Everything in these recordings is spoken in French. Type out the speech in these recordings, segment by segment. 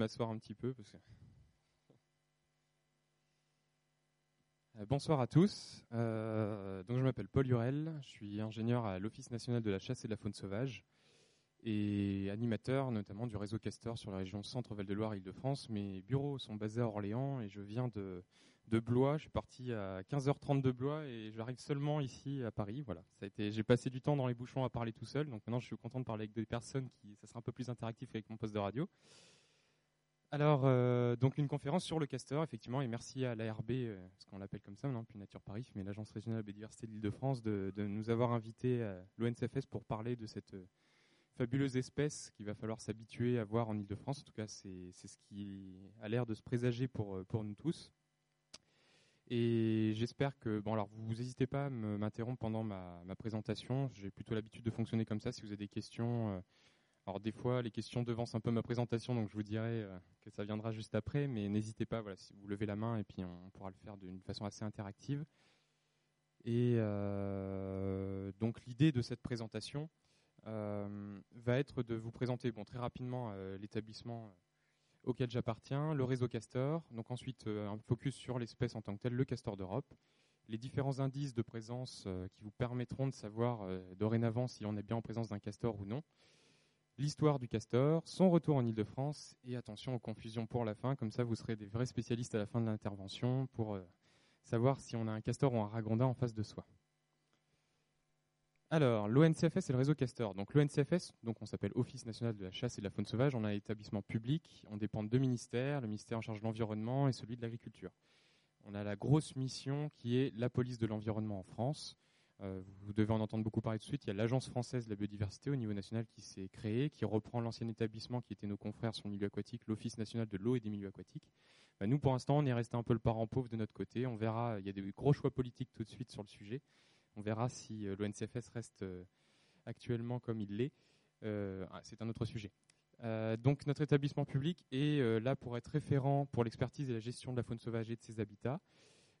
m'asseoir un petit peu. Euh, bonsoir à tous. Euh, donc je m'appelle Paul Hurel, je suis ingénieur à l'Office national de la chasse et de la faune sauvage et animateur notamment du réseau Castor sur la région Centre-Val de Loire, Île-de-France. Mes bureaux sont basés à Orléans et je viens de, de Blois. Je suis parti à 15h30 de Blois et j'arrive seulement ici à Paris. Voilà, j'ai passé du temps dans les bouchons à parler tout seul, donc maintenant je suis content de parler avec des personnes qui, ça sera un peu plus interactif avec mon poste de radio. Alors, euh, donc une conférence sur le castor, effectivement, et merci à l'ARB, euh, ce qu'on l'appelle comme ça maintenant, puis Nature Paris, mais l'Agence régionale de biodiversité de l'Île-de-France, de, nous avoir invités à l'ONCFS pour parler de cette euh, fabuleuse espèce qu'il va falloir s'habituer à voir en Île-de-France. En tout cas, c'est ce qui a l'air de se présager pour, pour nous tous. Et j'espère que, bon alors vous n'hésitez pas à m'interrompre pendant ma, ma présentation, j'ai plutôt l'habitude de fonctionner comme ça, si vous avez des questions alors des fois, les questions devancent un peu ma présentation, donc je vous dirai euh, que ça viendra juste après, mais n'hésitez pas, voilà, si vous levez la main, et puis on, pourra le faire d'une façon assez interactive. Et euh, donc l'idée de cette présentation euh, va être de vous présenter bon, très rapidement l'établissement auquel j'appartiens, le réseau Castor, donc ensuite un focus sur l'espèce en tant que telle, le Castor d'Europe, les différents indices de présence qui vous permettront de savoir dorénavant si on est bien en présence d'un castor ou non, l'histoire du castor, son retour en Ile-de-France et attention aux confusions pour la fin, comme ça vous serez des vrais spécialistes à la fin de l'intervention pour euh, savoir si on a un castor ou un ragondin en face de soi. Alors, l'ONCFS et le réseau Castor. Donc l'ONCFS, donc on s'appelle Office national de la chasse et de la faune sauvage, on a un établissement public, on dépend de deux ministères, le ministère en charge de l'environnement et celui de l'agriculture. On a la grosse mission qui est la police de l'environnement en France, vous devez en entendre beaucoup parler de suite. Il y a l'Agence française de la biodiversité au niveau national qui s'est créée, qui reprend l'ancien établissement qui était nos confrères sur le milieu aquatique, l'Office national de l'eau et des milieux aquatiques. Bah, nous, pour l'instant, on est resté un peu le parent pauvre de notre côté. On verra, il y a des gros choix politiques tout de suite sur le sujet. On verra si euh, l'ONCFS reste euh, actuellement comme il l'est. Ah, c'est un autre sujet. donc notre établissement public est là pour être référent pour l'expertise et la gestion de la faune sauvage et de ses habitats.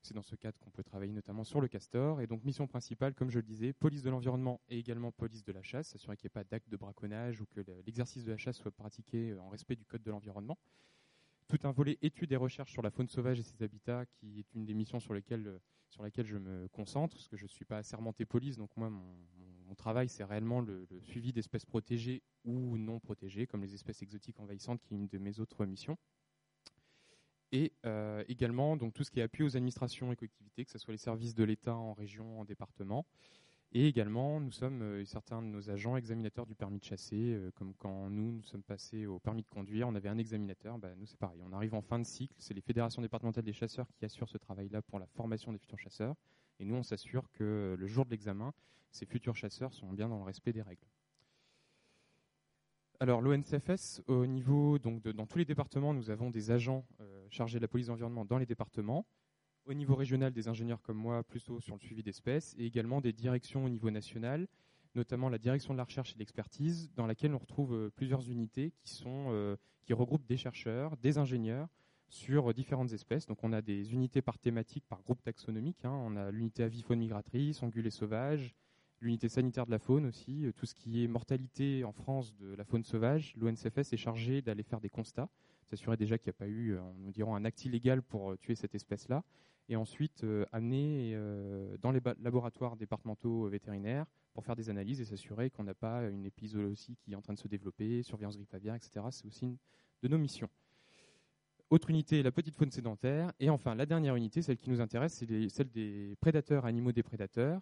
C'est dans ce cadre qu'on peut travailler notamment sur le castor. Et donc, mission principale, comme je le disais, police de l'environnement et également police de la chasse, s'assurer qu'il n'y ait pas d'acte de braconnage ou que l'exercice de la chasse soit pratiqué euh, en respect du code de l'environnement. Tout un volet études et recherches sur la faune sauvage et ses habitats, qui est une des missions sur lesquelles, euh, laquelle je me concentre, parce que je ne suis pas assermenté police, donc moi, mon, travail, c'est réellement le, le suivi d'espèces protégées ou non protégées, comme les espèces exotiques envahissantes, qui est une de mes autres missions et euh, également donc tout ce qui est appui aux administrations et collectivités, que ce soit les services de l'État en région, en département. Et également, nous sommes euh, certains de nos agents examinateurs du permis de chasser, euh, comme quand nous, nous sommes passés au permis de conduire, on avait un examinateur, bah, nous c'est pareil, on arrive en fin de cycle, c'est les fédérations départementales des chasseurs qui assurent ce travail-là pour la formation des futurs chasseurs, et nous on s'assure que le jour de l'examen, ces futurs chasseurs sont bien dans le respect des règles. Alors l'ONCFS, au niveau donc dans tous les départements, nous avons des agents euh, chargés de la police de l'environnement dans les départements. Au niveau régional, des ingénieurs comme moi, plutôt sur le suivi d'espèces, et également des directions au niveau national, notamment la direction de la recherche et de l'expertise, dans laquelle on retrouve euh, plusieurs unités qui sont euh, qui regroupent des chercheurs, des ingénieurs sur différentes espèces. Donc on a des unités par thématique, par groupe taxonomique. Hein. On a l'unité avifaune migratrice, ongulés sauvages, l'unité sanitaire de la faune aussi, euh, tout ce qui est mortalité en France de la faune sauvage, l'ONCFS est chargé d'aller faire des constats, s'assurer déjà qu'il n'y a pas eu, euh, nous dirons, un acte illégal pour euh, tuer cette espèce-là, et ensuite amener dans les laboratoires départementaux vétérinaires pour faire des analyses et s'assurer qu'on n'a pas une épizootie qui est en train de se développer, surveillance grippe aviaire, etc. C'est aussi une de nos missions. Autre unité, la petite faune sédentaire. Et enfin, la dernière unité, celle qui nous intéresse, c'est celle des prédateurs, animaux des prédateurs.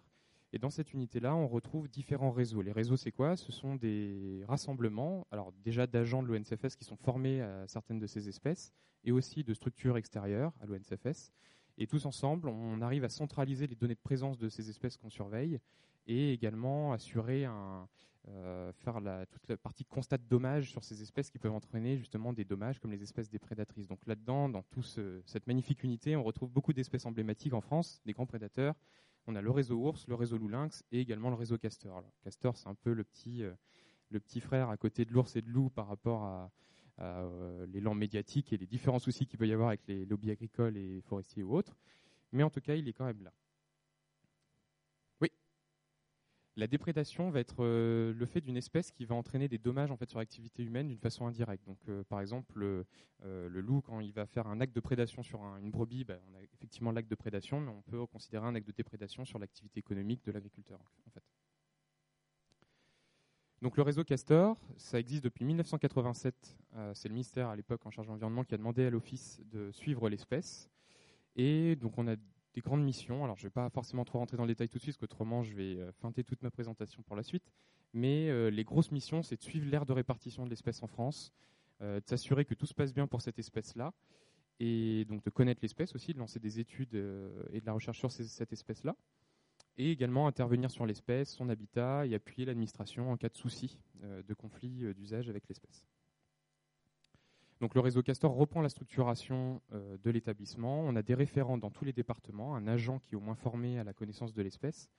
Et dans cette unité-là, on retrouve différents réseaux. Les réseaux, c'est quoi? Ce sont des rassemblements, alors déjà d'agents de l'ONCFS qui sont formés à certaines de ces espèces, et aussi de structures extérieures à l'ONCFS. Et tous ensemble, on arrive à centraliser les données de présence de ces espèces qu'on surveille, et également assurer un, euh, faire la, toute la partie constat de dommages sur ces espèces qui peuvent entraîner justement des dommages comme les espèces déprédatrices. Donc là-dedans, dans toute cette magnifique unité, on retrouve beaucoup d'espèces emblématiques en France, des grands prédateurs, on a le réseau ours, le réseau loup lynx et également le réseau castor. castor, c'est un peu le petit, euh, le petit frère à côté de l'ours et de loup par rapport à, euh, l'élan médiatique et les différents soucis qu'il peut y avoir avec les lobbies agricoles et forestiers ou autres. Mais en tout cas, il est quand même là. Oui. La déprédation va être euh, le fait d'une espèce qui va entraîner des dommages en fait, sur l'activité humaine d'une façon indirecte. Donc, euh, par exemple, le, loup, quand il va faire un acte de prédation sur une brebis, ben, on a effectivement l'acte de prédation, mais on peut considérer un acte de déprédation sur l'activité économique de l'agriculteur. En fait. Donc le réseau Castor, ça existe depuis 1987. c'est le ministère à l'époque en charge de l'environnement qui a demandé à l'office de suivre l'espèce. Et donc on a des grandes missions. Alors je ne vais pas forcément trop rentrer dans le détail tout de suite, parce qu'autrement je vais euh, feinter toute ma présentation pour la suite. Mais euh, les grosses missions, c'est de suivre l'aire de répartition de l'espèce en France, euh, de s'assurer que tout se passe bien pour cette espèce-là, et donc de connaître l'espèce aussi, de lancer des études et de la recherche sur cette espèce-là, et également intervenir sur l'espèce, son habitat, et appuyer l'administration en cas de souci de conflit d'usage avec l'espèce. Donc le réseau Castor reprend la structuration euh, de l'établissement. On a des référents dans tous les départements, un agent qui est au moins formé à la connaissance de l'espèce.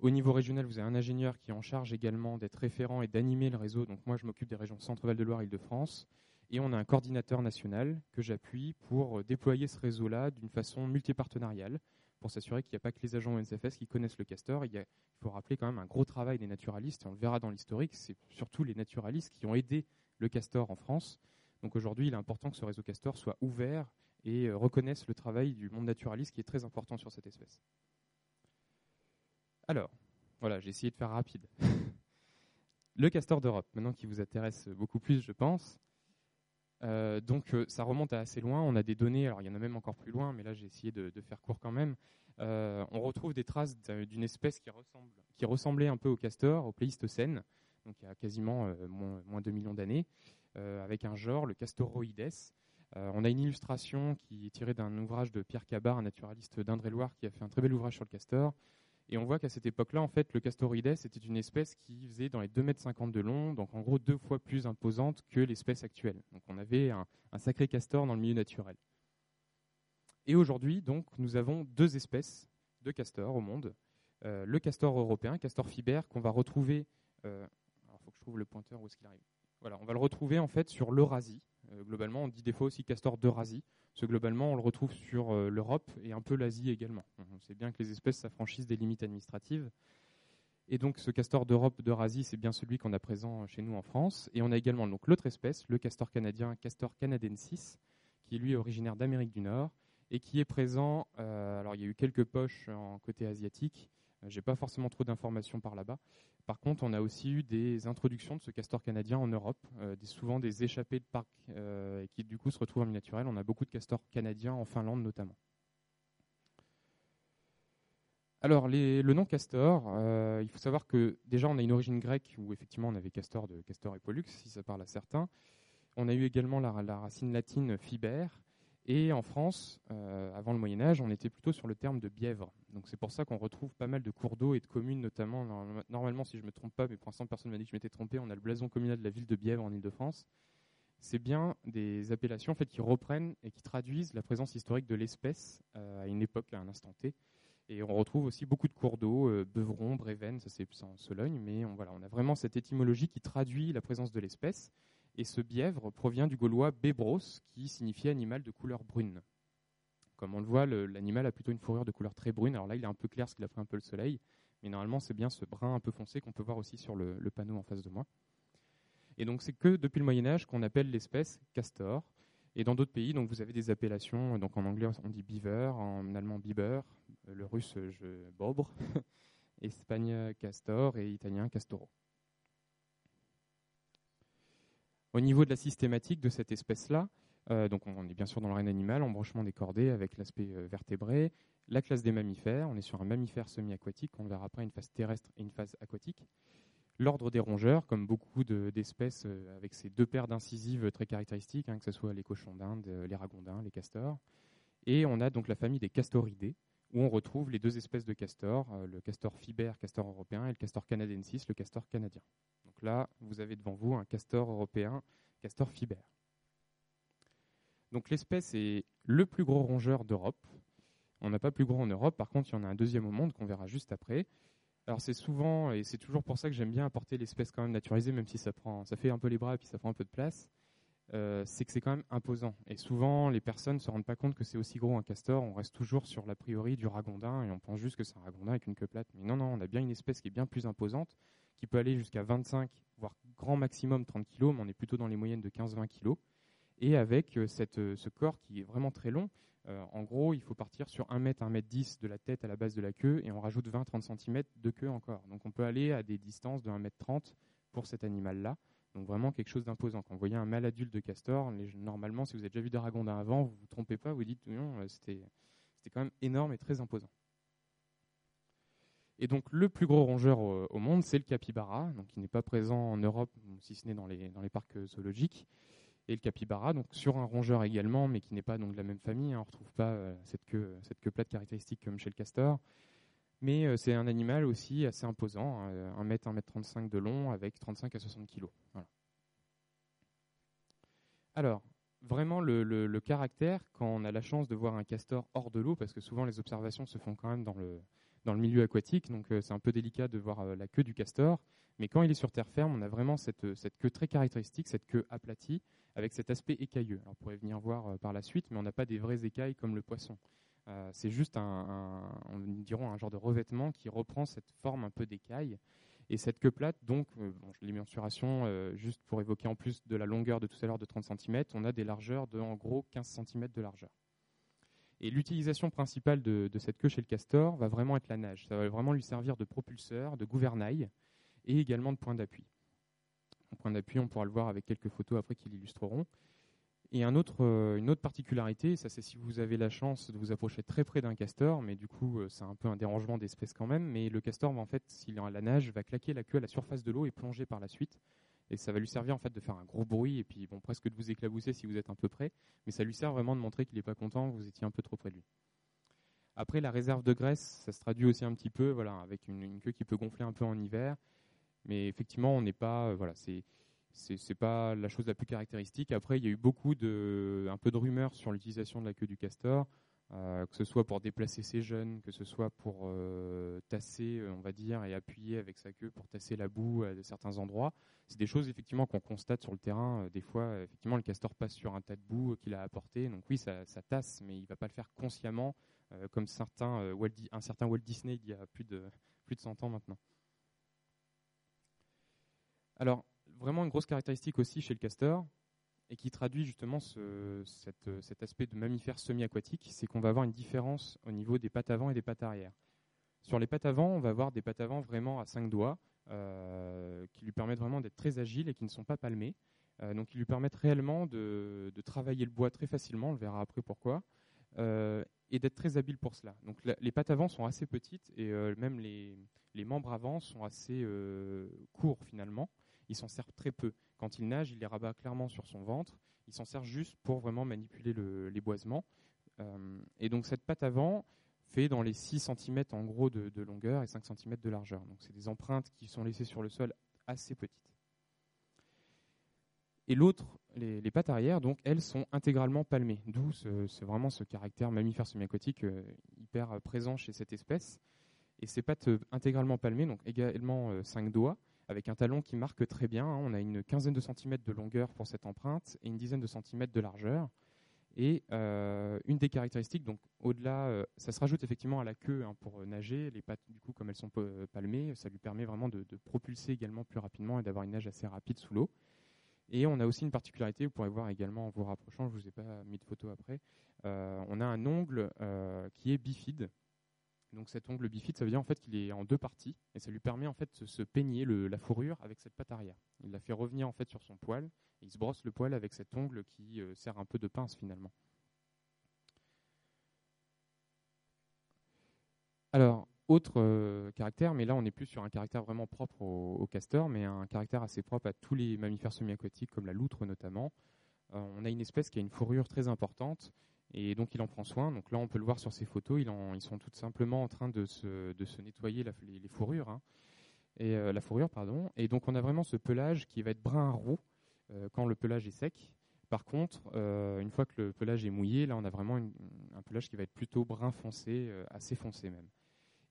Au niveau régional, vous avez un ingénieur qui est en charge également d'être référent et d'animer le réseau. Donc moi, je m'occupe des régions Centre-Val de Loire, Île-de-France. Et on a un coordinateur national que j'appuie pour euh, déployer ce réseau-là d'une façon multipartenariale, pour s'assurer qu'il n'y a pas que les agents NCFS qui connaissent le castor. Il, il, faut rappeler quand même un gros travail des naturalistes, et on le verra dans l'historique, c'est surtout les naturalistes qui ont aidé le castor en France donc aujourd'hui, il est important que ce réseau Castor soit ouvert et euh, reconnaisse le travail du monde naturaliste qui est très important sur cette espèce. Alors, voilà, j'ai essayé de faire rapide. le castor d'Europe, maintenant qui vous intéresse beaucoup plus, je pense. Euh, donc euh, ça remonte à assez loin, on a des données, alors il y en a même encore plus loin, mais là j'ai essayé de, faire court quand même. on retrouve des traces d'une espèce qui, ressemblait un peu au castor, au Pléistocène, donc il y a quasiment moins, moins 2 millions d'années. Euh, avec un genre, le Castoroides. Euh, on a une illustration qui est tirée d'un ouvrage de Pierre Cabar, un naturaliste d'Indre-et-Loire, qui a fait un très bel ouvrage sur le castor. Et on voit qu'à cette époque-là, en fait, le Castoroides était une espèce qui faisait dans les 2,50 m de long, donc en gros deux fois plus imposante que l'espèce actuelle. Donc on avait un, sacré castor dans le milieu naturel. Et aujourd'hui, donc, nous avons deux espèces de castors au monde. Euh, le castor européen, castor fiber, qu'on va retrouver. alors, il faut que je trouve le pointeur où est-ce qu'il arrive on va le retrouver en fait sur l'Eurasie. Euh, globalement, on dit des fois aussi castor d'Eurasie, parce que globalement, on le retrouve sur euh, l'Europe et un peu l'Asie également. On sait bien que les espèces s'affranchissent des limites administratives. Et donc, ce castor d'Europe, d'Eurasie, c'est bien celui qu'on a présent chez nous en France. Et on a également donc l'autre espèce, le castor canadien, castor canadensis, qui lui est originaire d'Amérique du Nord et qui est présent. Euh, alors, il y a eu quelques poches en côté asiatique. J'ai pas forcément trop d'informations par là-bas, par contre, on a aussi eu des introductions de ce castor canadien en Europe, euh, souvent des échappées de parcs euh, qui du coup se retrouvent en milieu naturel. On a beaucoup de castors canadiens en Finlande notamment. Alors, le nom castor, euh, il faut savoir que déjà on a une origine grecque où effectivement on avait castor de castor et pollux, si ça parle à certains. On a eu également la, la racine latine fiber, et en France, avant le Moyen Âge, on était plutôt sur le terme de bièvre. C'est pour ça qu'on retrouve pas mal de cours d'eau et de communes, notamment, normalement si je ne me trompe pas, mais pour l'instant personne ne m'a dit que je m'étais trompé, on a le blason communal de la ville de Bièvre en Ile-de-France. C'est bien des appellations en qui reprennent et qui traduisent la présence historique de l'espèce euh, à une époque, à un instant T. Et on retrouve aussi beaucoup de cours d'eau, euh, Beuvron, Bréven, ça c'est en Sologne, mais on, voilà, on a vraiment cette étymologie qui traduit la présence de l'espèce. Et ce bièvre provient du gaulois bébros, qui signifie animal de couleur brune. Comme on le voit, l'animal a plutôt une fourrure de couleur très brune. Alors là, il est un peu clair parce qu'il a pris un peu le soleil. Mais normalement, c'est bien ce brun un peu foncé qu'on peut voir aussi sur le, panneau en face de moi. Et donc, c'est que depuis le Moyen-Âge qu'on appelle l'espèce castor. Et dans d'autres pays, donc vous avez des appellations. Donc en anglais, on dit beaver, en allemand biber, le russe, je, bobre, espagnol castor et italien castoro. Au niveau de la systématique de cette espèce-là, euh, donc on est bien sûr dans le règne animal, embranchement des cordées avec l'aspect euh, vertébré, la classe des mammifères, on est sur un mammifère semi-aquatique, on verra après une phase terrestre et une phase aquatique. L'ordre des rongeurs, comme beaucoup d'espèces euh, avec ces deux paires d'incisives très caractéristiques, hein, que ce soit les cochons d'Inde, les ragondins, les castors. Et on a donc la famille des castoridés, où on retrouve les deux espèces de castors, le castor fiber, castor européen, et le castor canadensis, le castor canadien là, vous avez devant vous un castor européen, castor fiber. Donc l'espèce est le plus gros rongeur d'Europe. On n'a pas plus gros en Europe, par contre, il y en a un deuxième au monde qu'on verra juste après. Alors c'est souvent, et c'est toujours pour ça que j'aime bien apporter l'espèce quand même naturalisée, même si ça, prend, ça fait un peu les bras et puis ça prend un peu de place. euh, c'est que c'est quand même imposant. Et souvent, les personnes ne se rendent pas compte que c'est aussi gros un castor. On reste toujours sur l'a priori du ragondin et on pense juste que c'est un ragondin avec une queue plate. Mais non, non, on a bien une espèce qui est bien plus imposante, qui peut aller jusqu'à 25, voire grand maximum 30 kg, mais on est plutôt dans les moyennes de 15-20 kg. Et avec euh, euh, ce corps qui est vraiment très long, en gros, il faut partir sur 1 mètre, 1 mètre 10 de la tête à la base de la queue et on rajoute 20-30 cm de queue encore. Donc on peut aller à des distances de 1 mètre 30 pour cet animal-là. Donc vraiment quelque chose d'imposant. Quand vous voyez un mâle adulte de castor, normalement, si vous avez déjà vu des ragondins avant, vous ne vous trompez pas, vous dites non, euh, c'était quand même énorme et très imposant. Et donc le plus gros rongeur au, monde, c'est le capybara, donc qui n'est pas présent en Europe, si ce n'est dans les parcs zoologiques. Et le capybara, donc sur un rongeur également, mais qui n'est pas donc de la même famille, hein, on ne retrouve pas euh, cette, queue, cette queue plate caractéristique comme chez le castor. Mais euh, c'est un animal aussi assez imposant, 1 hein, m, 1 m 35 de long avec 35 à 60 kg. Alors, vraiment le, caractère, quand on a la chance de voir un castor hors de l'eau, parce que souvent les observations se font quand même dans le, dans le milieu aquatique, donc euh, c'est un peu délicat de voir euh, la queue du castor, mais quand il est sur terre ferme, on a vraiment cette, cette queue très caractéristique, cette queue aplatie, avec cet aspect écailleux. Alors, on pourrait venir voir par la suite, mais on n'a pas des vraies écailles comme le poisson. Euh, c'est juste un, dirons un genre de revêtement qui reprend cette forme un peu d'écaille. Et cette queue plate, donc, euh, les mensurations, euh, juste pour évoquer en plus de la longueur de tout à l'heure de 30 cm, on a des largeurs de en gros 15 cm de largeur. Et l'utilisation principale de, cette queue chez le castor va vraiment être la nage. Ça va vraiment lui servir de propulseur, de gouvernail et également de point d'appui. Point d'appui, on pourra le voir avec quelques photos après qui l'illustreront. Et euh, une autre particularité, ça c'est si vous avez la chance de vous approcher très près d'un castor, mais du coup euh, c'est un peu un dérangement d'espèce quand même, mais le castor en fait, s'il est à la nage, va claquer la queue à la surface de l'eau et plonger par la suite. Et ça va lui servir en fait de faire un gros bruit et puis bon presque de vous éclabousser si vous êtes un peu près, mais ça lui sert vraiment de montrer qu'il n'est pas content, vous étiez un peu trop près de lui. Après la réserve de graisse, ça se traduit aussi un petit peu, voilà, avec une, queue qui peut gonfler un peu en hiver, mais effectivement on n'est pas, euh, voilà, c'est c'est pas la chose la plus caractéristique. Après, il y a eu beaucoup de, un peu de rumeurs sur l'utilisation de la queue du castor, euh, que ce soit pour déplacer ses jeunes, que ce soit pour euh, tasser, on va dire, et appuyer avec sa queue pour tasser la boue à certains endroits. C'est des choses effectivement qu'on constate sur le terrain. Euh, des fois, effectivement, le castor passe sur un tas de boue qu'il a apporté. Donc oui, ça, tasse, mais il ne va pas le faire consciemment, comme certains, un certain Walt Disney il y a plus de, plus de 100 ans maintenant. Alors, vraiment une grosse caractéristique aussi chez le castor, et qui traduit justement cet aspect de mammifère semi-aquatique, c'est qu'on va avoir une différence au niveau des pattes avant et des pattes arrière. Sur les pattes avant, on va avoir des pattes avant vraiment à cinq doigts, euh, qui lui permettent vraiment d'être très agiles et qui ne sont pas palmées. Euh, donc, qui lui permettent réellement de, travailler le bois très facilement, on le verra après pourquoi, euh, et d'être très habile pour cela. Donc, les pattes avant sont assez petites et même les, membres avant sont assez courts finalement il s'en sert très peu. Quand il nage, il les rabat clairement sur son ventre. Il s'en sert juste pour vraiment manipuler les boisements. Euh, et donc cette patte avant fait dans les 6 cm en gros de, longueur et 5 cm de largeur. Donc c'est des empreintes qui sont laissées sur le sol assez petites. Et l'autre, les, pattes arrière, donc elles sont intégralement palmées, d'où ce, vraiment ce caractère mammifère semi-aquatique euh, hyper présent chez cette espèce. Et ces pattes euh, intégralement palmées, donc également 5 doigts, avec un talon qui marque très bien. Hein. On a une quinzaine de centimètres de longueur pour cette empreinte et une dizaine de centimètres de largeur. Et euh, une des caractéristiques, donc au-delà, euh, ça se rajoute effectivement à la queue hein, pour nager. Les pattes, du coup, comme elles sont palmées, ça lui permet vraiment de, propulser également plus rapidement et d'avoir une nage assez rapide sous l'eau. Et on a aussi une particularité, vous pourrez voir également en vous rapprochant, je ne vous ai pas mis de photo après, euh, on a un ongle qui est bifide, donc cet ongle bifide, ça veut dire en fait qu'il est en deux parties et ça lui permet en fait de se peigner la fourrure avec cette patte arrière. Il la fait revenir en fait sur son poil et il se brosse le poil avec cet ongle qui euh, sert un peu de pince finalement. Alors, autre euh, caractère, mais là on n'est plus sur un caractère vraiment propre au, castor, mais un caractère assez propre à tous les mammifères semi-aquatiques comme la loutre notamment. Euh, on a une espèce qui a une fourrure très importante et donc il en prend soin. Donc là, on peut le voir sur ces photos. Ils, sont tout simplement en train de se, nettoyer les, fourrures. Hein. Et, euh, la fourrure, pardon. Et donc on a vraiment ce pelage qui va être brun roux euh, quand le pelage est sec. Par contre, euh, une fois que le pelage est mouillé, là on a vraiment un pelage qui va être plutôt brun foncé, assez foncé même.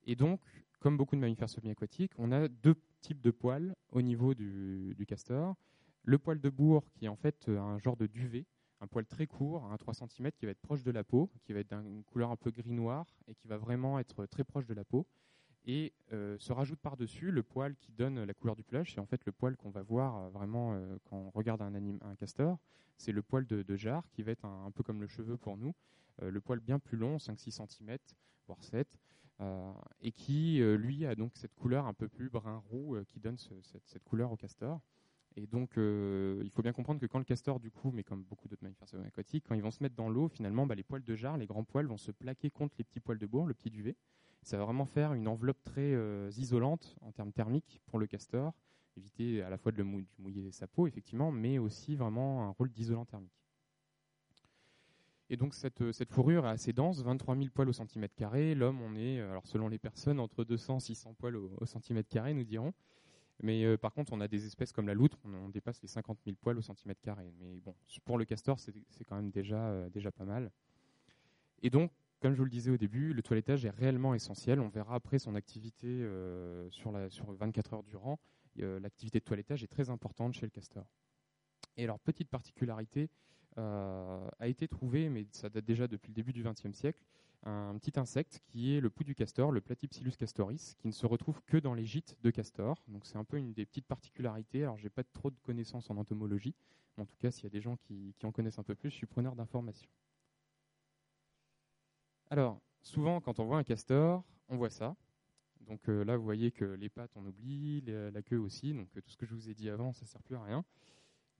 Et donc, comme beaucoup de mammifères semi-aquatiques, on a deux types de poils au niveau du, du castor. le poil de bourre qui est en fait un genre de duvet, un poil très court, un 3 cm qui va être proche de la peau, qui va être d'une couleur un peu gris-noir et qui va vraiment être très proche de la peau. Et se rajoute par-dessus le poil qui donne la couleur du pelage. C'est en fait le poil qu'on va voir vraiment quand on regarde un, un castor. C'est le poil de, jarre qui va être un, peu comme le cheveu pour nous. le poil bien plus long, 5-6 cm, voire 7, euh, et qui, euh, lui, a donc cette couleur un peu plus brun-roux euh, qui donne cette, couleur au castor. Et donc, il faut bien comprendre que quand le castor, du coup, mais comme beaucoup d'autres mammifères aquatiques, quand ils vont se mettre dans l'eau, finalement, bah, les poils de jarre, les grands poils, vont se plaquer contre les petits poils de bourre, le petit duvet. Ça va vraiment faire une enveloppe très isolante en termes thermiques pour le castor, éviter à la fois de le mouiller sa peau, effectivement, mais aussi vraiment un rôle d'isolant thermique. Et donc cette, cette, fourrure est assez dense, 23 000 poils au centimètre carré. L'homme, on est, euh, alors selon les personnes, entre 200 et 600 poils au, centimètre carré, nous dirons. Mais euh, par contre, on a des espèces comme la loutre, on, dépasse les 50 000 poils au centimètre carré. Mais bon, pour le castor, c'est quand même déjà, euh, déjà pas mal. Et donc, comme je vous le disais au début, le toilettage est réellement essentiel. On verra après son activité sur, la, sur 24 heures durant. L'activité de toilettage est très importante chez le castor. Et alors, petite particularité, euh, a été trouvé, mais ça date déjà depuis le début du XXe siècle, un petit insecte qui est le pou du castor, le Platypsilus castoris, qui ne se retrouve que dans les gîtes de castor. Donc c'est un peu une des petites particularités. Alors j'ai pas trop de connaissances en entomologie, mais en tout cas s'il y a des gens qui, en connaissent un peu plus, je suis preneur d'informations. Alors souvent quand on voit un castor, on voit ça. Donc euh, là vous voyez que les pattes on oublie, la queue aussi, donc euh, tout ce que je vous ai dit avant ça sert plus à rien.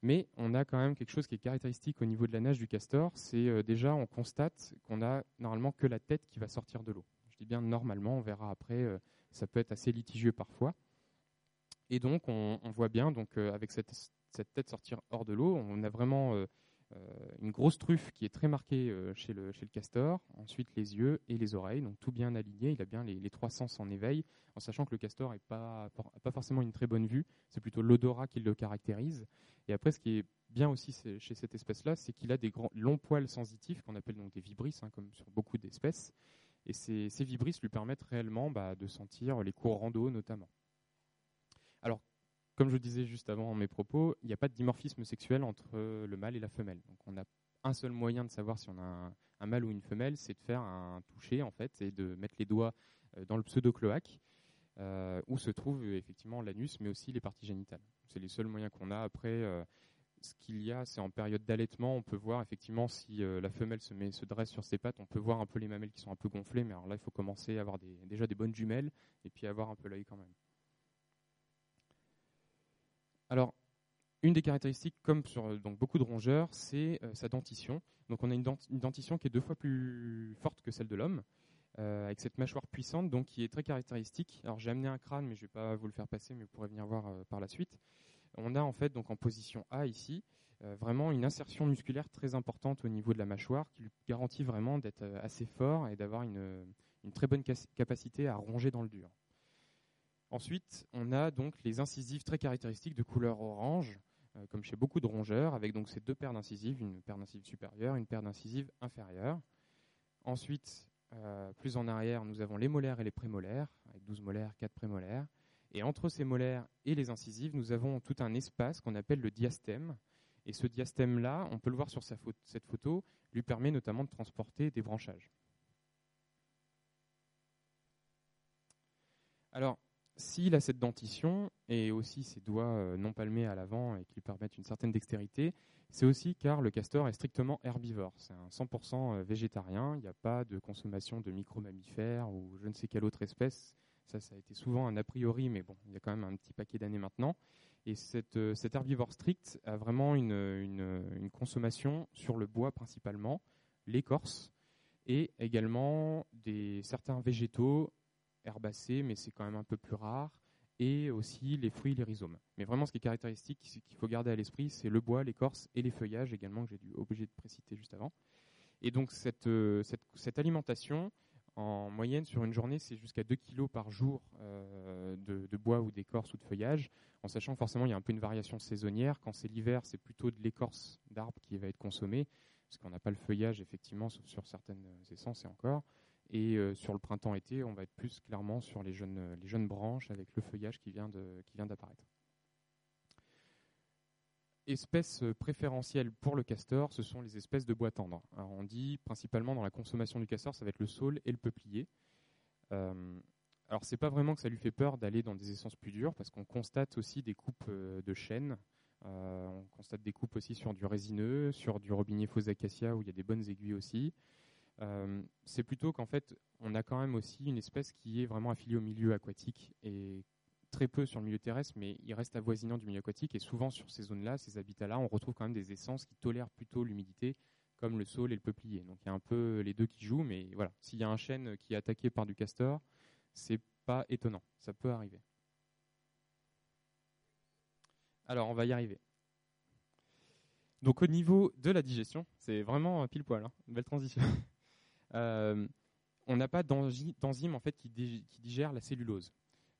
Mais on a quand même quelque chose qui est caractéristique au niveau de la nage du castor, c'est euh, déjà on constate qu'on a normalement que la tête qui va sortir de l'eau. Je dis bien normalement, on verra après, euh, ça peut être assez litigieux parfois. Et donc on, voit bien donc euh, avec cette, tête sortir hors de l'eau, on a vraiment une grosse truffe qui est très marquée chez, le, chez le castor, ensuite les yeux et les oreilles, donc tout bien aligné, il a bien les, trois sens en éveil, en sachant que le castor n'a pas, forcément une très bonne vue, c'est plutôt l'odorat qui le caractérise. Et après, ce qui est bien aussi chez cette espèce-là, c'est qu'il a des longs poils sensitifs qu'on appelle donc des vibrisses, hein, comme sur beaucoup d'espèces. Et ces, ces, vibrisses lui permettent réellement bah, de sentir les courants d'eau notamment. Alors, comme je disais juste avant mes propos, il n'y a pas de dimorphisme sexuel entre le mâle et la femelle. Donc on a un seul moyen de savoir si on a un, mâle ou une femelle, c'est de faire un toucher en fait et de mettre les doigts euh, dans le pseudo-cloaque euh, où se trouve effectivement l'anus, mais aussi les parties génitales. C'est les seuls moyens qu'on a. Après, euh, ce qu'il y a, c'est en période d'allaitement, on peut voir effectivement si euh, la femelle se, met, se dresse sur ses pattes, on peut voir un peu les mamelles qui sont un peu gonflées, mais alors là, il faut commencer à avoir déjà des bonnes jumelles et puis avoir un peu l'œil quand même. Alors, une des caractéristiques, comme sur donc, beaucoup de rongeurs, c'est sa dentition. Donc on a une, dentition qui est deux fois plus forte que celle de l'homme. Euh, avec cette mâchoire puissante, donc qui est très caractéristique. Alors j'ai amené un crâne, mais je ne vais pas vous le faire passer, mais vous pourrez venir voir euh, par la suite. On a en fait donc en position A ici euh, vraiment une insertion musculaire très importante au niveau de la mâchoire qui lui garantit vraiment d'être assez fort et d'avoir une, très bonne capacité à ronger dans le dur. Ensuite, on a donc les incisives très caractéristiques de couleur orange, comme chez beaucoup de rongeurs, avec donc ces deux paires d'incisives, une paire d'incisives supérieure, une paire d'incisives inférieure. Ensuite, euh, plus en arrière, nous avons les molaires et les prémolaires, avec 12 molaires, 4 prémolaires. Et entre ces molaires et les incisives, nous avons tout un espace qu'on appelle le diastème. Et ce diastème-là, on peut le voir sur cette photo, lui permet notamment de transporter des branchages. Alors, s'il a cette dentition et aussi ses doigts euh, non palmés à l'avant et qui lui permettent une certaine dextérité, c'est aussi car le castor est strictement herbivore. C'est un 100% euh, végétarien. Il n'y a pas de consommation de micro-mammifères ou je ne sais quelle autre espèce. Ça, ça a été souvent un a priori, mais bon, il y a quand même un petit paquet d'années maintenant. Et euh, cet herbivore strict a vraiment une, une, consommation sur le bois principalement, l'écorce et également des, certains végétaux herbacés, mais c'est quand même un peu plus rare, et aussi les fruits, les rhizomes. Mais vraiment, ce qui est caractéristique, qu'il faut garder à l'esprit, c'est le bois, l'écorce et les feuillages également, que j'ai dû obligé de préciter juste avant. Et donc, cette, euh, alimentation, en moyenne, sur une journée, c'est jusqu'à 2 kg par jour euh, de, bois ou d'écorce ou de feuillage, en sachant forcément, il y a un peu une variation saisonnière. Quand c'est l'hiver, c'est plutôt de l'écorce d'arbre qui va être consommée, parce qu'on n'a pas le feuillage, effectivement, sur certaines essences et encore. Et euh, sur le printemps-été, on va être plus clairement sur les jeunes, euh, branches avec le feuillage qui vient d'apparaître. espèces préférentielles pour le castor, ce sont les espèces de bois tendre. On dit principalement dans la consommation du castor, ça va être le saule et le peuplier. Euh, alors c'est pas vraiment que ça lui fait peur d'aller dans des essences plus dures, parce qu'on constate aussi des coupes euh, de chêne, euh, on constate des coupes aussi sur du résineux, sur du robinier faux acacia où il y a des bonnes aiguilles aussi. C'est plutôt qu'en fait on a quand même aussi une espèce qui est vraiment affiliée au milieu aquatique et très peu sur le milieu terrestre, mais il reste avoisinant du milieu aquatique. Et souvent, sur ces zones-là, ces habitats-là, on retrouve quand même des essences qui tolèrent plutôt l'humidité, comme le saule et le peuplier. Donc il y a un peu les deux qui jouent, mais voilà. S'il y a un chêne qui est attaqué par du castor, c'est pas étonnant. Ça peut arriver. Alors, on va y arriver. Donc, au niveau de la digestion, c'est vraiment pile poil, hein, une belle transition. Euh, on n'a pas d'enzyme en fait qui, digère la cellulose.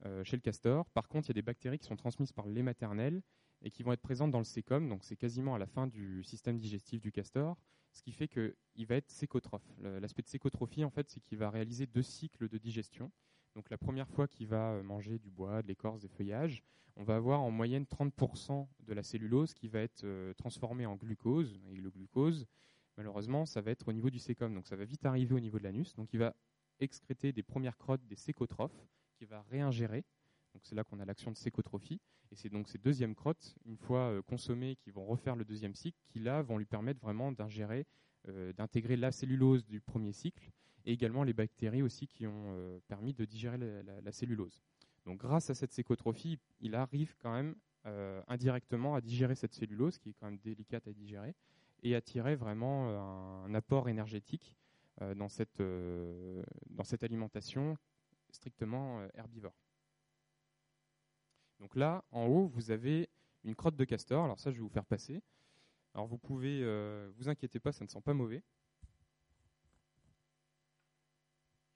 Euh, chez le castor. Par contre, il y a des bactéries qui sont transmises par le lait maternel et qui vont être présentes dans le sécom, donc c'est quasiment à la fin du système digestif du castor, ce qui fait qu'il va être sécotrophe. L'aspect de sécotrophie, en fait, c'est qu'il va réaliser deux cycles de digestion. Donc la première fois qu'il va euh, manger du bois, de l'écorce, des feuillages, on va avoir en moyenne 30% de la cellulose qui va être transformée en glucose. Et le glucose, malheureusement, ça va être au niveau du sécom, donc ça va vite arriver au niveau de l'anus. Donc il va excréter des premières crottes des sécotrophes qui va réingérer. Donc c'est là qu'on a l'action de sécotrophie. Et c'est donc ces deuxièmes crottes, une fois euh, consommées, qui vont refaire le deuxième cycle, qui là vont lui permettre vraiment d'ingérer, euh, d'intégrer la cellulose du premier cycle et également les bactéries aussi qui ont euh, permis de digérer la, cellulose. Donc grâce à cette sécotrophie, il arrive quand même indirectement à digérer cette cellulose qui est quand même délicate à digérer et à tirer vraiment un, apport énergétique dans, cette, dans cette alimentation strictement euh, herbivore. Donc là, en haut, vous avez une crotte de castor. Alors ça, je vais vous faire passer. Alors vous pouvez, euh, vous inquiétez pas, ça ne sent pas mauvais.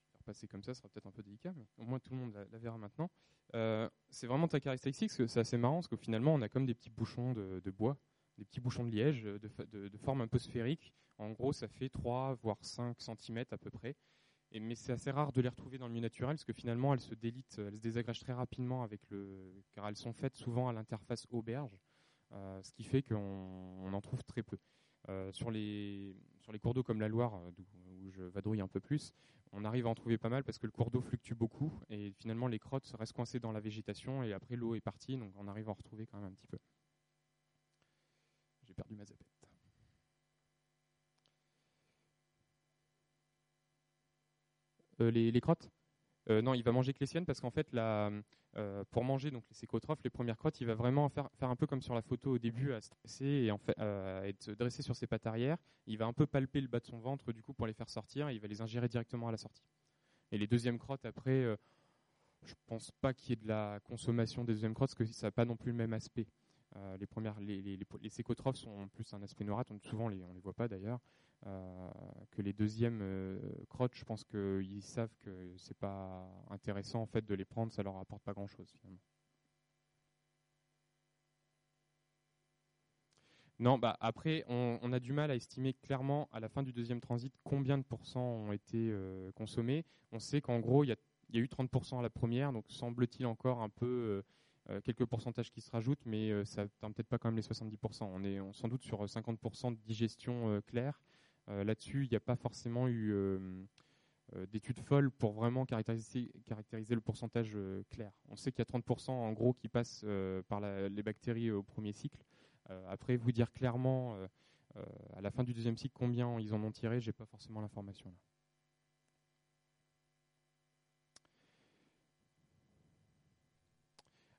Je vais faire passer comme ça, ce sera peut-être un peu délicat, mais au moins tout le monde la, verra maintenant. Euh, c'est vraiment très caractéristique, parce que c'est assez marrant, parce que finalement, on a comme des petits bouchons de, bois, des petits bouchons de liège de, de, forme un peu sphérique. En gros, ça fait 3 voire 5 cm à peu près mais c'est assez rare de les retrouver dans le milieu naturel parce que finalement elles se délitent, elles se désagrègent très rapidement avec le, car elles sont faites souvent à l'interface auberge, euh, ce qui fait qu'on en trouve très peu. Euh, sur, les, sur les cours d'eau comme la Loire, euh, où je vadrouille un peu plus, on arrive à en trouver pas mal parce que le cours d'eau fluctue beaucoup et finalement les crottes restent coincées dans la végétation et après l'eau est partie, donc on arrive à en retrouver quand même un petit peu. Perdu ma. Euh, les, crottes? Euh, non, il va manger que les siennes parce qu'en fait, euh, pour manger donc les sécotrophes, les premières crottes, il va vraiment faire, un peu comme sur la photo au début, à stresser et en fait, être sur ses pattes arrière. Il va un peu palper le bas de son ventre du coup pour les faire sortir et il va les ingérer directement à la sortie. Et les deuxièmes crottes, après, je pense pas qu'il y ait de la consommation des deuxièmes crottes parce que ça n'a pas non plus le même aspect. Les premières, les, les, sécotrophes sont plus un aspect noirâtre, souvent on les, on les voit pas d'ailleurs. Euh, que les deuxièmes euh, crottes, je pense qu'ils savent que c'est pas intéressant en fait de les prendre, ça leur apporte pas grand chose finalement. Non, bah après, on, a du mal à estimer clairement à la fin du deuxième transit combien de pourcents ont été euh, consommés. On sait qu'en gros, il y, a eu 30% à la première, donc semble-t-il encore un peu quelques pourcentages qui se rajoutent, mais ça n'atteint peut-être pas quand même les 70%. On est sans doute sur 50% de digestion claire euh, là-dessus, il n'y a pas forcément eu euh, euh, d'études folles pour vraiment caractériser, le pourcentage clair. On sait qu'il y a 30% en gros qui passent par les bactéries au premier cycle. après, vous dire clairement à la fin du deuxième cycle combien ils en ont tiré, j'ai pas forcément l'information là.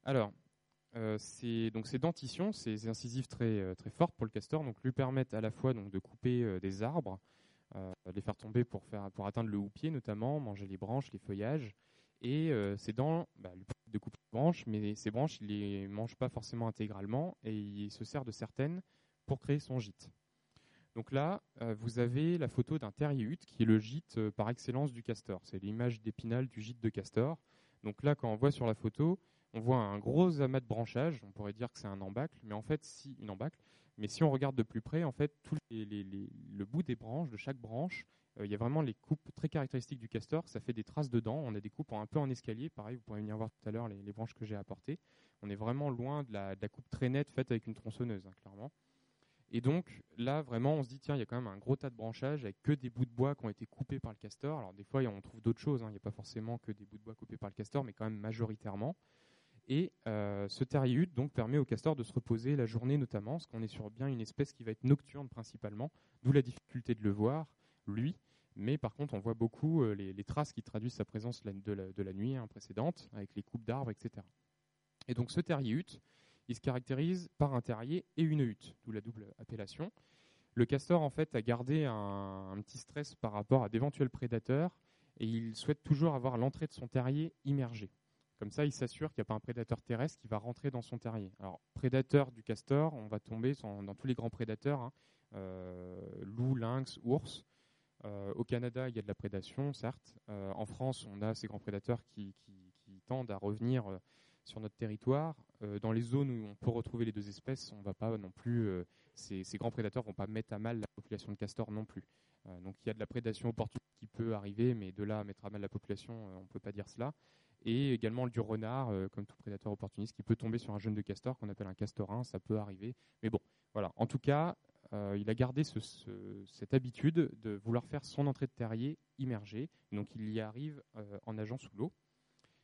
Alors, euh, ces, dentitions, ces incisives très, euh, très fortes pour le castor, donc lui permettent à la fois de couper euh, des arbres, les faire tomber pour, atteindre le houppier notamment, manger les branches, les feuillages. Et ces dents bah, lui permettent de couper les branches, mais ces branches, il les mange pas forcément intégralement et il se sert de certaines pour créer son gîte. Donc là, vous avez la photo d'un terrier-hutte qui est le gîte par excellence du castor. C'est l'image d'épinal du gîte de castor. Donc là, quand on voit sur la photo, on voit un gros amas de branchages. On pourrait dire que c'est un embâcle, mais en fait, si une embâcle. Mais si on regarde de plus près, en fait, tout le bout des branches, de chaque branche, euh, il y a vraiment les coupes très caractéristiques du castor. Ça fait des traces dedans. On a des coupes un peu en escalier. Pareil, vous pourrez venir voir tout à l'heure les, branches que j'ai apportées. On est vraiment loin de la, coupe très nette faite avec une tronçonneuse, hein, clairement. Et donc là, vraiment, on se dit, tiens, il y a quand même un gros tas de branchages avec que des bouts de bois qui ont été coupés par le castor. Alors des fois, on trouve d'autres choses. Hein. Il n'y a pas forcément que des bouts de bois coupés par le castor, mais quand même majoritairement. Et euh, ce terrier donc permet au castor de se reposer la journée notamment, parce qu'on est sur bien une espèce qui va être nocturne principalement, d'où la difficulté de le voir, lui. Mais par contre, on voit beaucoup euh, les, traces qui traduisent sa présence de la, nuit hein, précédente, avec les coupes d'arbres, etc. Et donc ce terrier hutte, il se caractérise par un terrier et une hutte, d'où la double appellation. Le castor, en fait, a gardé un, petit stress par rapport à d'éventuels prédateurs et il souhaite toujours avoir l'entrée de son terrier immergée. Comme ça, il s'assure qu'il n'y a pas un prédateur terrestre qui va rentrer dans son terrier. Alors, prédateur du castor, on va tomber dans tous les grands prédateurs, hein. euh, loup, lynx, ours. Euh, au Canada, il y a de la prédation, certes. Euh, en France, on a ces grands prédateurs qui, tendent à revenir sur notre territoire. Dans les zones où on peut retrouver les deux espèces, on va pas non plus, ces, grands prédateurs vont pas mettre à mal la population de castors non plus. Donc il y a de la prédation opportune qui peut arriver, mais de là à mettre à mal la population, on ne peut pas dire cela. Et également du renard, comme tout prédateur opportuniste, qui peut tomber sur un jeune de castor qu'on appelle un castorin, ça peut arriver. Mais bon, voilà. En tout cas, il a gardé cette habitude de vouloir faire son entrée de terrier immergée. Donc il y arrive en nageant sous l'eau.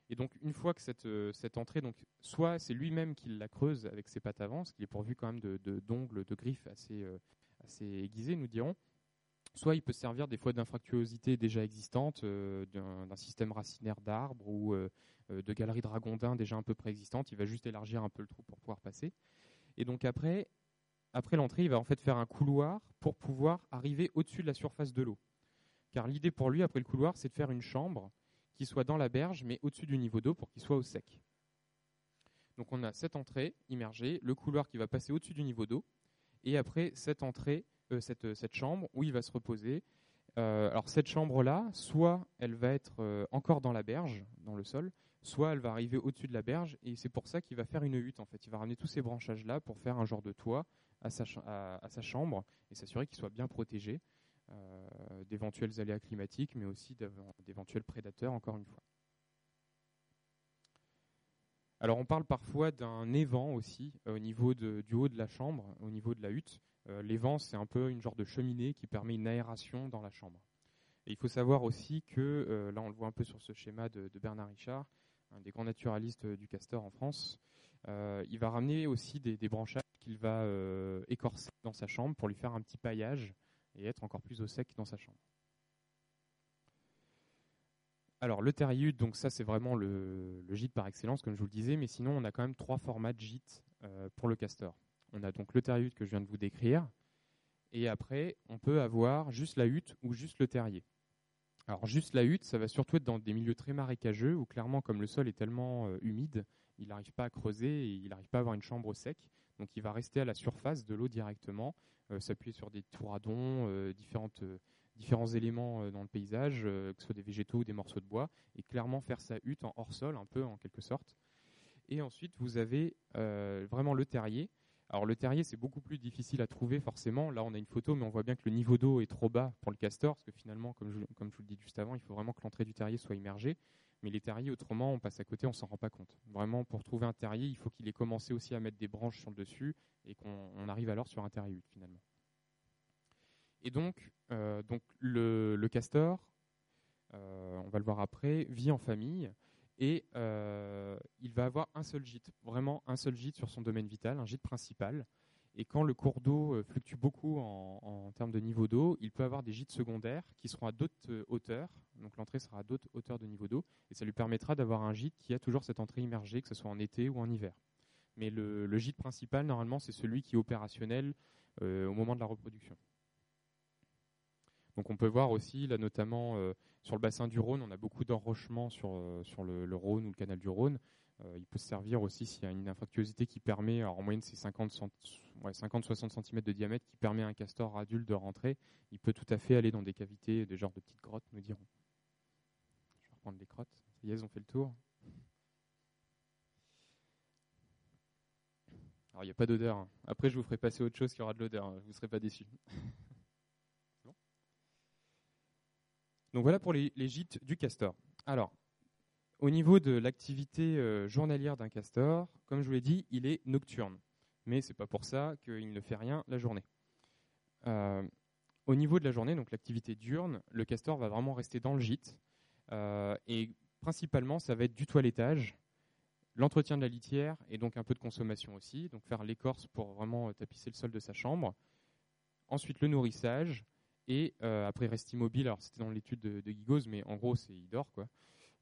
Et donc, une fois que cette, euh, entrée, donc, soit c'est lui-même qui la creuse avec ses pattes avant, ce qui est pourvu quand même de, d'ongles, de, griffes assez, euh, assez aiguisées, nous dirons, soit il peut servir des fois d'infractuosité déjà existante, euh, d'un, système racinaire d'arbres ou de galeries de déjà un peu préexistantes. Il va juste élargir un peu le trou pour pouvoir passer. Et donc, après, après l'entrée, il va en fait faire un couloir pour pouvoir arriver au-dessus de la surface de l'eau. Car l'idée pour lui, après le couloir, c'est de faire une chambre qui soit dans la berge, mais au-dessus du niveau d'eau pour qu'il soit au sec. Donc on a cette entrée immergée, le couloir qui va passer au-dessus du niveau d'eau, et après cette entrée, euh, cette, cette, chambre où il va se reposer. Euh, alors cette chambre-là, soit elle va être euh, encore dans la berge, dans le sol, soit elle va arriver au-dessus de la berge, et c'est pour ça qu'il va faire une hutte en fait. Il va ramener tous ces branchages-là pour faire un genre de toit à sa, chambre et s'assurer qu'il soit bien protégé. Euh, d'éventuels aléas climatiques, mais aussi d'éventuels prédateurs, encore une fois. Alors on parle parfois d'un évent aussi euh, au niveau du haut de la chambre, au niveau de la hutte. Euh, l'évent, c'est un peu une genre de cheminée qui permet une aération dans la chambre. Et il faut savoir aussi que, là on le voit un peu sur ce schéma de, Bernard Richard, un des grands naturalistes du castor en France, il va ramener aussi des, branchages qu'il va écorcer dans sa chambre pour lui faire un petit paillage et être encore plus au sec dans sa chambre. Alors le terrier donc ça c'est vraiment le, gîte par excellence, comme je vous le disais, mais sinon on a quand même trois formats de gîte euh, pour le castor. On a donc le terrier que je viens de vous décrire, et après on peut avoir juste la hutte ou juste le terrier. Alors juste la hutte, ça va surtout être dans des milieux très marécageux où clairement comme le sol est tellement euh, humide, il n'arrive pas à creuser et il n'arrive pas à avoir une chambre sec, donc il va rester à la surface de l'eau directement euh, s'appuyer sur des touradons, euh, différentes, euh, différents éléments dans le paysage, que ce soit des végétaux ou des morceaux de bois, et clairement faire sa hutte en hors-sol, un peu en quelque sorte. Et ensuite, vous avez vraiment le terrier. Alors le terrier, c'est beaucoup plus difficile à trouver forcément. Là, on a une photo, mais on voit bien que le niveau d'eau est trop bas pour le castor, parce que finalement, comme je, vous le dis juste avant, il faut vraiment que l'entrée du terrier soit immergée. Mais les terriers, autrement, on passe à côté, on s'en rend pas compte. Vraiment, pour trouver un terrier, il faut qu'il ait commencé aussi à mettre des branches sur le dessus et qu'on arrive alors sur un terrier finalement. Et donc, euh, donc le, castor, euh, on va le voir après, vit en famille et euh, il va avoir un seul gîte, vraiment un seul gîte sur son domaine vital, un gîte principal. Et quand le cours d'eau fluctue beaucoup en, termes de niveau d'eau, il peut avoir des gîtes secondaires qui seront à d'autres hauteurs. Donc l'entrée sera à d'autres hauteurs de niveau d'eau. Et ça lui permettra d'avoir un gîte qui a toujours cette entrée immergée, que ce soit en été ou en hiver. Mais le, gîte principal, normalement, c'est celui qui est opérationnel au moment de la reproduction. Donc on peut voir aussi, là notamment euh, sur le bassin du Rhône, on a beaucoup d'enrochements sur, euh, le, Rhône ou le canal du Rhône. Euh, il peut se servir aussi s'il y a une infractuosité qui permet, alors en moyenne c'est 50-60 cm de diamètre, qui permet à un castor adulte de rentrer. Il peut tout à fait aller dans des cavités, des genres de petites grottes, nous dirons. Je vais reprendre les crottes. Ça y est, ont fait le tour. Alors il n'y a pas d'odeur. Hein. Après, je vous ferai passer autre chose qui aura de l'odeur. Hein. Vous ne serez pas déçus. Donc voilà pour les, gîtes du castor. Alors, au niveau de l'activité euh, journalière d'un castor, comme je vous l'ai dit, il est nocturne. Mais ce n'est pas pour ça qu'il ne fait rien la journée. Euh, au niveau de la journée, donc l'activité diurne, le castor va vraiment rester dans le gîte. Euh, et principalement, ça va être du toilettage, l'entretien de la litière et donc un peu de consommation aussi. Donc faire l'écorce pour vraiment tapisser le sol de sa chambre. Ensuite, le nourrissage, et euh, après, reste immobile. Alors, c'était dans l'étude de, de mais en gros, c'est il dort, quoi.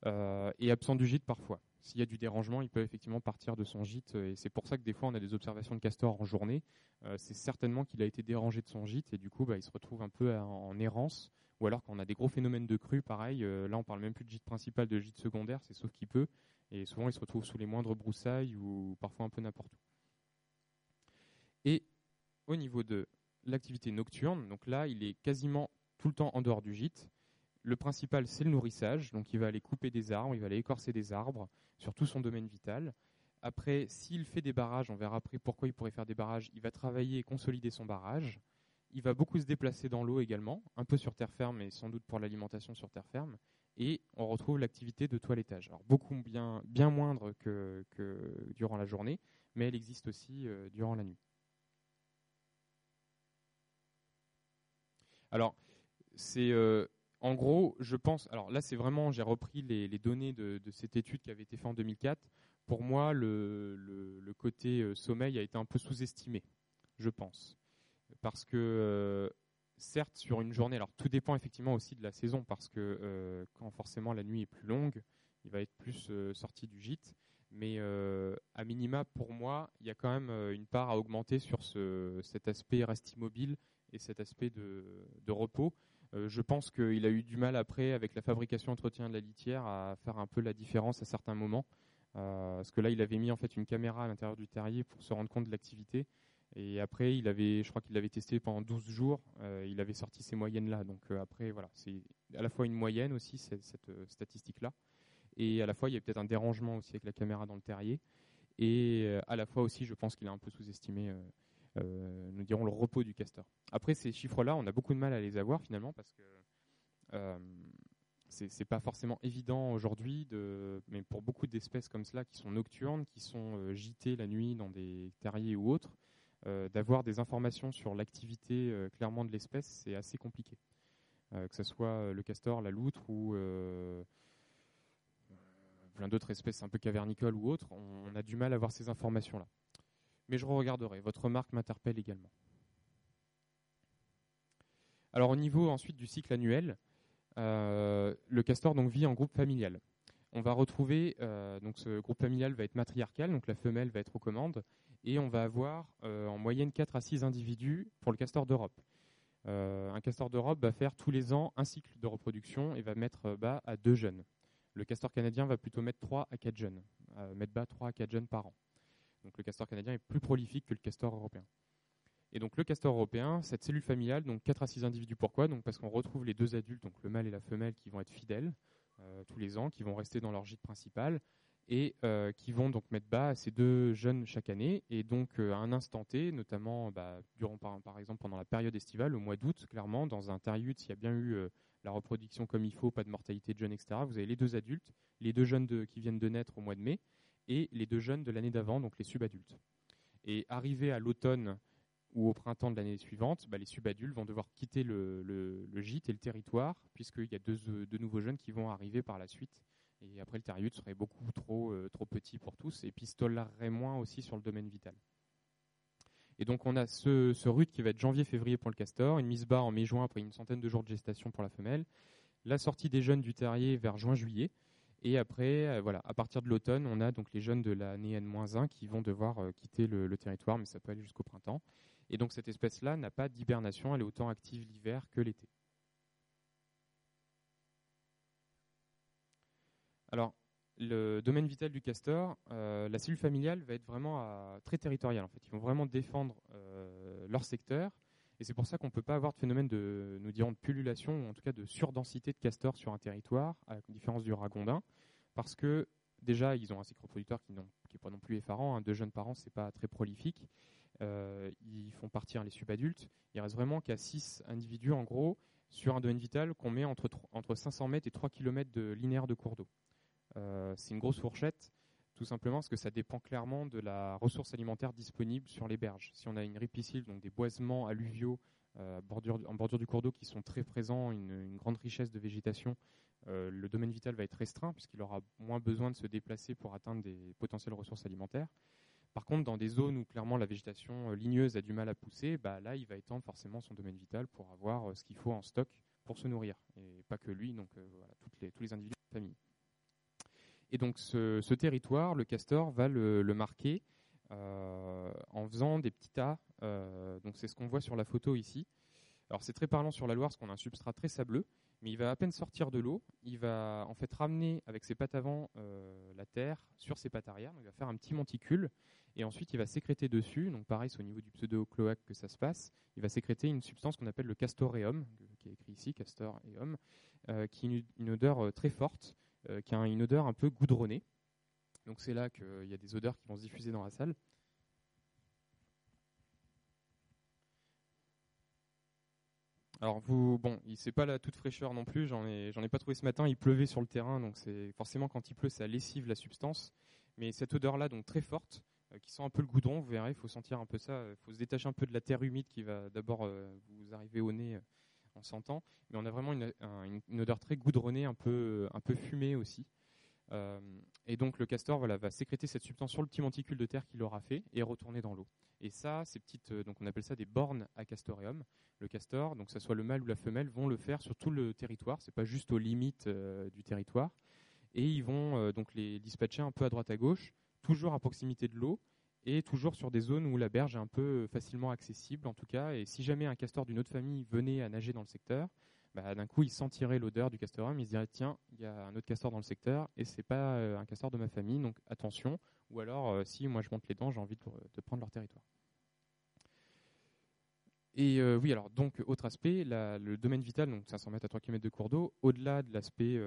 Euh, et absent du gîte parfois. S'il y a du dérangement, il peut effectivement partir de son gîte. Et c'est pour ça que des fois, on a des observations de castor en journée. Euh, c'est certainement qu'il a été dérangé de son gîte et du coup, bah, il se retrouve un peu en, errance. Ou alors, quand on a des gros phénomènes de crue, pareil, là, on parle même plus de gîte principal, de gîte secondaire, c'est sauf qu'il peut. Et souvent, il se retrouve sous les moindres broussailles ou parfois un peu n'importe où. Et au niveau de l'activité nocturne. Donc là, il est quasiment tout le temps en dehors du gîte. Le principal, c'est le nourrissage. Donc il va aller couper des arbres, il va aller écorcer des arbres sur tout son domaine vital. Après, s'il fait des barrages, on verra après pourquoi il pourrait faire des barrages, il va travailler et consolider son barrage. Il va beaucoup se déplacer dans l'eau également, un peu sur terre ferme et sans doute pour l'alimentation sur terre ferme. Et on retrouve l'activité de toilettage. Alors beaucoup bien, moindre que, durant la journée, mais elle existe aussi euh, durant la nuit. Alors, c'est euh, en gros, je pense. Alors là, c'est vraiment, j'ai repris les, données de, cette étude qui avait été faite en 2004. Pour moi, le, côté euh, sommeil a été un peu sous-estimé, je pense, parce que euh, certes, sur une journée, alors tout dépend effectivement aussi de la saison, parce que quand forcément la nuit est plus longue, il va être plus sorti du gîte. Mais à minima, pour moi, il y a quand même une part à augmenter sur cet aspect reste immobile et cet aspect de, repos. Euh, je pense qu'il a eu du mal après, avec la fabrication entretien de la litière, à faire un peu la différence à certains moments. Euh, parce que là, il avait mis en fait une caméra à l'intérieur du terrier pour se rendre compte de l'activité. Et après, il avait, je crois qu'il l'avait testé pendant 12 jours. Euh, il avait sorti ces moyennes-là. Donc après, voilà, c'est à la fois une moyenne aussi, cette, cette statistique-là. Et à la fois, il y a peut-être un dérangement aussi avec la caméra dans le terrier. Et à la fois aussi, je pense qu'il a un peu sous-estimé nous dirons le repos du castor. Après, ces chiffres-là, on a beaucoup de mal à les avoir finalement parce que euh, c'est pas forcément évident aujourd'hui, mais pour beaucoup d'espèces comme cela qui sont nocturnes, qui sont euh, gitées la nuit dans des terriers ou autres, euh, d'avoir des informations sur l'activité clairement de l'espèce, c'est assez compliqué. que ce soit le castor, la loutre ou plein d'autres espèces un peu cavernicoles ou autres, on a du mal à avoir ces informations-là mais je regarderai. Votre remarque m'interpelle également. Alors au niveau ensuite du cycle annuel, euh, le castor donc vit en groupe familial. On va retrouver euh, donc ce groupe familial va être matriarcal, donc la femelle va être aux commandes, et on va avoir euh, en moyenne 4 à 6 individus pour le castor d'Europe. un castor d'Europe va faire tous les ans un cycle de reproduction et va mettre bas à deux jeunes. Le castor canadien va plutôt mettre 3 à 4 jeunes, mettre bas 3 à 4 jeunes par an. Donc le castor canadien est plus prolifique que le castor européen. Et donc le castor européen, cette cellule familiale, donc 4 à 6 individus, pourquoi? Donc parce qu'on retrouve les deux adultes, donc le mâle et la femelle, qui vont être fidèles euh, tous les ans, qui vont rester dans leur gîte principal et euh, qui vont donc mettre bas à ces deux jeunes chaque année. Et donc euh, à un instant T, notamment bah, durant par, exemple pendant la période estivale, au mois d'août, clairement, dans un terrier, s'il y a bien eu la reproduction comme il faut, pas de mortalité de jeunes, etc., vous avez les deux adultes, les deux jeunes qui viennent de naître au mois de mai, et les deux jeunes de l'année d'avant, donc les subadultes. Et arrivé à l'automne ou au printemps de l'année suivante, bah, les subadultes vont devoir quitter le, gîte et le territoire, puisqu'il y a deux, nouveaux jeunes qui vont arriver par la suite. Et après, le terrier serait beaucoup trop, euh, trop petit pour tous, et puis moins aussi sur le domaine vital. Et donc, on a ce, ce rut qui va être janvier-février pour le castor, une mise bas en mai-juin après une centaine de jours de gestation pour la femelle, la sortie des jeunes du terrier vers juin-juillet, et après, euh, voilà, à partir de l'automne, on a donc les jeunes de l'année N-1 qui vont devoir euh, quitter le, territoire, mais ça peut aller jusqu'au printemps. Et donc cette espèce-là n'a pas d'hibernation, elle est autant active l'hiver que l'été. Alors, le domaine vital du castor, euh, la cellule familiale va être vraiment très territoriale. En fait, ils vont vraiment défendre leur secteur et c'est pour ça qu'on ne peut pas avoir de phénomène de, nous dirons, de pullulation, ou en tout cas de surdensité de castors sur un territoire, à la différence du ragondin, parce que déjà, ils ont un cycle reproducteur qui n'est pas non plus effarant. Hein. Deux jeunes parents, c'est pas très prolifique. ils font partir les subadultes. Il reste vraiment qu'à 6 individus, en gros, sur un domaine vital qu'on met entre, entre 500 mètres et 3 km de linéaire de cours d'eau. c'est une grosse fourchette tout simplement parce que ça dépend clairement de la ressource alimentaire disponible sur les berges. Si on a une ripisylve, donc des boisements alluviaux euh, en bordure du cours d'eau qui sont très présents, une, grande richesse de végétation, euh, le domaine vital va être restreint puisqu'il aura moins besoin de se déplacer pour atteindre des potentielles ressources alimentaires. Par contre, dans des zones où clairement la végétation euh, ligneuse a du mal à pousser, bah, là, il va étendre forcément son domaine vital pour avoir ce qu'il faut en stock pour se nourrir. Et pas que lui, donc voilà, tous les individus de la famille. Et donc ce, territoire, le castor va le, marquer euh, en faisant des petits tas. Euh, donc c'est ce qu'on voit sur la photo ici. Alors c'est très parlant sur la Loire parce qu'on a un substrat très sableux, mais il va à peine sortir de l'eau, il va en fait ramener avec ses pattes avant euh, la terre sur ses pattes arrière, il va faire un petit monticule, et ensuite il va sécréter dessus, donc pareil c'est au niveau du pseudo-cloaque que ça se passe, il va sécréter une substance qu'on appelle le castoreum, qui est écrit ici, castor et homme, qui a une odeur très forte, qui a une odeur un peu goudronnée. Donc c'est là qu'il y a des odeurs qui vont se diffuser dans la salle. Alors vous, bon, c'est pas la toute fraîcheur non plus. J'en ai, j'en ai pas trouvé ce matin. Il pleuvait sur le terrain, donc c'est forcément quand il pleut, ça lessive la substance. Mais cette odeur-là, donc très forte, euh, qui sent un peu le goudron, vous verrez, il faut sentir un peu ça. Il faut se détacher un peu de la terre humide qui va d'abord euh, vous arriver au nez on s'entend, mais on a vraiment une, odeur très goudronnée, un peu, un peu fumée aussi. Euh, et donc le castor voilà, va sécréter cette substance sur le petit monticule de terre qu'il aura fait et retourner dans l'eau. Et ça, ces petites, euh, donc on appelle ça des bornes à castoreum. Le castor, donc que ce soit le mâle ou la femelle, vont le faire sur tout le territoire. C'est pas juste aux limites euh, du territoire. Et ils vont donc les dispatcher un peu à droite à gauche, toujours à proximité de l'eau, et toujours sur des zones où la berge est un peu facilement accessible en tout cas. Et si jamais un castor d'une autre famille venait à nager dans le secteur, bah, d'un coup il sentirait l'odeur du castorum, il se dirait tiens, il y a un autre castor dans le secteur et c'est pas euh, un castor de ma famille, donc attention. Ou alors euh, si moi je monte les dents, j'ai envie de, prendre leur territoire. Et euh, oui, alors donc autre aspect, le domaine vital, donc 500 mètres à 3 km de cours d'eau, au-delà de l'aspect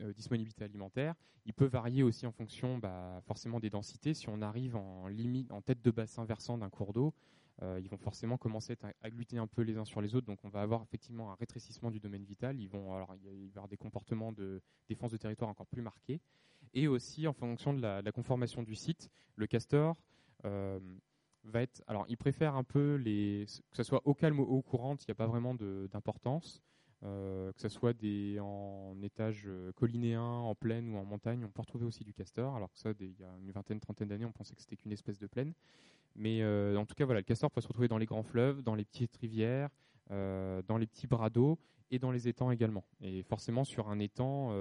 euh, disponibilité alimentaire. Il peut varier aussi en fonction bah, forcément des densités. Si on arrive en, limite, en tête de bassin versant d'un cours d'eau, euh, ils vont forcément commencer à agglutiner un peu les uns sur les autres. Donc on va avoir effectivement un rétrécissement du domaine vital. Ils vont, alors, il va y avoir des comportements de défense de territoire encore plus marqués. Et aussi en fonction de la, conformation du site, le castor euh, va être. Alors il préfère un peu les, que ce soit au calme ou au courant, il n'y a pas vraiment d'importance. Euh, que ce soit des, en étage euh, collinéen, en plaine ou en montagne, on peut retrouver aussi du castor. Alors que ça, il y a une vingtaine, trentaine d'années, on pensait que c'était qu'une espèce de plaine. Mais euh, en tout cas, voilà, le castor peut se retrouver dans les grands fleuves, dans les petites rivières, dans les petits bras d'eau et dans les étangs également. Et forcément, sur un étang,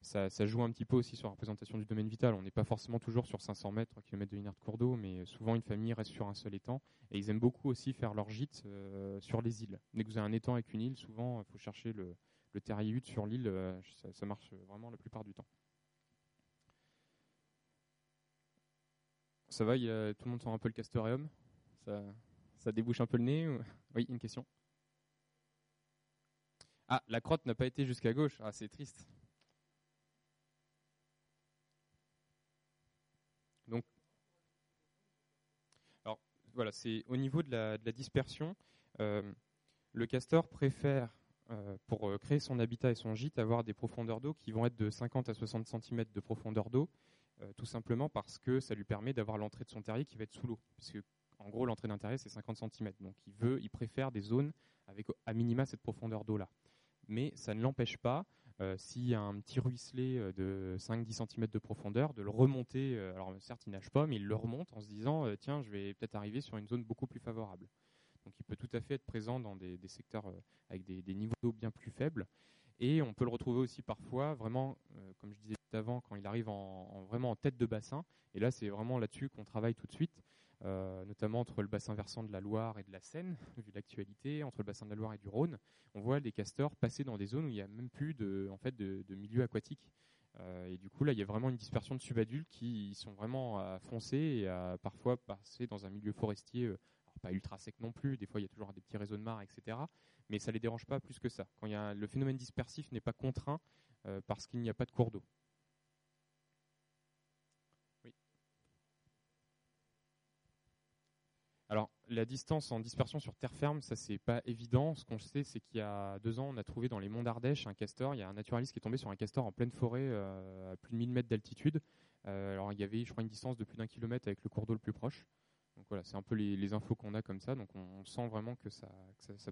ça, joue un petit peu aussi sur la représentation du domaine vital. On n'est pas forcément toujours sur 500 mètres, 3 km de linéaire de cours d'eau, mais souvent une famille reste sur un seul étang. Et ils aiment beaucoup aussi faire leur gîte euh, sur les îles. Dès que vous avez un étang avec une île, souvent il faut chercher le, le terrier hutte sur l'île. Euh, ça, marche vraiment la plupart du temps. Ça va, tout le monde sent un peu le castoreum ça, ça débouche un peu le nez Oui, une question Ah, la crotte n'a pas été jusqu'à gauche. Ah, c'est triste. Donc, alors voilà, c'est au niveau de la, dispersion, euh, le castor préfère, euh, pour euh, créer son habitat et son gîte, avoir des profondeurs d'eau qui vont être de 50 à 60 cm de profondeur d'eau, tout simplement parce que ça lui permet d'avoir l'entrée de son terrier qui va être sous l'eau, puisque en gros l'entrée d'un terrier c'est 50 cm, donc il veut, il préfère des zones avec à minima cette profondeur d'eau là. Mais ça ne l'empêche pas s'il y a un petit ruisselet euh, de 5-10 cm de profondeur, de le remonter. Euh, alors certes, il nage pas, mais il le remonte en se disant tiens, je vais peut-être arriver sur une zone beaucoup plus favorable. Donc il peut tout à fait être présent dans des, secteurs avec des, niveaux d'eau bien plus faibles. Et on peut le retrouver aussi parfois, vraiment, comme je disais avant, quand il arrive en, vraiment en tête de bassin. Et là, c'est vraiment là-dessus qu'on travaille tout de suite. Euh, notamment entre le bassin versant de la Loire et de la Seine, vu l'actualité, entre le bassin de la Loire et du Rhône, on voit des castors passer dans des zones où il n'y a même plus de, en fait, milieu aquatique. Euh, et du coup, là, il y a vraiment une dispersion de subadultes qui sont vraiment à foncer et à parfois passer dans un milieu forestier, euh, pas ultra sec non plus, des fois il y a toujours des petits réseaux de mares, etc. Mais ça ne les dérange pas plus que ça. Le phénomène dispersif n'est pas contraint parce qu'il n'y a pas de cours d'eau. La distance en dispersion sur terre ferme, ça c'est pas évident. Ce qu'on sait, c'est qu'il y a deux ans, on a trouvé dans les monts d'Ardèche un castor. Il y a un naturaliste qui est tombé sur un castor en pleine forêt euh, à plus de 1000 mètres d'altitude. Euh, alors il y avait, je crois, une distance de plus d'un kilomètre avec le cours d'eau le plus proche. Donc voilà, c'est un peu les, infos qu'on a comme ça. Donc on, sent vraiment que ça,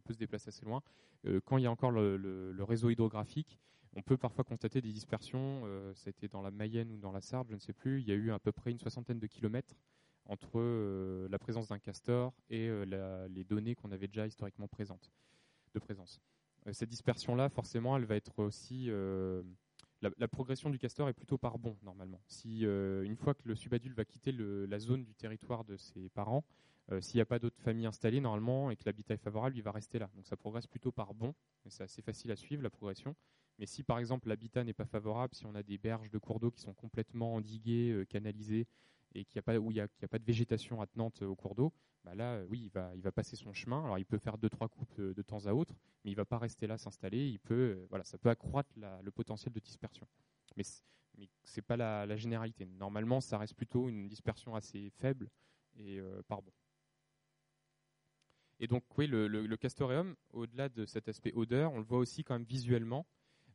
peut se déplacer assez loin. Euh, quand il y a encore le, réseau hydrographique, on peut parfois constater des dispersions. été dans la Mayenne ou dans la Sarthe, je ne sais plus. Il y a eu à peu près une soixantaine de kilomètres entre euh, la présence d'un castor et euh, les données qu'on avait déjà historiquement présentes de présence. Euh, cette dispersion-là, forcément, elle va être aussi la, progression du castor est plutôt par bon normalement. Si une fois que le subadulte va quitter la zone du territoire de ses parents, s'il n'y a pas d'autres familles installées normalement et que l'habitat est favorable, il va rester là. Donc ça progresse plutôt par bon. C'est assez facile à suivre la progression. Mais si par exemple l'habitat n'est pas favorable, si on a des berges de cours d'eau qui sont complètement endiguées, canalisées, et qu'il y a pas, où il n'y a, pas de végétation attenante au cours d'eau, bah là, euh, oui, il va, il va passer son chemin. Alors, il peut faire deux, trois coupes de, temps à autre, mais il ne va pas rester là, s'installer. Il euh, voilà, ça peut accroître le potentiel de dispersion. Mais ce n'est pas la, généralité. Normalement, ça reste plutôt une dispersion assez faible et euh. Et donc, oui, le, le, le castoreum, au-delà de cet aspect odeur, on le voit aussi quand même visuellement.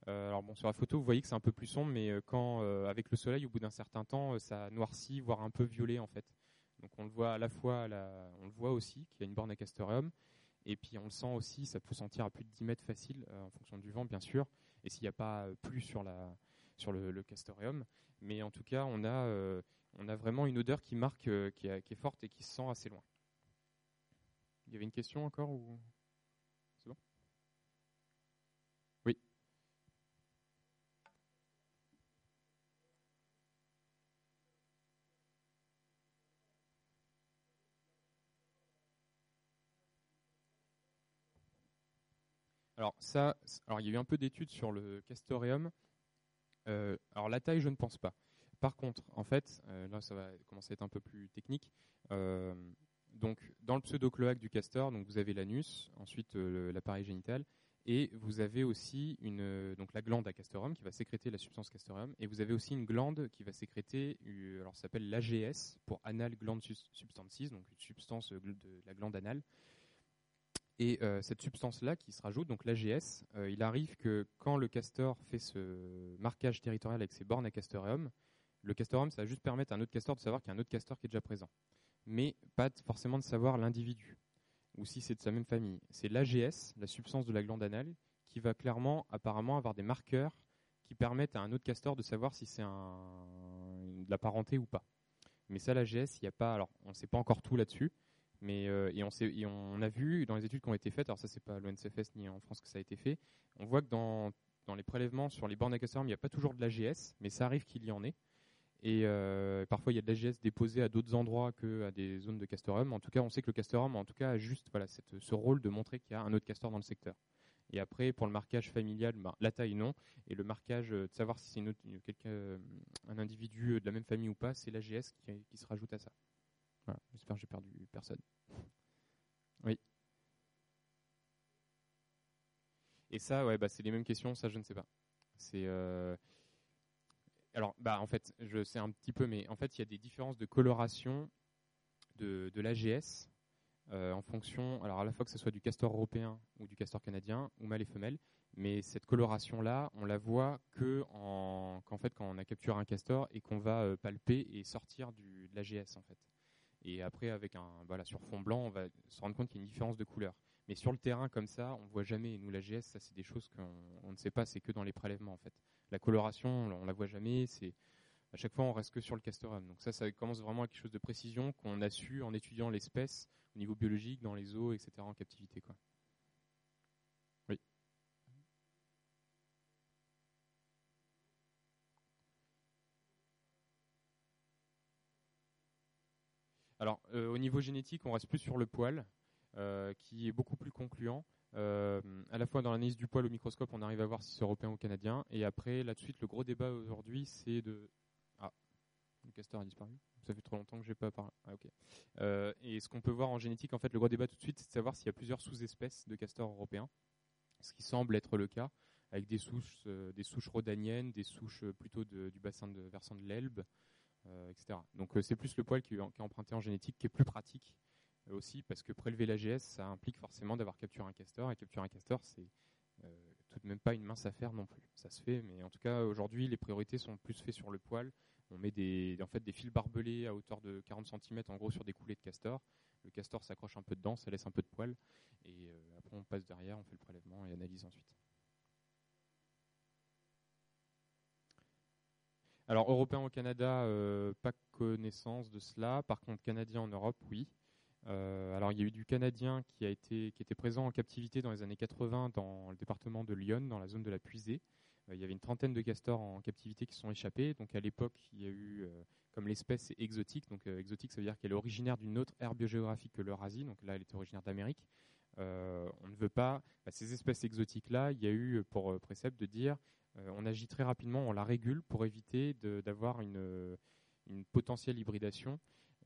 Euh, alors bon, sur la photo, vous voyez que c'est un peu plus sombre, mais euh, quand euh, avec le soleil, au bout d'un certain temps, ça noircit, voire un peu violet en fait. Donc on le voit à la fois, on le voit aussi qu'il y a une borne à castoreum, et puis on le sent aussi, ça peut sentir à plus de 10 mètres facile en fonction du vent bien sûr, et s'il n'y a pas plus sur, le, le, castoreum. Mais en tout cas, on a, vraiment une odeur qui marque, qui, est, forte et qui se sent assez loin. Il y avait une question encore ou? Alors ça, alors il y a eu un peu d'études sur le castoreum. Euh, alors la taille, je ne pense pas. Par contre, en fait, euh, là ça va commencer à être un peu plus technique. Euh, donc dans le pseudocloaque du castor, donc vous avez l'anus, ensuite l'appareil génital, et vous avez aussi une, donc la glande à castoreum qui va sécréter la substance castoreum, et vous avez aussi une glande qui va sécréter, alors ça s'appelle l'AGS pour anal gland substances, donc une substance de la glande anale, et euh, cette substance-là qui se rajoute, donc l'AGS, euh, il arrive que quand le castor fait ce marquage territorial avec ses bornes à castoreum, le castoreum, ça va juste permettre à un autre castor de savoir qu'il y a un autre castor qui est déjà présent. Mais pas forcément de savoir l'individu, ou si c'est de sa même famille. C'est l'AGS, la substance de la glande anale, qui va clairement, apparemment, avoir des marqueurs qui permettent à un autre castor de savoir si c'est de la parenté ou pas. Mais ça, l'AGS, il n'y a pas. Alors, on ne sait pas encore tout là-dessus. Mais euh, et, on a vu dans les études qui ont été faites, alors ça c'est pas l'ONCFS ni en France que ça a été fait, on voit que dans, les prélèvements sur les bornes à il n'y a pas toujours de l'AGS, mais ça arrive qu'il y en ait. Et euh, parfois il y a de l'AGS déposé à d'autres endroits que à des zones de castoreum. En tout cas, on sait que le castoreum, en tout cas, a juste ce rôle de montrer qu'il y a un autre castor dans le secteur. Et après, pour le marquage familial, ben, la taille non, et le marquage euh, de savoir si c'est un individu de la même famille ou pas, c'est l'AGS qui se rajoute à ça. J'espère que j'ai perdu personne. Oui. Et ça, ouais, bah, c'est les mêmes questions. Ça, je ne sais pas. C'est euh, alors, bah, en fait, je sais un petit peu, mais en fait, il y a des différences de coloration de, de l'AGS euh, en fonction, alors à la fois que ce soit du castor européen ou du castor canadien, ou mâle et femelle, mais cette coloration-là, on la voit que en, qu'en fait, quand on a capturé un castor et qu'on va euh, palper et sortir du, de l'AGS en fait. Et après, avec un, voilà, sur fond blanc, on va se rendre compte qu'il y a une différence de couleur. Mais sur le terrain, comme ça, on ne voit jamais. Nous, la GS, ça, c'est des choses qu'on ne sait pas, c'est que dans les prélèvements, en fait. La coloration, on la voit jamais. C'est à chaque fois, on reste que sur le castoreum. Donc ça, ça commence vraiment à quelque chose de précision qu'on a su en étudiant l'espèce au niveau biologique, dans les eaux, etc., en captivité, quoi. Alors, euh, au niveau génétique, on reste plus sur le poil, euh, qui est beaucoup plus concluant. Euh, à la fois dans l'analyse du poil au microscope, on arrive à voir si c'est européen ou canadien. Et après, là de suite, le gros débat aujourd'hui, c'est de. Ah, le castor a disparu. Ça fait trop longtemps que j'ai pas parlé. Ah, ok. et ce qu'on peut voir en génétique, en fait, le gros débat tout de suite, c'est de savoir s'il y a plusieurs sous-espèces de castors européens. Ce qui semble être le cas, avec des souches, des souches rhodaniennes, des souches plutôt du bassin versant de l'Elbe, euh, etc. Donc euh, c'est plus le poil qui, est emprunté en génétique qui est plus pratique aussi parce que prélever l'AGS, ça implique forcément d'avoir capturé un castor, et capturer un castor, c'est tout de même pas une mince affaire non plus. Ça se fait, mais en tout cas, aujourd'hui, les priorités sont plus faites sur le poil. On met des, en fait, des fils barbelés à hauteur de 40 cm, en gros, sur des coulées de castor. Le castor s'accroche un peu dedans, ça laisse un peu de poil. Et après, on passe derrière, on fait le prélèvement et analyse ensuite. Alors, européen au Canada, euh, pas connaissance de cela. Par contre, canadien en Europe, oui. Euh, alors, il y a eu du canadien qui, a été, qui était présent en captivité dans les années 80 dans le département de Lyon, dans la zone de la Puisée. Euh, il y avait une trentaine de castors en captivité qui sont échappés. Donc, à l'époque, il y a eu, comme l'espèce est exotique, donc exotique, ça veut dire qu'elle est originaire d'une autre aire biogéographique que l'Eurasie. Donc là, elle est originaire d'Amérique. on ne veut pas, bah, ces espèces exotiques-là, il y a eu pour précepte de dire euh, on agit très rapidement, on la régule pour éviter d'avoir une, potentielle hybridation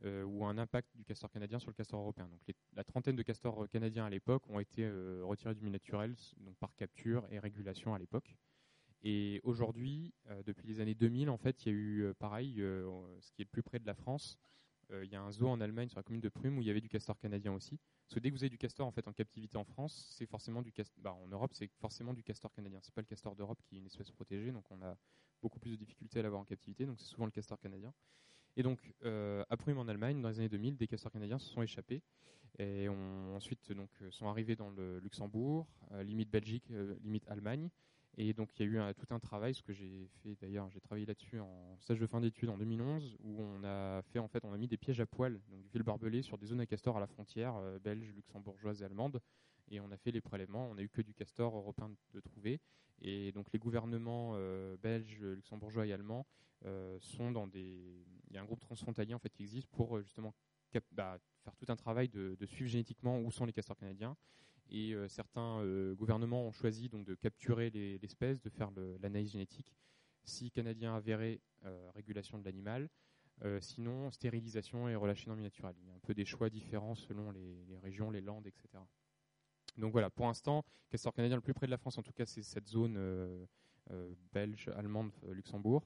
euh, ou un impact du castor canadien sur le castor européen. Donc la trentaine de castors canadiens à l'époque ont été euh, retirés du milieu naturel donc par capture et régulation à l'époque. Et aujourd'hui, depuis les années 2000, en fait, il y a eu pareil, ce qui est le plus près de la France, il y a un zoo en Allemagne sur la commune de Prüm où il y avait du castor canadien aussi. Parce que dès que vous avez du castor en fait en captivité en France, c'est forcément du castor. Bah, en Europe, c'est forcément du castor canadien. C'est pas le castor d'Europe qui est une espèce protégée, donc on a beaucoup plus de difficultés à l'avoir en captivité. Donc c'est souvent le castor canadien. Et donc, euh, à en Allemagne, dans les années 2000, des castors canadiens se sont échappés et ont ensuite donc euh, sont arrivés dans le Luxembourg, euh, limite Belgique, limite Allemagne. Et donc il y a eu tout un travail, ce que j'ai fait d'ailleurs, j'ai travaillé là-dessus en stage de fin d'études en 2011, où on a fait en fait, on a mis des pièges à poils, donc du fil barbelé sur des zones à castor à la frontière euh, belge, luxembourgeoise et allemande, et on a fait les prélèvements. On a eu que du castor européen de, trouver, et donc les gouvernements euh, belges, luxembourgeois et allemands euh, sont dans des, il y a un groupe transfrontalier en fait qui existe pour justement bah, faire tout un travail de, de suivre génétiquement où sont les castors canadiens et euh, certains euh, gouvernements ont choisi donc de capturer l'espèce, de faire l'analyse génétique. Si canadien avéré, euh, régulation de l'animal. sinon, stérilisation et relâcher dans le naturel. Il y a un peu des choix différents selon les, régions, les landes, etc. Donc voilà, pour l'instant, castor canadien le plus près de la France, en tout cas, c'est cette zone belge, allemande, Luxembourg.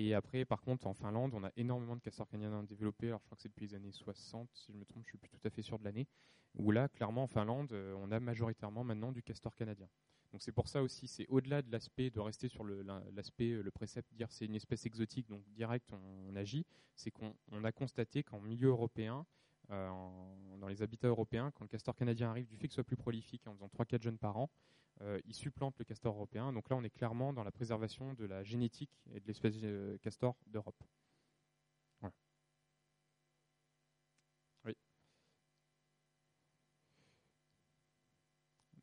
Et après, par contre, en Finlande, on a énormément de castors canadiens développés. Alors, je crois que c'est depuis les années 60, si je me trompe, je suis plus tout à fait sûr de l'année. Où là, clairement, en Finlande, euh, on a majoritairement maintenant du castor canadien. Donc, c'est pour ça aussi, c'est au-delà de l'aspect de rester sur l'aspect, le, euh, le, précepte, dire c'est une espèce exotique, donc direct, on, agit. C'est qu'on a constaté qu'en milieu européen, euh, dans les habitats européens, quand le castor canadien arrive, du fait qu'il soit plus prolifique, en faisant 3-4 jeunes par an, euh, il supplante le castor européen. Donc là, on est clairement dans la préservation de la génétique et de l'espèce euh, castor d'Europe. Oui.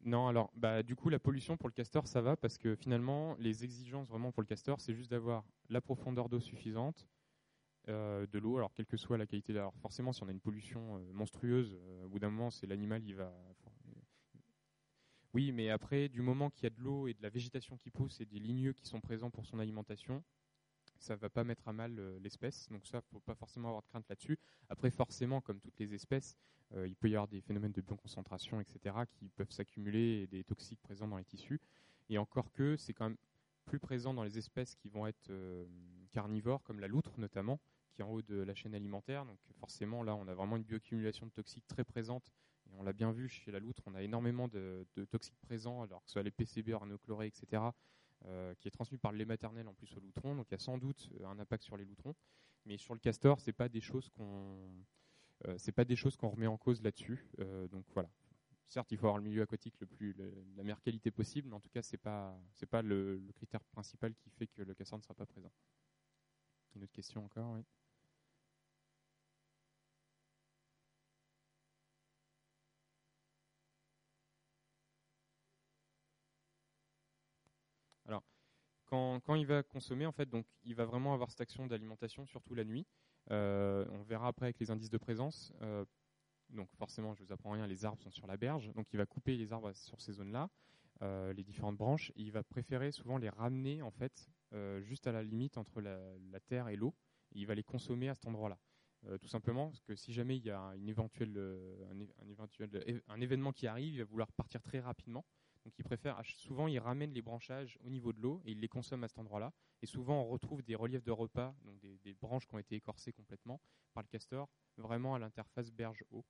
Non, alors, bah, du coup, la pollution pour le castor, ça va parce que finalement, les exigences vraiment pour le castor, c'est juste d'avoir la profondeur d'eau suffisante, de l'eau, alors quelle que soit la qualité. Alors forcément, si on a une pollution monstrueuse, au bout d'un moment, c'est l'animal, il va, oui, mais après, du moment qu'il y a de l'eau et de la végétation qui pousse et des ligneux qui sont présents pour son alimentation, ça ne va pas mettre à mal euh, l'espèce. Donc ça, faut pas forcément avoir de crainte là-dessus. Après, forcément, comme toutes les espèces, euh, il peut y avoir des phénomènes de bioconcentration, etc., qui peuvent s'accumuler et des toxiques présents dans les tissus. Et encore que, c'est quand même plus présent dans les espèces qui vont être euh, carnivores, comme la loutre notamment, qui est en haut de la chaîne alimentaire. Donc forcément, là, on a vraiment une bioaccumulation de toxiques très présente on l'a bien vu chez la loutre, on a énormément de, toxiques présents, alors que ce soit les PCB, arnéochlorés, etc., euh, qui est transmis par le lait maternel en plus au loutron. Donc il y a sans doute euh, un impact sur les loutrons. Mais sur le castor, choses qu'on euh, pas des choses qu'on remet en cause là-dessus. donc voilà. Certes, il faut avoir le milieu aquatique le plus, la meilleure qualité possible, mais en tout cas, pas, c'est pas le, le, critère principal qui fait que le castor ne sera pas présent. Une autre question encore, oui. Alors, quand, il va consommer, en fait, donc, il va vraiment avoir cette action d'alimentation, surtout la nuit. Euh, on verra après avec les indices de présence. Euh, donc, forcément, je vous apprends rien, les arbres sont sur la berge. Donc, il va couper les arbres sur ces zones-là, euh, les différentes branches. Et il va préférer souvent les ramener, en fait, juste à la limite entre la, terre et l'eau. il va les consommer à cet endroit-là. tout simplement parce que si jamais il y a une éventuelle, un, éventuel, un événement qui arrive, il va vouloir partir très rapidement. Donc il préfère, souvent il ramène les branchages au niveau de l'eau et il les consomme à cet endroit-là. Et souvent on retrouve des reliefs de repas, donc des, branches qui ont été écorcées complètement par le castor, vraiment à l'interface berge-eau,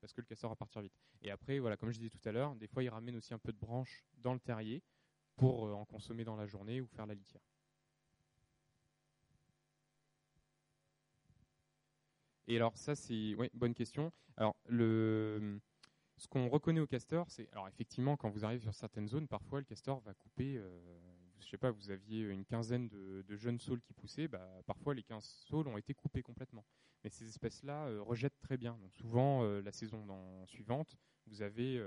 parce que le castor va partir vite. Et après, voilà, comme je disais tout à l'heure, des fois il ramène aussi un peu de branches dans le terrier pour en consommer dans la journée ou faire la litière. Et alors ça c'est oui, bonne question. Alors le ce qu'on reconnaît au castor, c'est alors effectivement quand vous arrivez sur certaines zones, parfois le castor va couper. Euh, je sais pas, vous aviez une quinzaine de, jeunes saules qui poussaient, bah, parfois les 15 saules ont été coupés complètement. Mais ces espèces-là euh, rejettent très bien. Donc souvent euh, la saison suivante, vous avez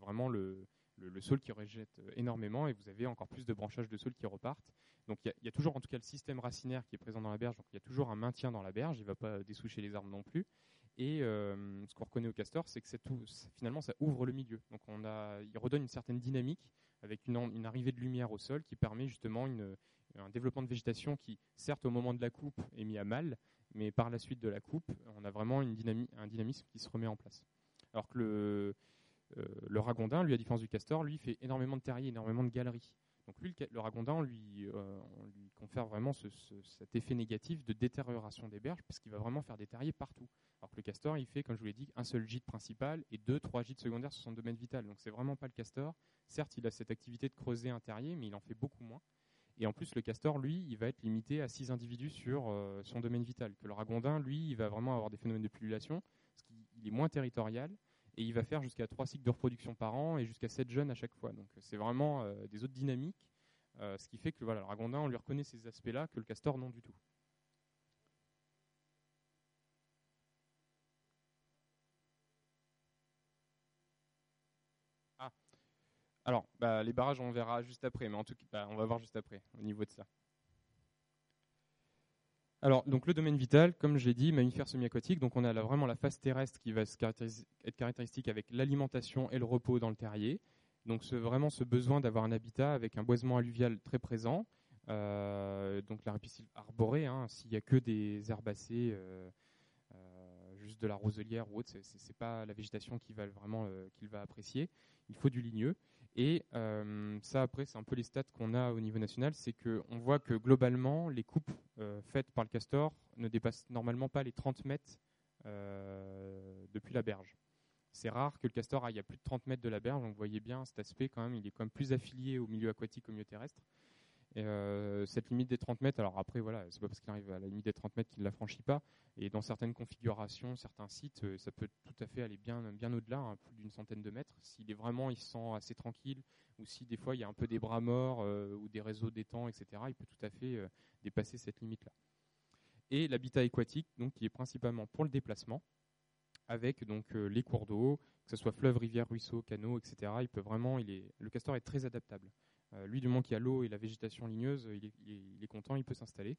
vraiment le, le, saule qui rejette énormément et vous avez encore plus de branchages de saules qui repartent. Donc il y, a toujours en tout cas le système racinaire qui est présent dans la berge, donc il y a toujours un maintien dans la berge, il ne va pas dessoucher les arbres non plus. Et euh, ce qu'on reconnaît au castor, c'est que finalement ça ouvre le milieu. Donc on a, il redonne une certaine dynamique avec une, arrivée de lumière au sol qui permet justement un développement de végétation qui, certes au moment de la coupe, est mis à mal, mais par la suite de la coupe, on a vraiment un dynamisme qui se remet en place. Alors que le, euh, le ragondin, lui, à différence du castor, lui fait énormément de terriers, énormément de galeries. Donc lui, le, ragondin, euh, lui confère vraiment cet effet négatif de détérioration des berges, puisqu'il va vraiment faire des terriers partout. Alors que le castor, il fait, comme je vous l'ai dit, un seul gîte principal et deux, trois gîtes secondaires sur son domaine vital. Donc c'est vraiment pas le castor. Certes, il a cette activité de creuser un terrier, mais il en fait beaucoup moins. Et en plus, le castor, lui, il va être limité à six individus sur euh, son domaine vital. Que le ragondin, lui, il va vraiment avoir des phénomènes de pullulation, parce qu'il est moins territorial et il va faire jusqu'à trois cycles de reproduction par an et jusqu'à 7 jeunes à chaque fois. Donc c'est vraiment euh, des autres dynamiques, euh, ce qui fait que voilà, le ragondin, on lui reconnaît ces aspects-là que le castor non du tout. Ah. Alors, bah, les barrages, on verra juste après, mais en tout cas, bah, on va voir juste après au niveau de ça. Alors, donc le domaine vital, comme j'ai dit, mammifère semi-aquatique, donc on a vraiment la phase terrestre qui va être caractéristique avec l'alimentation et le repos dans le terrier. Donc vraiment ce besoin d'avoir un habitat avec un boisement alluvial très présent, euh, donc la répicile arborée, hein, s'il n'y a que des herbacées, euh, euh, juste de la roselière ou autre, ce n'est pas la végétation qu'il va vraiment va apprécier. Il faut du ligneux. Et euh, ça, après, c'est un peu les stats qu'on a au niveau national, c'est qu'on voit que globalement, les coupes euh, faites par le castor ne dépassent normalement pas les 30 mètres euh, depuis la berge. C'est rare que le castor aille à plus de 30 mètres de la berge, donc vous voyez bien cet aspect quand même, il est quand même plus affilié au milieu aquatique qu'au milieu terrestre. Euh, cette limite des 30 mètres, alors après, voilà, c'est pas parce qu'il arrive à la limite des 30 mètres qu'il ne la franchit pas. Et dans certaines configurations, certains sites, euh, ça peut tout à fait aller bien, bien au-delà, hein, plus d'une centaine de mètres. S'il est vraiment, il se sent assez tranquille, ou si des fois il y a un peu des bras morts euh, ou des réseaux d'étangs, etc., il peut tout à fait dépasser cette limite-là. Et l'habitat aquatique, donc, qui est principalement pour le déplacement, avec donc les cours d'eau, que ce soit fleuve, rivière, ruisseau, canaux, etc. Il peut vraiment, le castor est très adaptable. Euh, lui, du moment qu'il y a l'eau et la végétation ligneuse, il est, content, il peut s'installer.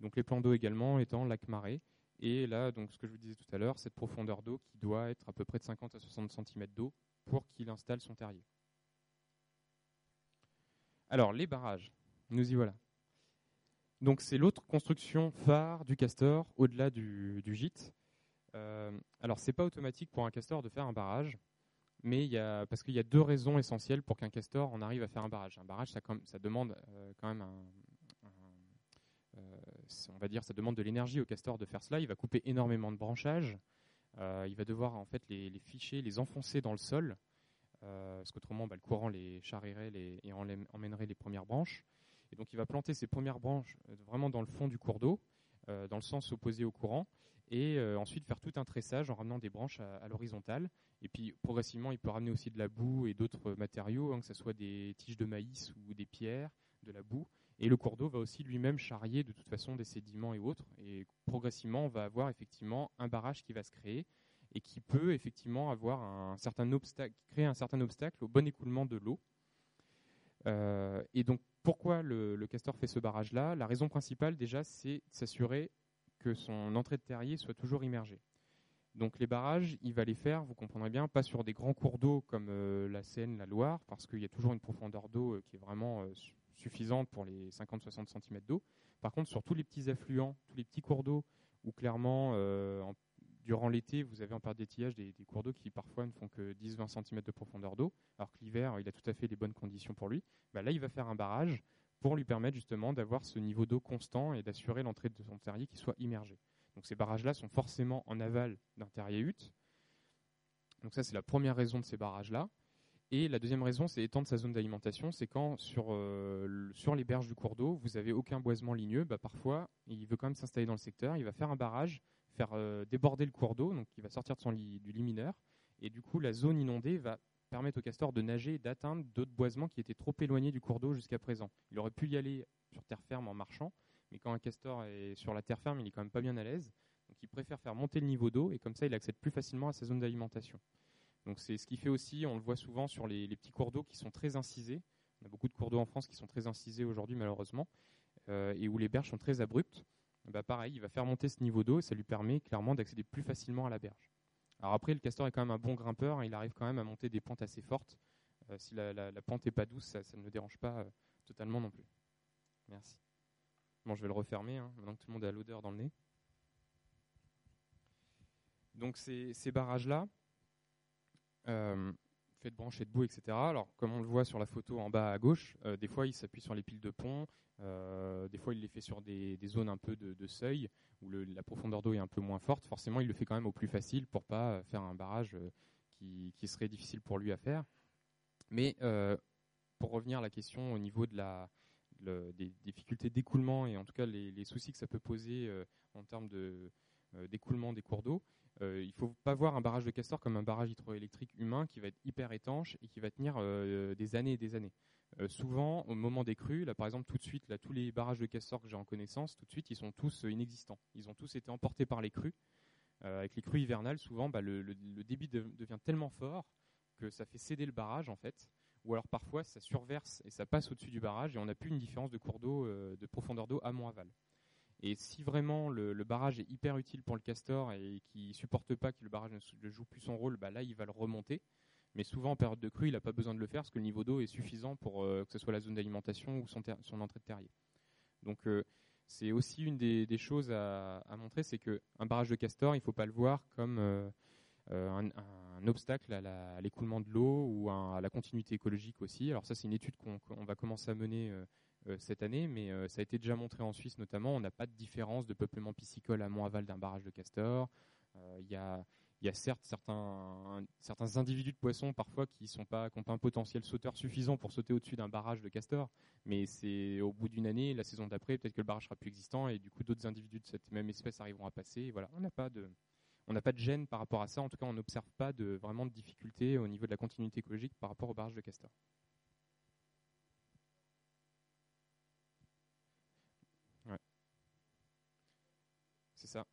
Donc les plans d'eau également étant lac marais. Et là, donc ce que je vous disais tout à l'heure, cette profondeur d'eau qui doit être à peu près de 50 à 60 cm d'eau pour qu'il installe son terrier. Alors les barrages, nous y voilà. Donc c'est l'autre construction phare du castor au-delà du, gîte. Euh, alors c'est pas automatique pour un castor de faire un barrage mais il y a, parce qu'il y a deux raisons essentielles pour qu'un castor en arrive à faire un barrage. Un barrage, ça, demande euh, quand même euh, on va dire, ça demande de l'énergie au castor de faire cela. Il va couper énormément de branchages. Euh, il va devoir en fait les, ficher, les enfoncer dans le sol, parce qu'autrement, bah, le courant les charrierait et emmènerait les premières branches. Et donc, il va planter ses premières branches vraiment dans le fond du cours d'eau, dans le sens opposé au courant et euh, ensuite faire tout un tressage en ramenant des branches à, l'horizontale. Et puis progressivement, il peut ramener aussi de la boue et d'autres matériaux, hein, que ce soit des tiges de maïs ou des pierres, de la boue. Et le cours d'eau va aussi lui-même charrier de toute façon des sédiments et autres. Et progressivement, on va avoir effectivement un barrage qui va se créer et qui peut effectivement avoir un certain obstacle, créer un certain obstacle au bon écoulement de l'eau. Euh, et donc, pourquoi le, castor fait ce barrage-là La raison principale, déjà, c'est s'assurer que son entrée de terrier soit toujours immergée. Donc les barrages, il va les faire, vous comprendrez bien, pas sur des grands cours d'eau comme euh, la Seine, la Loire, parce qu'il y a toujours une profondeur d'eau euh, qui est vraiment euh, suffisante pour les 50-60 cm d'eau. Par contre, sur tous les petits affluents, tous les petits cours d'eau, où clairement, durant l'été, vous avez en période d'étillage des, cours d'eau qui parfois ne font que 10-20 cm de profondeur d'eau, alors que l'hiver, il a tout à fait les bonnes conditions pour lui. Bah là, il va faire un barrage pour lui permettre justement d'avoir ce niveau d'eau constant et d'assurer l'entrée de son terrier qui soit immergé. Donc ces barrages-là sont forcément en aval d'un terrier hutte. Donc ça, c'est la première raison de ces barrages-là. Et la deuxième raison, c'est étendre sa zone d'alimentation. C'est quand sur, euh, sur les berges du cours d'eau, vous avez aucun boisement ligneux, bah, parfois, il veut quand même s'installer dans le secteur, il va faire un barrage, euh, déborder le cours d'eau, donc il va sortir de son lit, du lit et du coup, la zone inondée va permettre au castor de nager et d'atteindre d'autres boisements qui étaient trop éloignés du cours d'eau jusqu'à présent. Il aurait pu y aller sur terre ferme en marchant, mais quand un castor est sur la terre ferme, il est quand même pas bien à l'aise. Donc il préfère faire monter le niveau d'eau et comme ça, il accède plus facilement à sa zone d'alimentation. Donc c'est ce qui fait aussi, on le voit souvent sur les, petits cours d'eau qui sont très incisés. On a beaucoup de cours d'eau en France qui sont très incisés aujourd'hui malheureusement, euh, et où les berges sont très abruptes. Bah pareil, il va faire monter ce niveau d'eau et ça lui permet clairement d'accéder plus facilement à la berge. Alors après, le castor est quand même un bon grimpeur, il arrive quand même à monter des pentes assez fortes. Euh, si la, pente n'est pas douce, ça, ne le dérange pas euh, totalement non plus. Merci. Bon, je vais le refermer, hein, maintenant que tout le monde a l'odeur dans le nez. Donc ces barrages-là, euh, fait de branches et de etc. Alors, comme on le voit sur la photo en bas à gauche, euh, des fois il s'appuie sur les piles de pont, euh, des fois il les fait sur des, zones un peu de, seuil où la profondeur d'eau est un peu moins forte. Forcément, il le fait quand même au plus facile pour pas faire un barrage qui, serait difficile pour lui à faire. Mais pour revenir à la question au niveau de la, des difficultés d'écoulement et en tout cas les, soucis que ça peut poser en termes d'écoulement des cours d'eau, euh, il ne faut pas voir un barrage de castor comme un barrage hydroélectrique humain qui va être hyper étanche et qui va tenir euh, des années et des années. Euh, souvent, au moment des crues, là par exemple tout de suite, là tous les barrages de castor que j'ai en connaissance, tout de suite, ils sont tous inexistants. Ils ont tous été emportés par les crues. avec les crues hivernales, souvent, bah, le, débit devient tellement fort que ça fait céder le barrage en fait. Ou alors parfois, ça surverse et ça passe au-dessus du barrage et on n'a plus une différence de cours d'eau, de profondeur d'eau amont-aval. Et si vraiment le, barrage est hyper utile pour le castor et qui supporte pas que le barrage ne joue plus son rôle, bah là il va le remonter. Mais souvent en période de crue, il n'a pas besoin de le faire parce que le niveau d'eau est suffisant pour euh, que ce soit la zone d'alimentation ou son, entrée de terrier. Donc euh, c'est aussi une des, choses à, montrer, c'est qu'un barrage de castor, il ne faut pas le voir comme euh, un, obstacle à l'écoulement de l'eau ou à la continuité écologique aussi. Alors ça, c'est une étude qu'on va commencer à mener cette année, mais euh, ça a été déjà montré en Suisse notamment. On n'a pas de différence de peuplement piscicole à aval d'un barrage de castor. Euh, il y a, certes certains, individus de poissons parfois qui n'ont pas, pas un potentiel sauteur suffisant pour sauter au-dessus d'un barrage de castor, mais c'est au bout d'une année, la saison d'après, peut-être que le barrage sera plus existant et du coup d'autres individus de cette même espèce arriveront à passer. voilà, on n'a pas de gêne par rapport à ça. En tout cas, on n'observe pas de vraiment de difficultés au niveau de la continuité écologique par rapport au barrage de castor.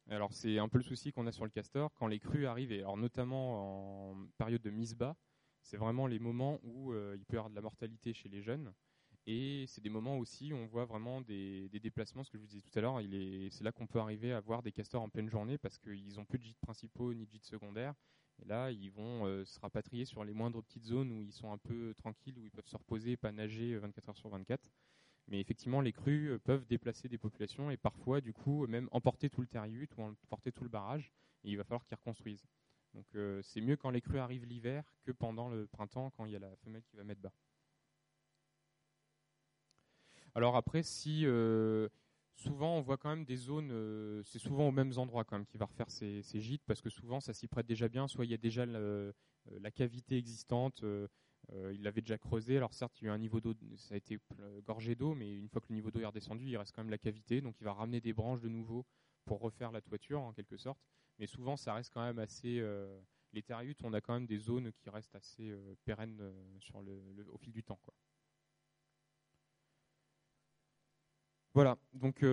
Alors c'est un peu le souci qu'on a sur le castor quand les crues arrivent, alors notamment en période de mise bas, c'est vraiment les moments où euh, il peut y avoir de la mortalité chez les jeunes. Et c'est des moments aussi où on voit vraiment des, déplacements, ce que je vous disais tout à l'heure, c'est là qu'on peut arriver à voir des castors en pleine journée parce qu'ils n'ont plus de gîtes principaux ni de gîtes secondaires. Et là, ils vont euh, se rapatrier sur les moindres petites zones où ils sont un peu tranquilles, où ils peuvent se reposer, pas nager 24 heures sur 24. Mais effectivement, les crues euh, peuvent déplacer des populations et parfois, du coup, même emporter tout le terriut ou emporter tout le barrage. Et il va falloir qu'ils reconstruisent. Donc euh, c'est mieux quand les crues arrivent l'hiver que pendant le printemps quand il y a la femelle qui va mettre bas. Alors après, si euh, souvent on voit quand même des zones, c'est souvent aux mêmes endroits quand même qui va refaire ces, gîtes parce que souvent ça s'y prête déjà bien. Soit il y a déjà la cavité existante. Euh, il l'avait déjà creusé. Alors certes, il y a eu un niveau d'eau, ça a été gorgé d'eau, mais une fois que le niveau d'eau est redescendu, il reste quand même la cavité. Donc il va ramener des branches de nouveau pour refaire la toiture en quelque sorte. Mais souvent, ça reste quand même assez. Euh, les terriutes, on a quand même des zones qui restent assez euh, pérennes sur le, au fil du temps. Voilà. Donc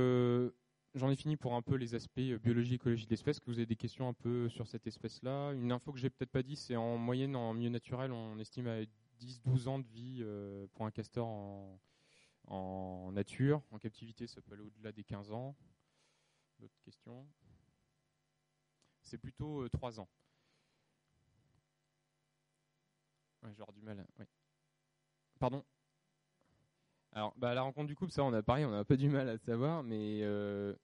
J'en ai fini pour un peu les aspects biologie écologie de l'espèce. Que vous avez des questions un peu sur cette espèce-là? Une info que j'ai peut-être pas dit, c'est en moyenne en milieu naturel, on estime à 10-12 ans de vie euh, pour un castor en, nature. En captivité, ça peut aller au-delà des 15 ans. D'autres questions? C'est plutôt 3 euh, ans. Ouais, du mal. Pardon? Alors, bah, la rencontre du couple, ça, on a pareil, on a un du mal à savoir, mais euh,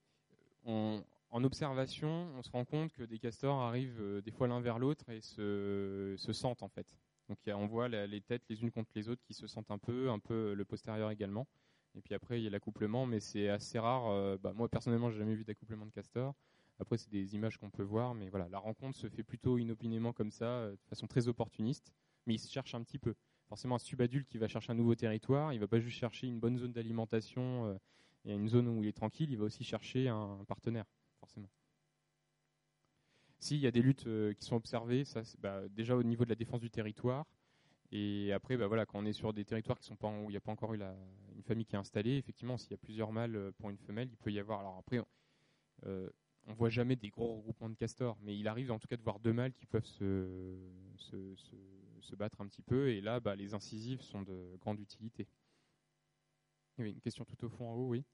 en observation, on se rend compte que des castors arrivent des fois l'un vers l'autre et se sentent en fait. Donc on voit les têtes les unes contre les autres qui se sentent un peu, un peu le postérieur également. Et puis après, il y a l'accouplement, mais c'est assez rare. Euh, bah, moi, personnellement, j'ai jamais vu d'accouplement de castor. Après, c'est des images qu'on peut voir, mais voilà, la rencontre se fait plutôt inopinément comme ça, de façon très opportuniste, mais il se cherche un petit peu. Forcément, un subadulte qui va chercher un nouveau territoire, il va pas juste chercher une bonne zone d'alimentation et une zone où il est tranquille, il va aussi chercher un partenaire. S'il y a des luttes qui sont observées, ça, bah, déjà au niveau de la défense du territoire, et après, bah voilà, quand on est sur des territoires qui sont pas où il n'y a pas encore eu la, une famille qui est installée, effectivement, s'il y a plusieurs mâles euh, pour une femelle, il peut y avoir. Alors après, euh, on voit jamais des gros regroupements de castors, mais il arrive en tout cas de voir deux mâles qui peuvent se, se, se, battre un petit peu, et là, bah, les incisives sont de grande utilité. Il y avait une question tout au fond en haut, oui.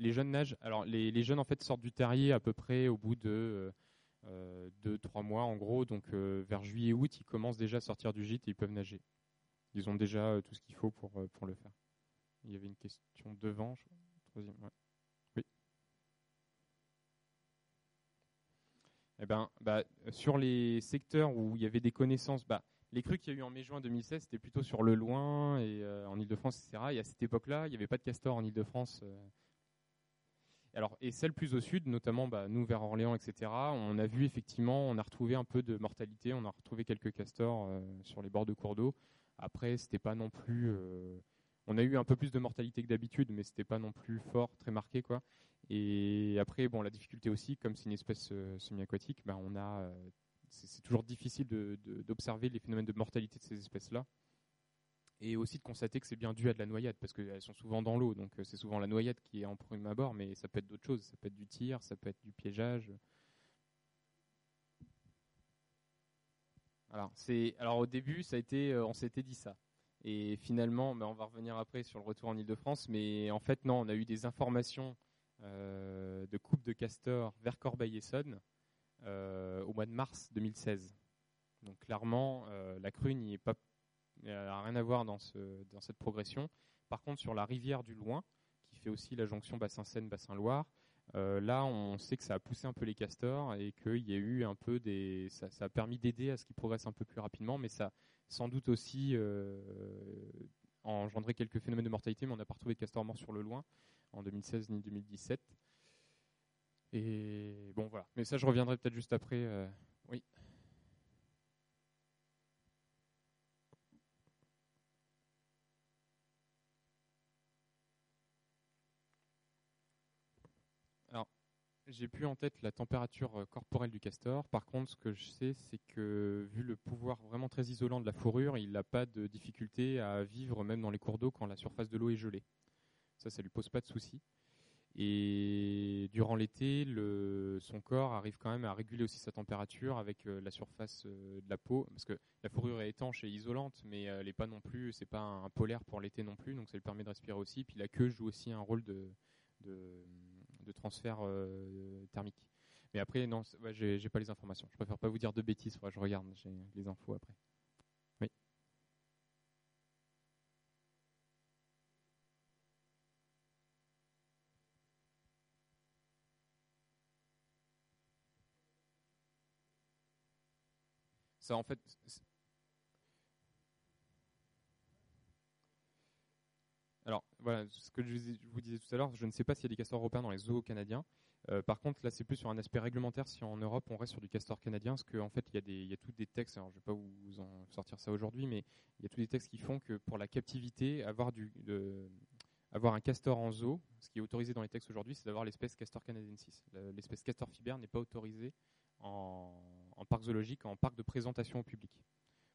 Les jeunes nagent. Alors les, jeunes en fait sortent du terrier à peu près au bout de euh, euh, deux, trois mois en gros. Donc euh, vers juillet-août, ils commencent déjà à sortir du gîte et ils peuvent nager. Ils ont déjà euh, tout ce qu'il faut pour, pour le faire. Il y avait une question devant, troisième. Oui. Eh ben, bah, sur les secteurs où il y avait des connaissances, bah, les crues qu'il y a eu en mai-juin 2016, c'était plutôt sur le loin et en Ile-de-France, etc. Et à cette époque-là, il n'y avait pas de castor en Ile-de-France. Alors, et celle plus au sud, notamment bah, nous vers Orléans, etc., on a vu effectivement, on a retrouvé un peu de mortalité, on a retrouvé quelques castors euh, sur les bords de cours d'eau. Après, c'était pas non plus. Euh, on a eu un peu plus de mortalité que d'habitude, mais c'était pas non plus fort, très marqué, quoi. Et après, bon, la difficulté aussi, comme c'est une espèce euh, semi-aquatique, bah, on a, c'est toujours difficile d'observer les phénomènes de mortalité de ces espèces-là et aussi de constater que c'est bien dû à de la noyade, parce qu'elles sont souvent dans l'eau, donc euh, c'est souvent la noyade qui est en prime abord, mais ça peut être d'autres choses, ça peut être du tir, ça peut être du piégeage. Alors, alors au début, ça a été, euh, on s'était dit ça. Et finalement, ben, on va revenir après sur le retour en Ile-de-France, mais en fait, non, on a eu des informations euh, de coupe de castor vers Corbeil-Essonne au mois de mars 2016. Donc clairement, la crue n'y est pas elle n'a rien à voir dans, ce, dans cette progression. Par contre, sur la rivière du Loing, qui fait aussi la jonction Bassin-Seine, Bassin-Loire, euh, là, on sait que ça a poussé un peu les castors et qu'il y a eu un peu des. Ça, a permis d'aider à ce qu'ils progressent un peu plus rapidement, mais ça sans doute aussi euh, engendré quelques phénomènes de mortalité, mais on n'a pas retrouvé de castors morts sur le loin en 2016 ni 2017. Et bon, voilà. Mais ça, je reviendrai peut-être juste après. Euh, oui. J'ai plus en tête la température euh, corporelle du castor. Par contre, ce que je sais, c'est que vu le pouvoir vraiment très isolant de la fourrure, il n'a pas de difficulté à vivre même dans les cours d'eau quand la surface de l'eau est gelée. Ça, ça lui pose pas de souci. Et durant l'été, son corps arrive quand même à réguler aussi sa température avec euh, la surface euh, de la peau, parce que la fourrure est étanche et isolante, mais elle n'est pas non plus, c'est pas un, polaire pour l'été non plus, donc ça lui permet de respirer aussi. Puis la queue joue aussi un rôle de de transfert euh, thermique. Mais après, non, ouais, j'ai pas les informations. Je préfère pas vous dire de bêtises. je regarde, j'ai les infos après. Oui. Ça, en fait, Alors voilà, ce que je vous disais tout à l'heure, je ne sais pas s'il y a des castors européens dans les zoos canadiens. Euh, par contre, là, c'est plus sur un aspect réglementaire si en Europe on reste sur du castor canadien, parce qu'en fait, il y, a des, tous des textes, alors je ne vais pas vous en sortir ça aujourd'hui, mais il y a tous des textes qui font que pour la captivité, avoir, un castor en zoo, ce qui est autorisé dans les textes aujourd'hui, c'est d'avoir l'espèce castor canadiensis. L'espèce castor fiber n'est pas autorisée en, parc zoologique, en parc de présentation au public.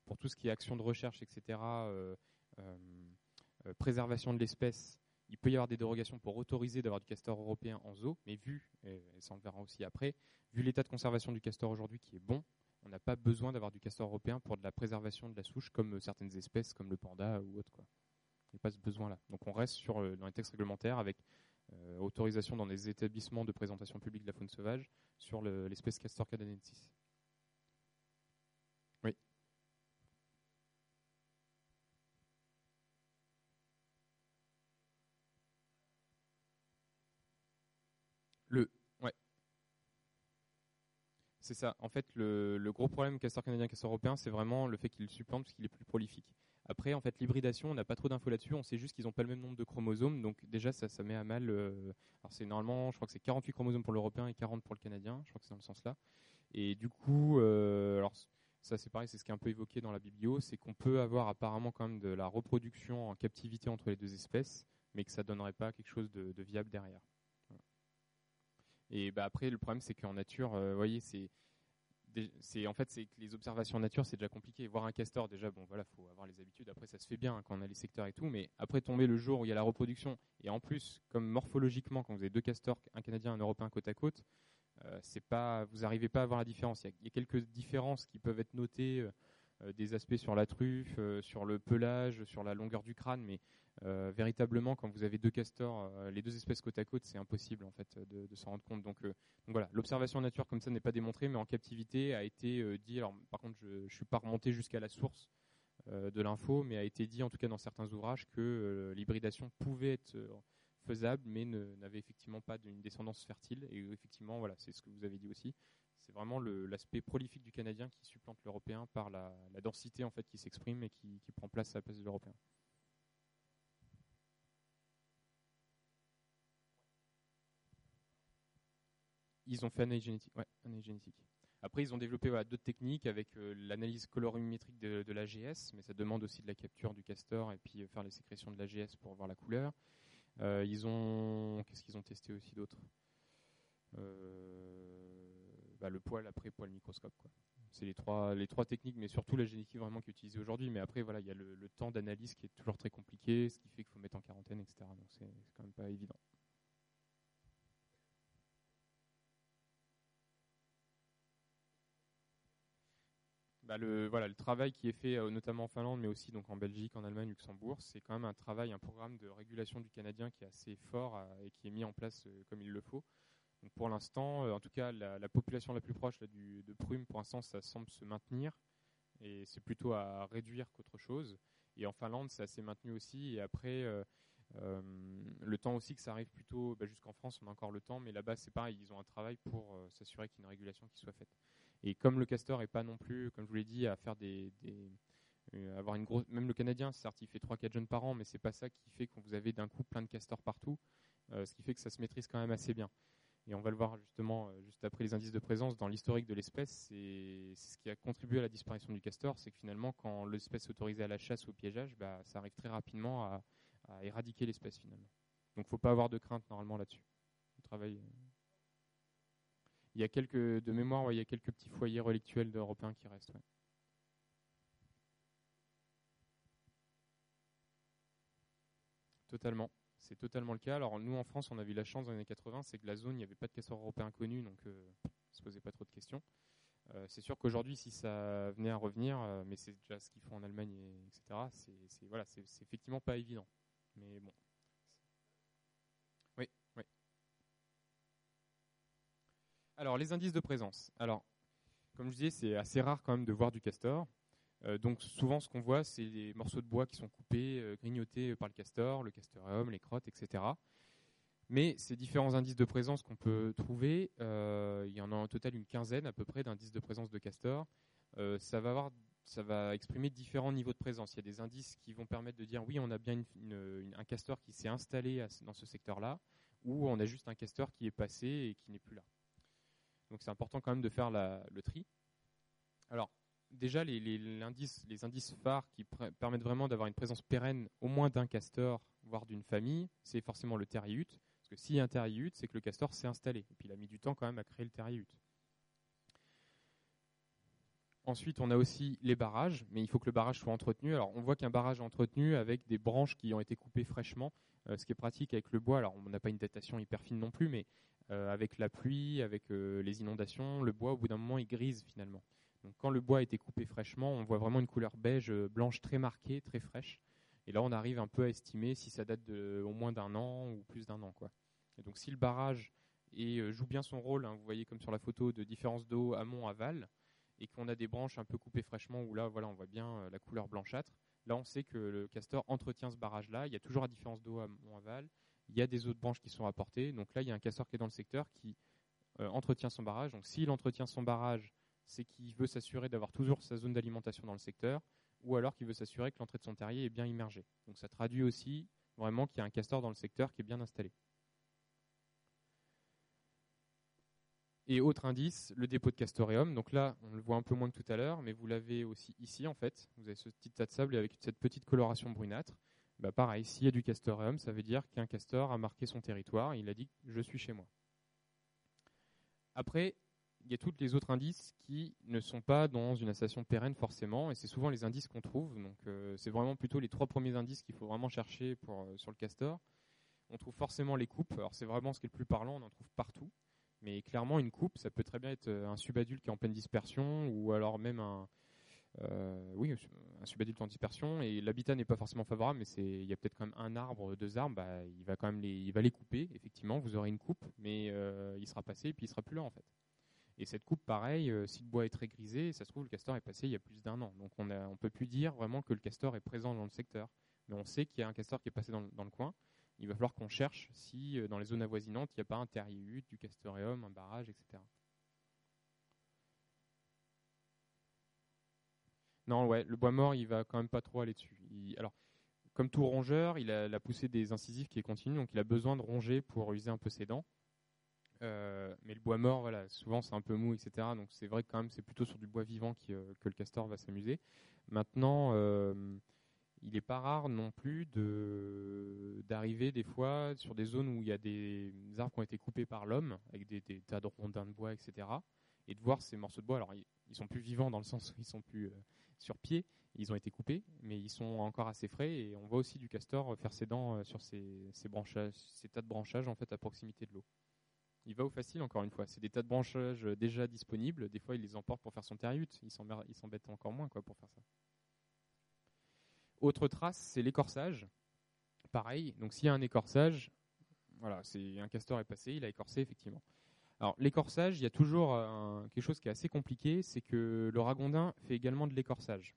Pour tout ce qui est action de recherche, etc., préservation de l'espèce, il peut y avoir des dérogations pour autoriser d'avoir du castor européen en zoo, mais vu, et ça on le verra aussi après, vu l'état de conservation du castor aujourd'hui qui est bon, on n'a pas besoin d'avoir du castor européen pour de la préservation de la souche comme certaines espèces comme le panda ou autre. Quoi. Il n'y a pas ce besoin-là. Donc on reste sur, euh, dans les textes réglementaires avec euh, autorisation dans des établissements de présentation publique de la faune sauvage sur l'espèce castor canadensis. C'est ça. En fait, le, gros problème castor canadien, castor européen, c'est vraiment le fait qu'il supplante parce qu'il est plus prolifique. Après, en fait, l'hybridation, on n'a pas trop d'infos là-dessus. On sait juste qu'ils n'ont pas le même nombre de chromosomes. Donc déjà, ça, ça met à mal. alors c'est normalement, je crois que c'est 48 chromosomes pour l'européen et 40 pour le canadien. Je crois que c'est dans le sens là. Et du coup, alors ça c'est pareil, c'est ce qui est un peu évoqué dans la biblio, c'est qu'on peut avoir apparemment quand même de la reproduction en captivité entre les deux espèces, mais que ça donnerait pas quelque chose de, viable derrière. Et bah après, le problème c'est qu'en nature, euh, vous voyez, c'est en fait c'est que les observations en nature c'est déjà compliqué. Voir un castor déjà bon voilà faut avoir les habitudes. Après ça se fait bien hein, quand on a les secteurs et tout. Mais après tomber le jour où il y a la reproduction et en plus comme morphologiquement quand vous avez deux castors un canadien un européen côte à côte euh, c'est pas, vous n'arrivez pas à voir la différence. Il y, a, quelques différences qui peuvent être notées, euh, des aspects sur la truffe, sur le pelage, sur la longueur du crâne, mais véritablement, quand vous avez deux castors, les deux espèces côte à côte, c'est impossible en fait de, s'en rendre compte. Donc, voilà, l'observation nature comme ça n'est pas démontrée, mais en captivité a été dit. Alors, par contre, je ne suis pas remonté jusqu'à la source de l'info, mais a été dit en tout cas dans certains ouvrages que l'hybridation pouvait être faisable, mais n'avait effectivement pas d'une descendance fertile. Et effectivement, voilà, c'est ce que vous avez dit aussi. C'est vraiment l'aspect prolifique du Canadien qui supplante l'Européen par la, densité en fait qui s'exprime et qui, prend place à la place de l'Européen. Ils ont fait analyse génétique. Analyse génétique. Après, ils ont développé d'autres techniques avec euh, l'analyse colorimétrique de, de l'AGS, mais ça demande aussi de la capture du castor et puis euh, faire les sécrétions de l'AGS pour voir la couleur. Euh, ils ont, qu'est-ce qu'ils ont testé aussi d'autre? Bah, Le poil après poil microscope. C'est les trois, les trois techniques, mais surtout la génétique vraiment qui est utilisée aujourd'hui. Mais après, voilà, il y a le, le temps d'analyse qui est toujours très compliqué, ce qui fait qu'il faut mettre en quarantaine, etc. Donc c'est quand même pas évident. Bah le, travail qui est fait euh, notamment en Finlande, mais aussi donc en Belgique, en Allemagne, Luxembourg, c'est quand même un travail, un programme de régulation du canadien qui est assez fort euh, et qui est mis en place euh, comme il le faut. Pour l'instant, en tout cas, la, population la plus proche de Prume, pour l'instant, ça semble se maintenir et c'est plutôt à réduire qu'autre chose. Et en Finlande, ça s'est maintenu aussi. Et après, le temps aussi que ça arrive plutôt bah, jusqu'en France, on a encore le temps, mais là-bas, c'est pareil, ils ont un travail pour s'assurer qu'il y ait une régulation qui soit faite. Et comme le castor est pas non plus, comme je vous l'ai dit, à faire des, euh, avoir une grosse, même le Canadien, certes, il fait 3-4 jeunes par an, mais c'est pas ça qui fait que vous avez d'un coup plein de castors partout, euh, ce qui fait que ça se maîtrise quand même assez bien. Et on va le voir justement euh, juste après les indices de présence dans l'historique de l'espèce. C'est ce qui a contribué à la disparition du castor, c'est que finalement, quand l'espèce est autorisée à la chasse ou au piégeage, bah, ça arrive très rapidement à, éradiquer l'espèce finalement. Donc, faut pas avoir de crainte normalement là-dessus. Il y a quelques, de mémoire, il y a quelques petits foyers relictuels d'Européens qui restent. Totalement. C'est totalement le cas. Alors nous en France, on a eu la chance dans les années 80, c'est que la zone, il n'y avait pas de casseurs européens connus, donc euh, on ne se posait pas trop de questions. Euh, c'est sûr qu'aujourd'hui, si ça venait à revenir, euh, mais c'est déjà ce qu'ils font en Allemagne, etc., c'est voilà, c'est effectivement pas évident. Mais bon, Alors, les indices de présence. Alors, comme je disais, c'est assez rare quand même de voir du castor. Euh, donc, souvent, ce qu'on voit, c'est des morceaux de bois qui sont coupés, euh, grignotés par le castor, le castoreum, les crottes, etc. Mais ces différents indices de présence qu'on peut trouver, euh, il y en a en total une quinzaine à peu près d'indices de présence de castor. ça va avoir ça va exprimer différents niveaux de présence. Il y a des indices qui vont permettre de dire oui, on a bien un castor qui s'est installé dans ce secteur-là, ou on a juste un castor qui est passé et qui n'est plus là. Donc c'est important quand même de faire le tri. Alors déjà les, les, indices phares qui permettent vraiment d'avoir une présence pérenne au moins d'un castor, voire d'une famille, c'est forcément le terriute. Parce que s'il y a un terriute, c'est que le castor s'est installé. Et puis il a mis du temps quand même à créer le terriute. Ensuite, on a aussi les barrages, mais il faut que le barrage soit entretenu. Alors, on voit qu'un barrage est entretenu avec des branches qui ont été coupées fraîchement, euh, ce qui est pratique avec le bois. Alors, on n'a pas une datation hyper fine non plus, mais euh, avec la pluie, avec euh, les inondations, le bois, au bout d'un moment, il grise finalement. Donc, quand le bois a été coupé fraîchement, on voit vraiment une couleur beige blanche très marquée, très fraîche. Et là, on arrive un peu à estimer si ça date de au moins d'un an ou plus d'un an. Quoi. Donc, si le barrage joue bien son rôle, hein, vous voyez comme sur la photo de différence d'eau amont-aval, et qu'on a des branches un peu coupées fraîchement où là, voilà, on voit bien euh, la couleur blanchâtre. Là, on sait que le castor entretient ce barrage-là. Il y a toujours la différence d'eau à aval. Il y a des autres branches qui sont apportées. Donc là, il y a un castor qui est dans le secteur qui euh, entretient son barrage. Donc s'il entretient son barrage, c'est qu'il veut s'assurer d'avoir toujours sa zone d'alimentation dans le secteur. ou alors qu'il veut s'assurer que l'entrée de son terrier est bien immergée. Donc ça traduit aussi vraiment qu'il y a un castor dans le secteur qui est bien installé. Et autre indice, le dépôt de castoreum. Donc là, on le voit un peu moins que tout à l'heure, mais vous l'avez aussi ici en fait. Vous avez ce petit tas de sable avec cette petite coloration brunâtre. Bah pareil, s'il y a du castoreum, ça veut dire qu'un castor a marqué son territoire. il a dit je suis chez moi. Après, il y a tous les autres indices qui ne sont pas dans une installation pérenne forcément, et c'est souvent les indices qu'on trouve. Donc euh, c'est vraiment plutôt les trois premiers indices qu'il faut vraiment chercher pour, euh, sur le castor. On trouve forcément les coupes. Alors c'est vraiment ce qui est le plus parlant, on en trouve partout. Mais clairement, une coupe, ça peut très bien être euh, un subadulte qui est en pleine dispersion, ou alors même un, euh, oui, un subadulte en dispersion. Et l'habitat n'est pas forcément favorable, mais il y a peut-être quand même un arbre, deux arbres, bah, il va quand même les, il va les couper. Effectivement, vous aurez une coupe, mais euh, il sera passé et puis il sera plus là en fait. Et cette coupe, pareil, si le bois est très grisé, ça se trouve le castor est passé il y a plus d'un an. Donc on ne on peut plus dire vraiment que le castor est présent dans le secteur, mais on sait qu'il y a un castor qui est passé dans le coin il va falloir qu'on cherche si euh, dans les zones avoisinantes, il n'y a pas un terrier du castoreum, un barrage, etc. Non, ouais, le bois mort, il va quand même pas trop aller dessus. alors, comme tout rongeur, il a la poussée des incisifs qui est continue, donc il a besoin de ronger pour user un peu ses dents. Euh, mais le bois mort, voilà, souvent c'est un peu mou, etc. Donc c'est vrai que quand même c'est plutôt sur du bois vivant euh, que le castor va s'amuser. Maintenant, il n'est pas rare non plus d'arriver des fois sur des zones où il y a des arbres qui ont été coupés par l'homme, avec des, tas de rondins de bois, etc. Et de voir ces morceaux de bois. Alors, ils, sont plus vivants dans le sens où ils sont plus euh, sur pied, ils ont été coupés, mais ils sont encore assez frais. Et on voit aussi du castor faire ses dents euh, sur ces, branchages, ces tas de branchages en fait à proximité de l'eau. Il va au facile, encore une fois. C'est des tas de branchages déjà disponibles. Des fois, il les emporte pour faire son terriut. Il s'embête encore moins quoi, pour faire ça. Autre trace, c'est l'écorçage. Pareil, donc s'il y a un écorçage, voilà, c'est un castor est passé, il a écorcé effectivement. Alors l'écorçage, il y a toujours quelque chose qui est assez compliqué, c'est que le ragondin fait également de l'écorçage.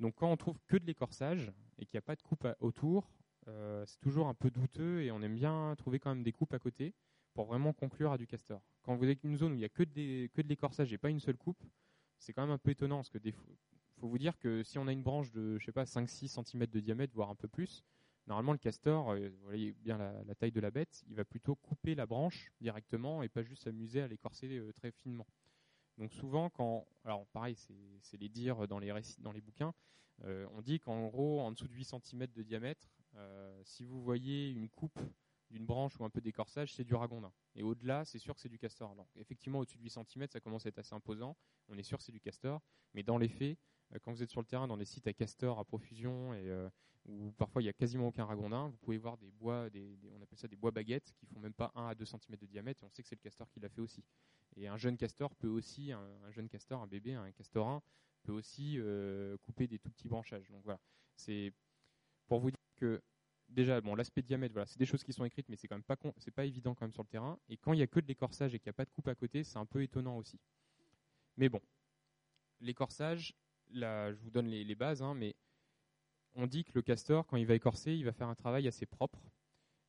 Donc quand on trouve que de l'écorçage et qu'il n'y a pas de coupe autour, euh, c'est toujours un peu douteux et on aime bien trouver quand même des coupes à côté pour vraiment conclure à du castor. Quand vous avez une zone où il n'y a que, que de l'écorçage et pas une seule coupe, c'est quand même un peu étonnant parce que des, vous dire que si on a une branche de, je sais pas, 5-6 cm de diamètre, voire un peu plus, normalement le castor, euh, vous voyez bien la, taille de la bête, il va plutôt couper la branche directement et pas juste s'amuser à l'écorcer euh, très finement. Donc souvent, quand, alors pareil, c'est les dires dans les récits, dans les bouquins, euh, on dit qu'en gros, en dessous de 8 cm de diamètre, si vous voyez une coupe d'une branche ou un peu d'écorçage, c'est du ragondin. Et au-delà, c'est sûr que c'est du castor. Donc, effectivement, au-dessus de 8 cm, ça commence à être assez imposant. On est sûr que c'est du castor. Mais dans les faits, quand vous êtes sur le terrain dans des sites à castor à profusion et euh, où parfois il n'y a quasiment aucun ragondin, vous pouvez voir des bois, on appelle ça des bois baguettes, qui font même pas 1 à 2 cm de diamètre, et on sait que c'est le castor qui l'a fait aussi. Et un jeune castor peut aussi, un, jeune castor, un bébé, un castorin, peut aussi euh, couper des tout petits branchages. Donc voilà, c'est pour vous dire que déjà, bon, l'aspect diamètre, voilà, c'est des choses qui sont écrites, mais c'est quand même pas, c'est pas évident quand même sur le terrain. Et quand il n'y a que de l'écorçage et qu'il n'y a pas de coupe à côté, c'est un peu étonnant aussi. Mais bon, l'écorçage, je vous donne les, bases, hein, mais on dit que le castor, quand il va écorcer, il va faire un travail assez propre,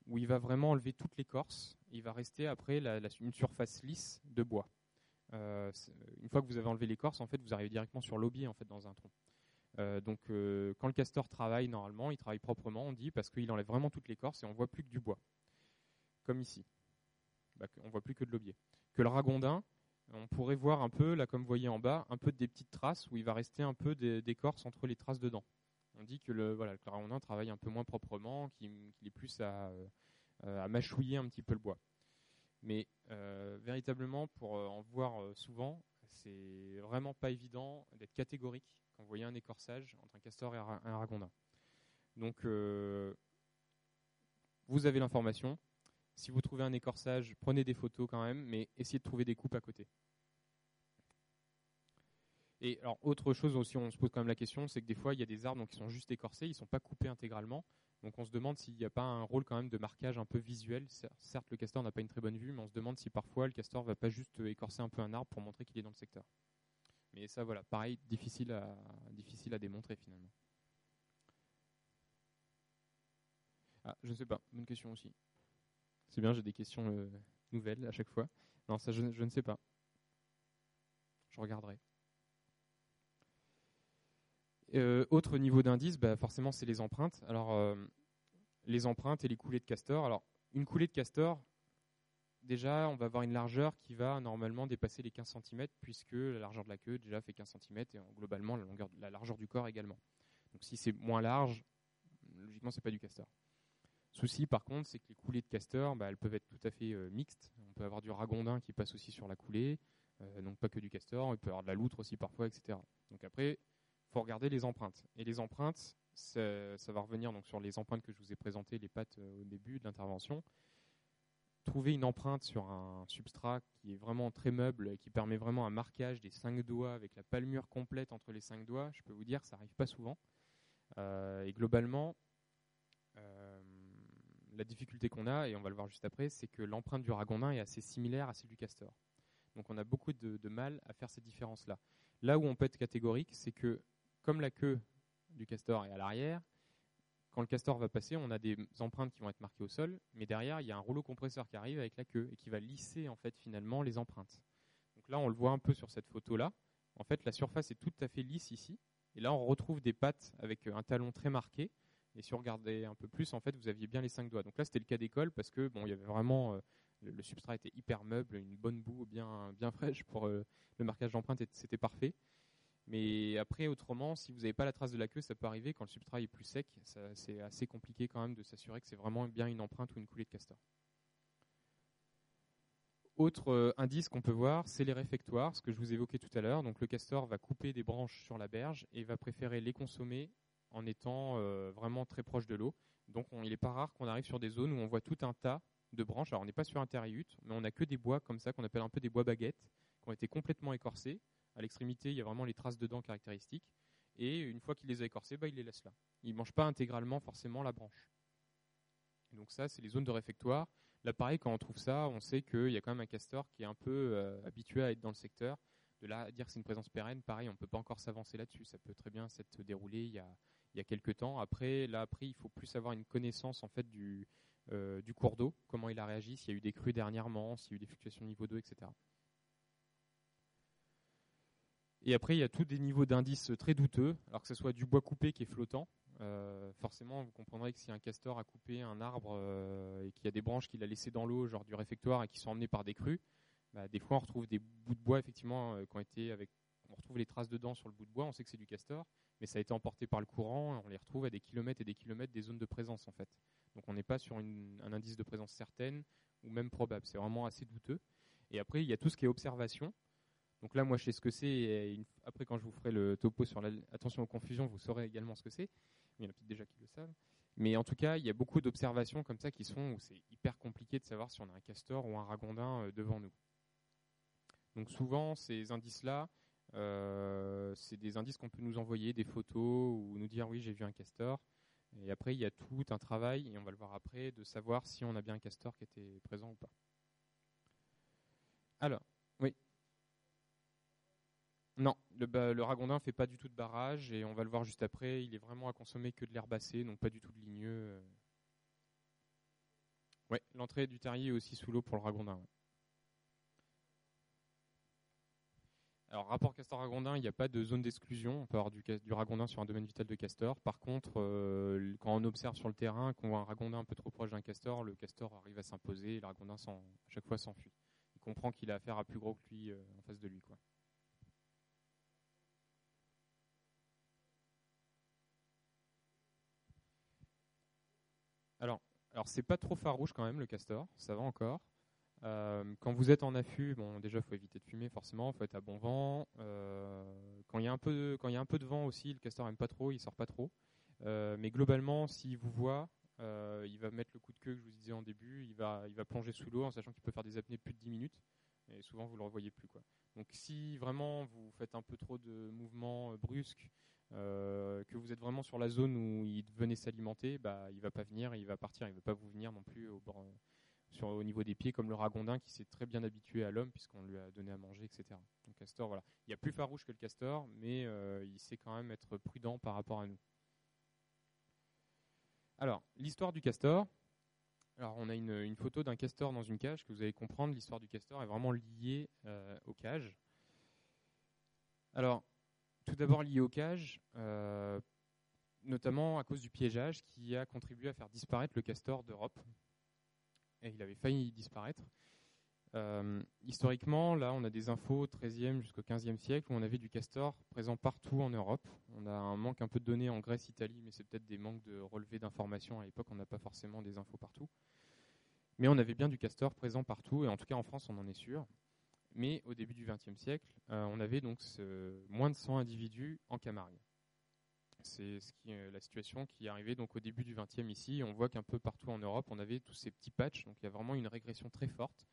où il va vraiment enlever toute l'écorce. Il va rester après une surface lisse de bois. Euh, une fois que vous avez enlevé l'écorce, en fait, vous arrivez directement sur l'aubier en fait dans un tronc. Euh, donc, euh, quand le castor travaille normalement, il travaille proprement, on dit, parce qu'il enlève vraiment toute l'écorce et on voit plus que du bois, comme ici. Bah, on voit plus que de l'aubier. Que le ragondin, on pourrait voir un peu, là comme vous voyez en bas, un peu des petites traces où il va rester un peu d'écorce entre les traces dedans. On dit que le, voilà, le travaille un peu moins proprement, qu'il est plus euh, à, mâchouiller un petit peu le bois. Mais euh, véritablement, pour euh, en voir souvent, c'est vraiment pas évident d'être catégorique quand vous voyez un écorçage entre un castor et un ragondin. Donc, vous avez l'information, si vous trouvez un écorçage, prenez des photos quand même, mais essayez de trouver des coupes à côté. Et alors, autre chose aussi, on se pose quand même la question, c'est que des fois, il y a des arbres qui sont juste écorcés, ils ne sont pas coupés intégralement. Donc on se demande s'il n'y a pas un rôle quand même de marquage un peu visuel. Certes, le castor n'a pas une très bonne vue, mais on se demande si parfois le castor va pas juste écorcer un peu un arbre pour montrer qu'il est dans le secteur. Mais ça, voilà, pareil, difficile à, difficile à démontrer finalement. Ah, je ne sais pas, bonne question aussi. C'est bien, j'ai des questions euh, nouvelles à chaque fois. Non, ça, je, ne sais pas. Je regarderai. autre niveau d'indice, bah, forcément, c'est les empreintes. Alors, les empreintes et les coulées de castor. Alors, une coulée de castor, déjà, on va avoir une largeur qui va normalement dépasser les 15 cm, puisque la largeur de la queue déjà fait 15 cm, et globalement, la, longueur, la largeur du corps également. Donc, si c'est moins large, logiquement, c'est pas du castor. Souci, par contre, c'est que les coulées de castor, bah, elles peuvent être tout à fait euh, mixtes. On peut avoir du ragondin qui passe aussi sur la coulée, euh, donc pas que du castor. Il peut y avoir de la loutre aussi parfois, etc. Donc après, faut regarder les empreintes. Et les empreintes, ça, va revenir donc sur les empreintes que je vous ai présentées, les pattes euh, au début de l'intervention. Trouver une empreinte sur un substrat qui est vraiment très meuble et qui permet vraiment un marquage des cinq doigts avec la palmure complète entre les cinq doigts, je peux vous dire ça n'arrive pas souvent. Et globalement, la difficulté qu'on a, et on va le voir juste après, c'est que l'empreinte du ragondin est assez similaire à celle du castor. Donc on a beaucoup de mal à faire ces différences-là. Là où on peut être catégorique, c'est que comme la queue du castor est à l'arrière. Quand le castor va passer, on a des empreintes qui vont être marquées au sol, mais derrière, il y a un rouleau compresseur qui arrive avec la queue et qui va lisser en fait finalement les empreintes. Donc là, on le voit un peu sur cette photo-là. En fait, la surface est tout à fait lisse ici. Et là, on retrouve des pattes avec un talon très marqué. Et si on regardait un peu plus, en fait, vous aviez bien les cinq doigts. Donc là, c'était le cas d'école parce que bon, il y avait vraiment euh, le, substrat était hyper meuble, une bonne boue bien bien fraîche pour euh, le marquage d'empreintes, c'était parfait. Mais après, autrement, si vous n'avez pas la trace de la queue, ça peut arriver quand le substrat est plus sec. C'est assez compliqué quand même de s'assurer que c'est vraiment bien une empreinte ou une coulée de castor. Autre euh, indice qu'on peut voir, c'est les réfectoires, ce que je vous évoquais tout à l'heure. Donc le castor va couper des branches sur la berge et va préférer les consommer en étant euh, vraiment très proche de l'eau. Donc il n'est pas rare qu'on arrive sur des zones où on voit tout un tas de branches. Alors on n'est pas sur un terriute, mais on n'a que des bois comme ça qu'on appelle un peu des bois baguettes, qui ont été complètement écorcés à l'extrémité, il y a vraiment les traces de dents caractéristiques. Et une fois qu'il les a écorcés, bah, il les laisse là. Il ne mange pas intégralement forcément la branche. donc ça, c'est les zones de réfectoire. Là, pareil, quand on trouve ça, on sait qu'il y a quand même un castor qui est un peu euh, habitué à être dans le secteur. De là à dire que c'est une présence pérenne, pareil, on ne peut pas encore s'avancer là-dessus. Ça peut très bien s'être déroulé il y, a, il y a quelques temps. Après, là, après, il faut plus avoir une connaissance en fait du, euh, du cours d'eau, comment il a réagi, s'il y a eu des crues dernièrement, s'il y a eu des fluctuations de niveau d'eau, etc. Et après, il y a tous des niveaux d'indices très douteux, alors que ce soit du bois coupé qui est flottant. Euh, forcément, vous comprendrez que si un castor a coupé un arbre euh, et qu'il y a des branches qu'il a laissées dans l'eau, genre du réfectoire, et qui sont emmenées par des crues, bah, des fois on retrouve des bouts de bois effectivement qui ont été avec, on retrouve les traces de dents sur le bout de bois, on sait que c'est du castor, mais ça a été emporté par le courant, on les retrouve à des kilomètres et des kilomètres des zones de présence en fait. Donc on n'est pas sur un indice de présence certaine ou même probable, c'est vraiment assez douteux. Et après, il y a tout ce qui est observation. Donc là, moi, je sais ce que c'est. après, quand je vous ferai le topo sur l'attention aux confusions, vous saurez également ce que c'est. Il y en a peut-être déjà qui le savent. Mais en tout cas, il y a beaucoup d'observations comme ça qui sont où c'est hyper compliqué de savoir si on a un castor ou un ragondin euh, devant nous. Donc souvent, ces indices-là, c'est des indices qu'on peut nous envoyer, des photos ou nous dire oui, j'ai vu un castor. Et après, il y a tout un travail, et on va le voir après, de savoir si on a bien un castor qui était présent ou pas. Alors, oui. Non, le, le ragondin fait pas du tout de barrage et on va le voir juste après. Il est vraiment à consommer que de l'herbacée, donc pas du tout de ligneux. Euh. Ouais, l'entrée du terrier est aussi sous l'eau pour le ragondin. Alors, rapport castor-ragondin, il n'y a pas de zone d'exclusion. On peut avoir du, ragondin sur un domaine vital de castor. Par contre, euh, quand on observe sur le terrain qu'on voit un ragondin un peu trop proche d'un castor, le castor arrive à s'imposer et le ragondin à chaque fois s'enfuit. Il comprend qu'il a affaire à plus gros que lui euh, en face de lui. Alors, alors c'est pas trop farouche quand même le castor, ça va encore. Euh, quand vous êtes en affût, bon déjà faut éviter de fumer forcément, faut être à bon vent. Euh, quand il y a un peu de, quand il y a un peu de vent aussi, le castor aime pas trop, il sort pas trop. Euh, mais globalement, s'il vous voit, il va mettre le coup de queue que je vous disais en début, il va, il va plonger sous l'eau en sachant qu'il peut faire des apnées plus de 10 minutes. Et souvent vous le revoyez plus quoi. Donc si vraiment vous faites un peu trop de mouvements brusques, que vous êtes vraiment sur la zone où il venait s'alimenter, bah, il va pas venir, il va partir, il ne va pas vous venir non plus au, sur, au niveau des pieds comme le ragondin qui s'est très bien habitué à l'homme puisqu'on lui a donné à manger, etc. Donc castor, voilà, il y a plus farouche que le castor, mais euh, il sait quand même être prudent par rapport à nous. Alors, l'histoire du castor. Alors, on a une, photo d'un castor dans une cage que vous allez comprendre. L'histoire du castor est vraiment liée euh, aux cages. Alors, tout d'abord lié au cage, notamment à cause du piégeage qui a contribué à faire disparaître le castor d'Europe. Il avait failli disparaître. Euh, historiquement, là, on a des infos 13e jusqu'au 15e siècle où on avait du castor présent partout en Europe. On a un manque un peu de données en Grèce, Italie, mais c'est peut-être des manques de relevés d'informations. À l'époque, on n'a pas forcément des infos partout. Mais on avait bien du castor présent partout, et en tout cas en France, on en est sûr. Mais au début du XXe siècle, euh, on avait donc moins de 100 individus en Camargue. C'est ce qui la situation qui est arrivée donc au début du XXe ici. On voit qu'un peu partout en Europe, on avait tous ces petits patchs. Donc il y a vraiment une régression très forte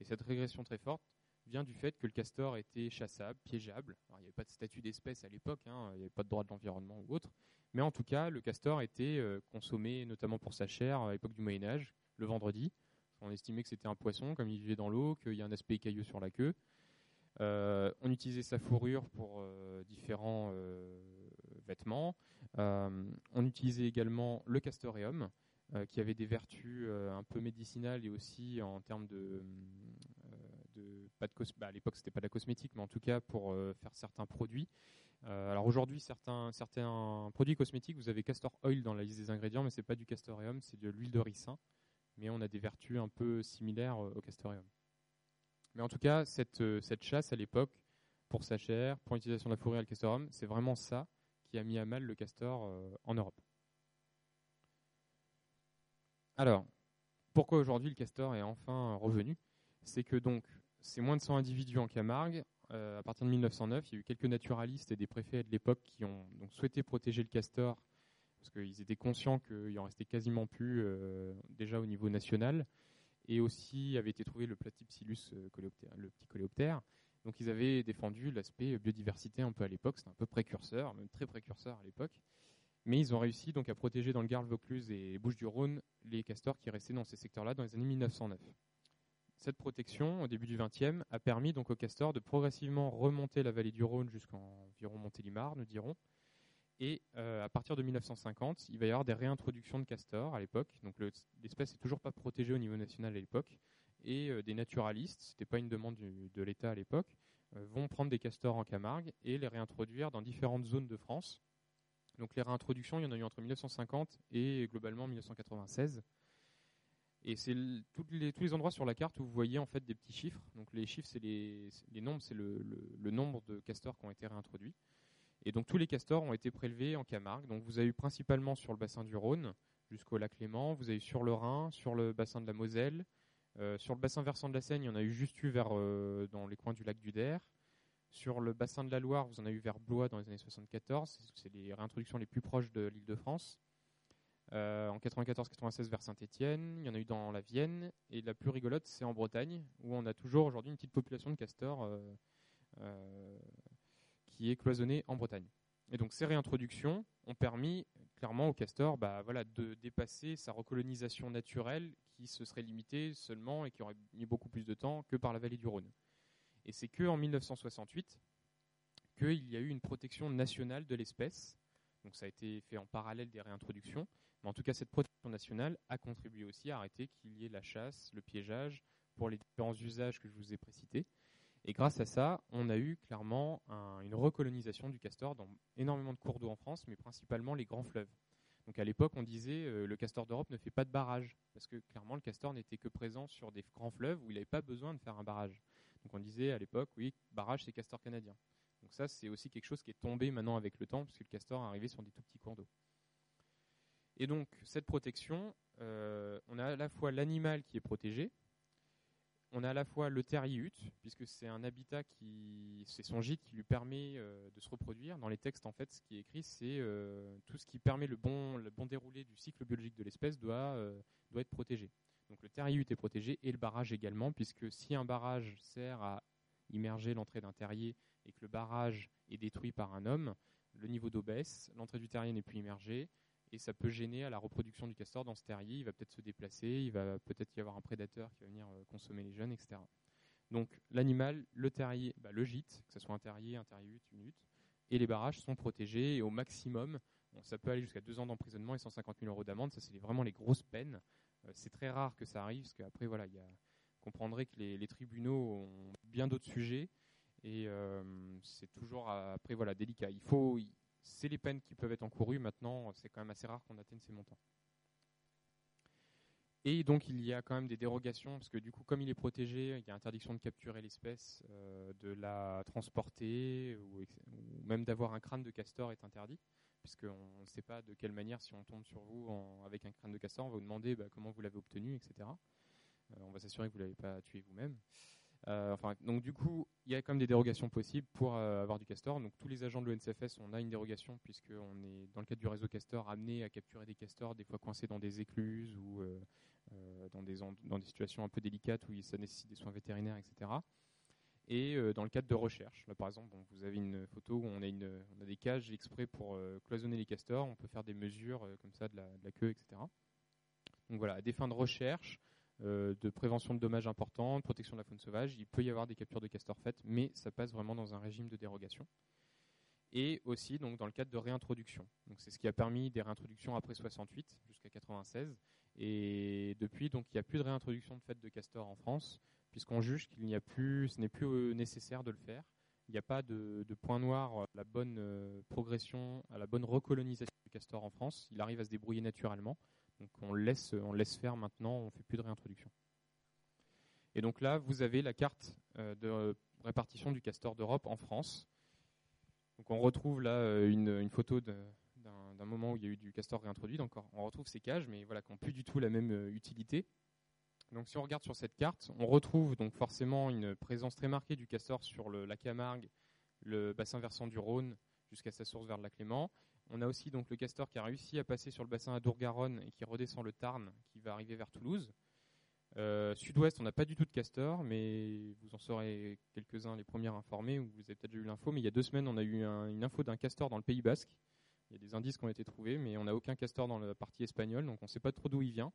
et cette régression très forte vient du fait que le castor était chassable, piégeable. il n'y avait pas de statut d'espèce à l'époque, hein, il n'y avait pas de droit de l'environnement ou autre. Mais en tout cas, le castor était euh, consommé notamment pour sa chair à l'époque du Moyen Âge, le vendredi. On estimait que c'était un poisson, comme il vivait dans l'eau, qu'il y a un aspect écailleux sur la queue. Euh, on utilisait sa fourrure pour euh, différents vêtements. on utilisait également le castoreum, euh, qui avait des vertus euh, un peu médicinales et aussi en termes de, euh, pas de bah, à l'époque c'était pas de la cosmétique, mais en tout cas pour faire certains produits. alors aujourd'hui certains certains produits cosmétiques, vous avez castor oil dans la liste des ingrédients, mais c'est pas du castoreum, c'est de l'huile de ricin, mais on a des vertus un peu similaires au castoreum. Mais en tout cas, cette, cette chasse à l'époque, pour sa chair, pour l'utilisation de la fourrure et le castoreum, c'est vraiment ça qui a mis à mal le castor en Europe. Alors, pourquoi aujourd'hui le castor est enfin revenu? C'est que donc, c'est moins de 100 individus en Camargue. Euh, à partir de 1909, il y a eu quelques naturalistes et des préfets de l'époque qui ont donc souhaité protéger le castor parce qu'ils étaient conscients qu'il en restait quasiment plus euh, déjà au niveau national. Et aussi avait été trouvé le Platypsilus euh, le petit coléoptère. Ils avaient défendu l'aspect biodiversité un peu à l'époque. C'était un peu précurseur, même très précurseur à l'époque. Mais ils ont réussi donc à protéger dans le Gard, Vaucluse et Bouches-du-Rhône les castors qui restaient dans ces secteurs-là dans les années 1909. Cette protection, au début du XXe, a permis donc aux castors de progressivement remonter la vallée du Rhône jusqu'en environ Montélimar, nous dirons. Et euh, à partir de 1950, il va y avoir des réintroductions de castors à l'époque. Donc l'espèce n'est toujours pas protégée au niveau national à l'époque. Et euh, des naturalistes, ce n'était pas une demande de l'État à l'époque, euh, vont prendre des castors en Camargue et les réintroduire dans différentes zones de France donc les réintroductions, il y en a eu entre 1950 et globalement 1996. Et c'est tous les, endroits sur la carte où vous voyez en fait des petits chiffres. Donc les chiffres, c'est les, nombres, c'est le, nombre de castors qui ont été réintroduits. Et donc tous les castors ont été prélevés en Camargue. Donc vous avez eu principalement sur le bassin du Rhône jusqu'au lac Léman. Vous avez eu sur le Rhin, sur le bassin de la Moselle, sur le bassin versant de la Seine, il y en a eu juste eu vers euh, dans les coins du lac du Der. Sur le bassin de la Loire, vous en avez eu vers Blois dans les années 74. C'est les réintroductions les plus proches de l'île de France. Euh, en 94-96 vers Saint-Étienne, il y en a eu dans la Vienne, et la plus rigolote, c'est en Bretagne, où on a toujours aujourd'hui une petite population de castors euh, euh, qui est cloisonnée en Bretagne. Et donc ces réintroductions ont permis clairement au castor bah, voilà, de dépasser sa recolonisation naturelle qui se serait limitée seulement et qui aurait mis beaucoup plus de temps que par la vallée du Rhône. Et c'est qu'en 1968 qu'il y a eu une protection nationale de l'espèce. Donc ça a été fait en parallèle des réintroductions. Mais en tout cas, cette protection nationale a contribué aussi à arrêter qu'il y ait la chasse, le piégeage, pour les différents usages que je vous ai précités. Et grâce à ça, on a eu clairement une recolonisation du castor dans énormément de cours d'eau en France, mais principalement les grands fleuves. Donc à l'époque, on disait euh, le castor d'Europe ne fait pas de barrage, parce que clairement le castor n'était que présent sur des grands fleuves où il n'avait pas besoin de faire un barrage. Donc on disait à l'époque, oui, barrage c'est castor canadien. Donc ça c'est aussi quelque chose qui est tombé maintenant avec le temps, puisque le castor est arrivé sur des tout petits cours d'eau. Et donc cette protection, euh, on a à la fois l'animal qui est protégé, on a à la fois le terrier puisque c'est un habitat qui, c'est son gîte qui lui permet euh, de se reproduire. Dans les textes, en fait, ce qui est écrit, c'est euh, tout ce qui permet le bon, déroulé du cycle biologique de l'espèce doit, doit être protégé. Donc le terrier est protégé et le barrage également, puisque si un barrage sert à immerger l'entrée d'un terrier et que le barrage est détruit par un homme, le niveau d'eau baisse, l'entrée du terrier n'est plus immergée et ça peut gêner à la reproduction du castor dans ce terrier. Il va peut-être se déplacer, il va peut-être y avoir un prédateur qui va venir euh, consommer les jeunes, etc. Donc l'animal, le terrier, bah, le gîte, que ce soit un terrier, un terrier hutte, une hutte, et les barrages sont protégés et au maximum, ça peut aller jusqu'à deux ans d'emprisonnement et 150 000 euros d'amende. Ça, c'est vraiment les grosses peines. Euh, c'est très rare que ça arrive, parce qu'après, voilà, il comprendrez que les, tribunaux ont bien d'autres sujets. Et c'est toujours après voilà délicat. Il faut, c'est les peines qui peuvent être encourues. Maintenant, c'est quand même assez rare qu'on atteigne ces montants. Et donc il y a quand même des dérogations, parce que du coup, comme il est protégé, il y a interdiction de capturer l'espèce, de la transporter, ou, même d'avoir un crâne de castor est interdit, puisqu'on ne sait pas de quelle manière, si on tombe sur vous avec un crâne de castor, on va vous demander bah, comment vous l'avez obtenu, etc. on va s'assurer que vous ne l'avez pas tué vous-même. Euh, enfin, donc du coup, il y a quand même des dérogations possibles pour euh, avoir du castor. Donc tous les agents de l'ONCFS, on a une dérogation puisqu'on est dans le cadre du réseau castor amené à capturer des castors, des fois coincés dans des écluses ou euh, dans, des situations un peu délicates où ça nécessite des soins vétérinaires, etc. Et dans le cadre de recherche, là par exemple, vous avez une photo où on a, des cages exprès pour cloisonner les castors. On peut faire des mesures comme ça de la, queue, etc. Donc voilà, à des fins de recherche, de prévention de dommages importants, de protection de la faune sauvage. Il peut y avoir des captures de castors faites, mais ça passe vraiment dans un régime de dérogation. Et aussi donc dans le cadre de réintroduction. Donc c'est ce qui a permis des réintroductions après 68 jusqu'à 96. Et depuis, donc il n'y a plus de réintroduction de fait de castors en France, puisqu'on juge qu'il n'y a plus, ce n'est plus euh, nécessaire de le faire. Il n'y a pas de, point noir à la bonne euh, progression, à la bonne recolonisation du castor en France. Il arrive à se débrouiller naturellement. On laisse, faire maintenant, on ne fait plus de réintroduction. Et donc là, vous avez la carte euh, de répartition du castor d'Europe en France. On retrouve là euh, une, photo d'un moment où il y a eu du castor réintroduit. Donc on retrouve ces cages, mais voilà, qui n'ont plus du tout la même euh, utilité. Donc si on regarde sur cette carte, on retrouve donc forcément une présence très marquée du castor sur le, la Camargue, le bassin versant du Rhône jusqu'à sa source vers le lac on a aussi donc le castor qui a réussi à passer sur le bassin à Dourgaronne et qui redescend le Tarn, qui va arriver vers Toulouse. Euh, sud-ouest, on n'a pas du tout de castor, mais vous en saurez quelques-uns les premiers informés, ou vous avez peut-être eu l'info, mais il y a deux semaines, on a eu une info d'un castor dans le Pays Basque. Il y a des indices qui ont été trouvés, mais on n'a aucun castor dans la partie espagnole, donc on ne sait pas trop d'où il vient.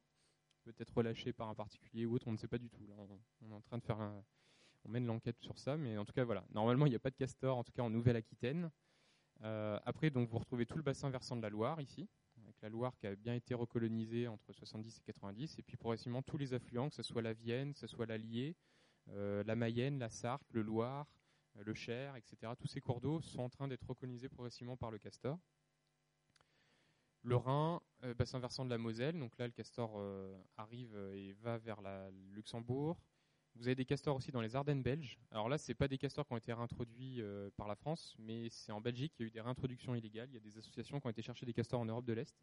Peut-être relâché par un particulier ou autre, on ne sait pas du tout. on, est en train de faire on mène l'enquête sur ça, mais en tout cas voilà. Normalement, il n'y a pas de castor, en tout cas en Nouvelle-Aquitaine. Euh, après, donc, vous retrouvez tout le bassin versant de la Loire ici, avec la Loire qui a bien été recolonisée entre 70 et 90, et puis progressivement tous les affluents, que ce soit la Vienne, que ce soit l'Allier, euh, la Mayenne, la Sarthe, le Loire, euh, le Cher, etc. Tous ces cours d'eau sont en train d'être recolonisés progressivement par le castor. Le Rhin, bassin versant de la Moselle, donc là le castor arrive et va vers la Luxembourg, vous avez des castors aussi dans les Ardennes belges. Alors là, ce pas des castors qui ont été réintroduits euh, par la France, mais c'est en Belgique qu'il y a eu des réintroductions illégales. Il y a des associations qui ont été chercher des castors en Europe de l'Est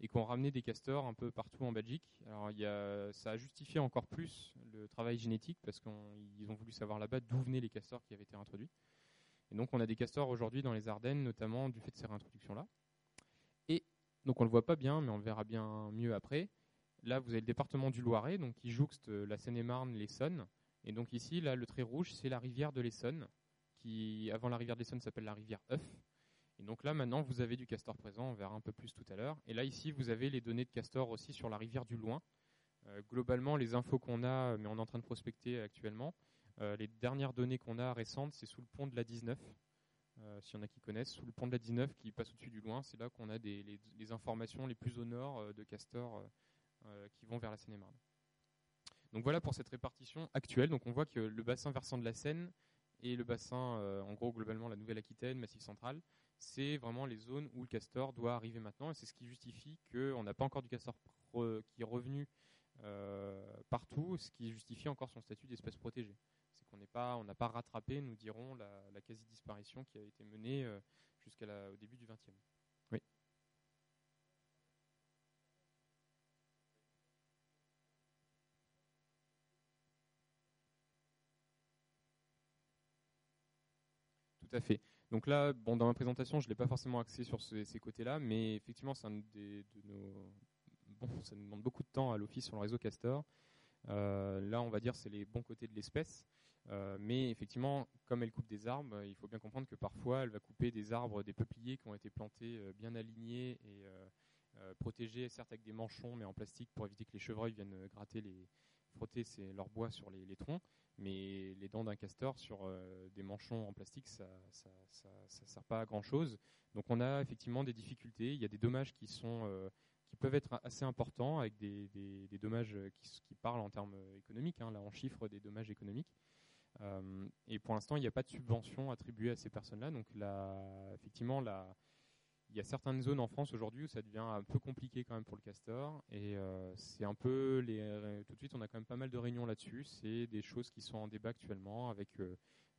et qui ont ramené des castors un peu partout en Belgique. Alors ça a justifié encore plus le travail génétique parce qu'ils ont voulu savoir là-bas d'où venaient les castors qui avaient été réintroduits. Et donc on a des castors aujourd'hui dans les Ardennes, notamment du fait de ces réintroductions-là. Et donc on ne le voit pas bien, mais on le verra bien mieux après. Là, vous avez le département du Loiret, donc qui jouxte euh, la Seine-et-Marne, l'Essonne. Et donc ici, là, le trait rouge, c'est la rivière de l'Essonne, qui, avant la rivière de l'Essonne, s'appelle la rivière Euf. Et donc là, maintenant, vous avez du castor présent, on verra un peu plus tout à l'heure. Et là, ici, vous avez les données de castor aussi sur la rivière du Loing. Euh, globalement, les infos qu'on a, mais on est en train de prospecter actuellement, euh, les dernières données qu'on a récentes, c'est sous le pont de la 19. Euh, S'il y en a qui connaissent, sous le pont de la 19 qui passe au-dessus du Loing, c'est là qu'on a des, les, informations les plus au nord de castor euh, qui vont vers la Seine-et-Marne. Donc voilà pour cette répartition actuelle. Donc on voit que le bassin versant de la Seine et le bassin, euh, en gros globalement la Nouvelle-Aquitaine, Massif central, c'est vraiment les zones où le castor doit arriver maintenant. Et c'est ce qui justifie qu'on n'a pas encore du castor qui est revenu euh, partout, ce qui justifie encore son statut d'espèce protégée. C'est qu'on n'a pas rattrapé, nous dirons, la, quasi-disparition qui a été menée jusqu'au début du XXe. Donc là, bon, dans ma présentation, je ne l'ai pas forcément axé sur ces, côtés-là, mais effectivement, un des. Bon, ça nous demande beaucoup de temps à l'office sur le réseau Castor. Euh, là, on va dire c'est les bons côtés de l'espèce. Euh, mais effectivement, comme elle coupe des arbres, il faut bien comprendre que parfois, elle va couper des arbres, des peupliers qui ont été plantés euh, bien alignés et protégés, certes avec des manchons, mais en plastique pour éviter que les chevreuils viennent gratter les, frotter leur bois sur les, troncs, mais les dents d'un castor sur euh, des manchons en plastique, ça ne sert pas à grand chose. Donc on a effectivement des difficultés. Il y a des dommages qui sont euh, qui peuvent être assez importants avec des, dommages qui, parlent en termes économiques. Hein. là, on chiffre des dommages économiques. et pour l'instant, il n'y a pas de subvention attribuée à ces personnes-là. Donc, effectivement, il y a certaines zones en France aujourd'hui où ça devient un peu compliqué quand même pour le castor. Et c'est un peu les, tout de suite, on a quand même pas mal de réunions là-dessus. C'est des choses qui sont en débat actuellement avec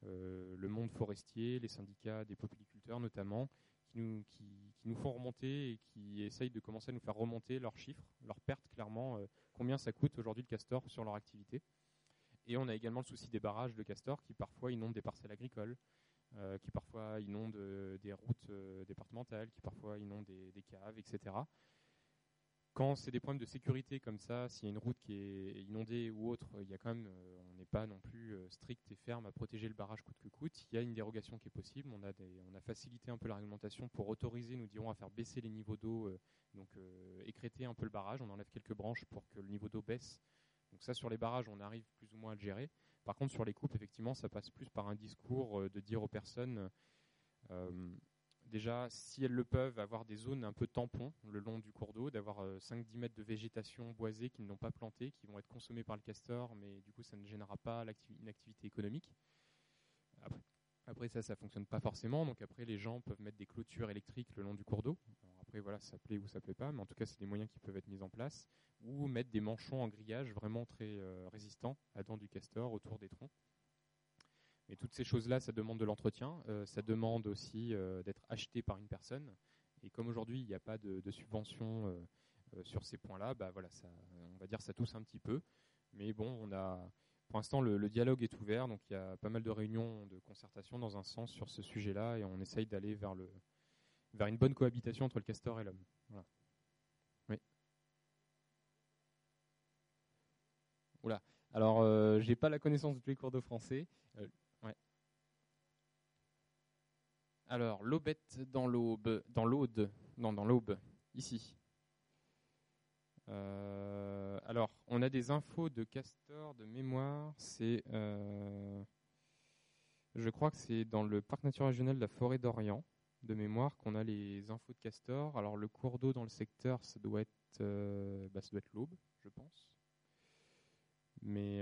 le monde forestier, les syndicats des popoliculteurs notamment, qui nous, qui, nous font remonter et qui essayent de commencer à nous faire remonter leurs chiffres, leurs pertes clairement, combien ça coûte aujourd'hui le castor sur leur activité. Et on a également le souci des barrages de castors qui parfois inondent des parcelles agricoles, euh, qui parfois inondent euh, des routes euh, départementales, qui parfois inondent des, caves, etc. Quand c'est des problèmes de sécurité comme ça, s'il y a une route qui est inondée ou autre, il y a quand même, on n'est pas non plus strict et ferme à protéger le barrage coûte que coûte. Il y a une dérogation qui est possible. On a, on a facilité un peu la réglementation pour autoriser, nous dirons, à faire baisser les niveaux d'eau, donc écréter un peu le barrage. On enlève quelques branches pour que le niveau d'eau baisse donc ça, sur les barrages, on arrive plus ou moins à le gérer. Par contre, sur les coupes, effectivement, ça passe plus par un discours euh, de dire aux personnes, euh, déjà, si elles le peuvent, avoir des zones un peu tampons le long du cours d'eau, d'avoir 5-10 euh, mètres de végétation boisée qui n'ont pas planté, qui vont être consommées par le castor, mais du coup, ça ne gênera pas une activité économique. Après, ça, ça fonctionne pas forcément. Donc après, les gens peuvent mettre des clôtures électriques le long du cours d'eau. Après, voilà, ça plaît ou ça plaît pas, mais en tout cas, c'est des moyens qui peuvent être mis en place. Ou mettre des manchons en grillage vraiment très euh, résistants à dents du castor autour des troncs. Mais toutes ces choses-là, ça demande de l'entretien. Euh, ça demande aussi euh, d'être acheté par une personne. Et comme aujourd'hui, il n'y a pas de, subvention sur ces points-là, bah voilà, on va dire ça tousse un petit peu. Mais bon, on a pour l'instant, le, dialogue est ouvert, donc il y a pas mal de réunions de concertation dans un sens sur ce sujet-là, et on essaye d'aller vers, le, vers une bonne cohabitation entre le castor et l'homme. Oui. Oula. Alors, euh, j'ai pas la connaissance de tous les cours de français. Euh. Alors, l'aubette dans l'aube, dans l'aude, non, dans l'aube, ici. Euh, alors, on a des infos de Castor de mémoire. C'est, je crois que c'est dans le parc naturel régional de la forêt d'Orient de mémoire qu'on a les infos de Castor. Alors, le cours d'eau dans le secteur, ça doit être, euh, bah, ça doit être l'aube, je pense. Mais,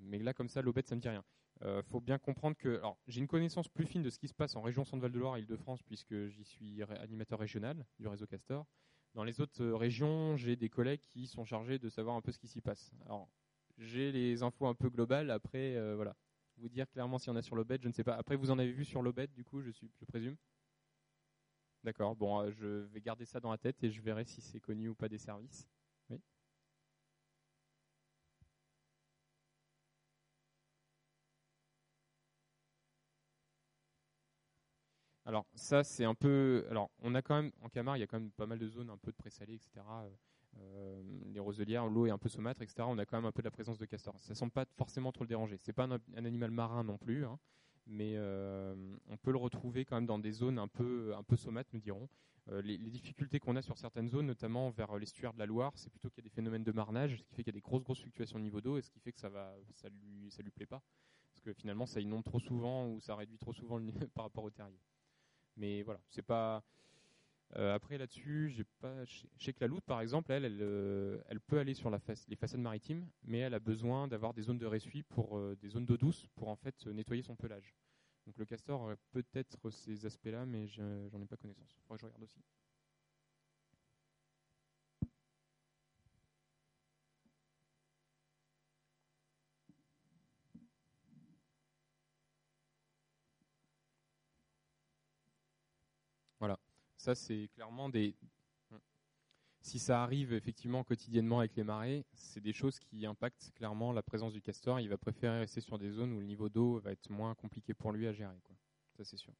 mais là, comme ça, l'aubette, ça me dit rien. Il faut bien comprendre que, j'ai une connaissance plus fine de ce qui se passe en région Centre-Val de Loire et Île-de-France puisque j'y suis animateur régional du réseau Castor. Dans les autres euh, régions, j'ai des collègues qui sont chargés de savoir un peu ce qui s'y passe. Alors, j'ai les infos un peu globales. Après, euh, voilà, vous dire clairement s'il y en a sur l'obed, je ne sais pas. Après, vous en avez vu sur l'obed, du coup, je, suis, je présume? D'accord. Bon, euh, je vais garder ça dans la tête et je verrai si c'est connu ou pas des services. Alors ça c'est un peu. Alors on a quand même en Camargue il y a quand même pas mal de zones un peu de présalé, etc. Euh, les roselières, l'eau est un peu saumâtre, etc. On a quand même un peu de la présence de castors. Ça semble pas forcément trop le déranger. C'est pas un, animal marin non plus, hein, mais euh, on peut le retrouver quand même dans des zones un peu un peu saumâtres, nous dirons. Euh, les, difficultés qu'on a sur certaines zones, notamment vers l'estuaire de la Loire, c'est plutôt qu'il y a des phénomènes de marnage, ce qui fait qu'il y a des grosses grosses fluctuations de niveau d'eau, et ce qui fait que ça va, ça lui ça lui plaît pas, parce que finalement ça inonde trop souvent ou ça réduit trop souvent par rapport au terrier. Mais voilà, c'est pas. Euh, après là-dessus, j'ai pas. Je sais que la loutre, par exemple, elle, euh, peut aller sur les façades maritimes, mais elle a besoin d'avoir des zones de ressuie pour euh, des zones d'eau douce pour en fait nettoyer son pelage. Donc le castor aurait peut-être ces aspects-là, mais j'en ai pas connaissance. Faudrait que je regarde aussi. Voilà. Ça, c'est clairement des. Si ça arrive effectivement quotidiennement avec les marées, c'est des choses qui impactent clairement la présence du castor. Il va préférer rester sur des zones où le niveau d'eau va être moins compliqué pour lui à gérer. Quoi. Ça, c'est sûr.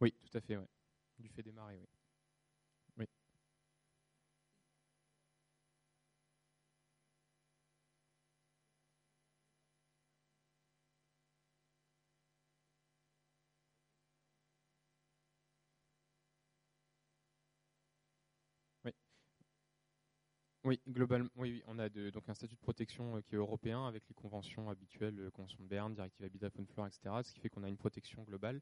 Oui, tout à fait, ouais. Du fait des marées, oui. Oui, globalement, on a donc un statut de protection euh, qui est européen avec les conventions habituelles, euh, Convention de Berne, Directive Habitat Faune Flore, etc. Ce qui fait qu'on a une protection globale.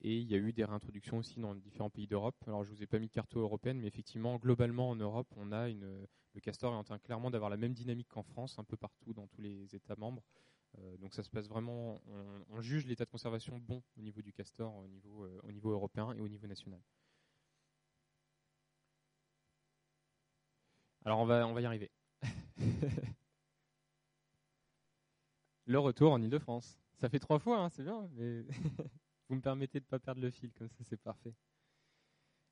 Et il y a eu des réintroductions aussi dans différents pays d'Europe. Alors je vous ai pas mis carte européenne, mais effectivement, globalement en Europe, on a une, le castor est en train clairement d'avoir la même dynamique qu'en France, un peu partout dans tous les États membres. donc ça se passe vraiment, on, juge l'état de conservation bon au niveau du castor, au niveau européen et au niveau national. Alors on va, y arriver. le retour en Ile-de-France. Ça fait trois fois, hein, c'est bien, mais vous me permettez de ne pas perdre le fil, comme ça c'est parfait.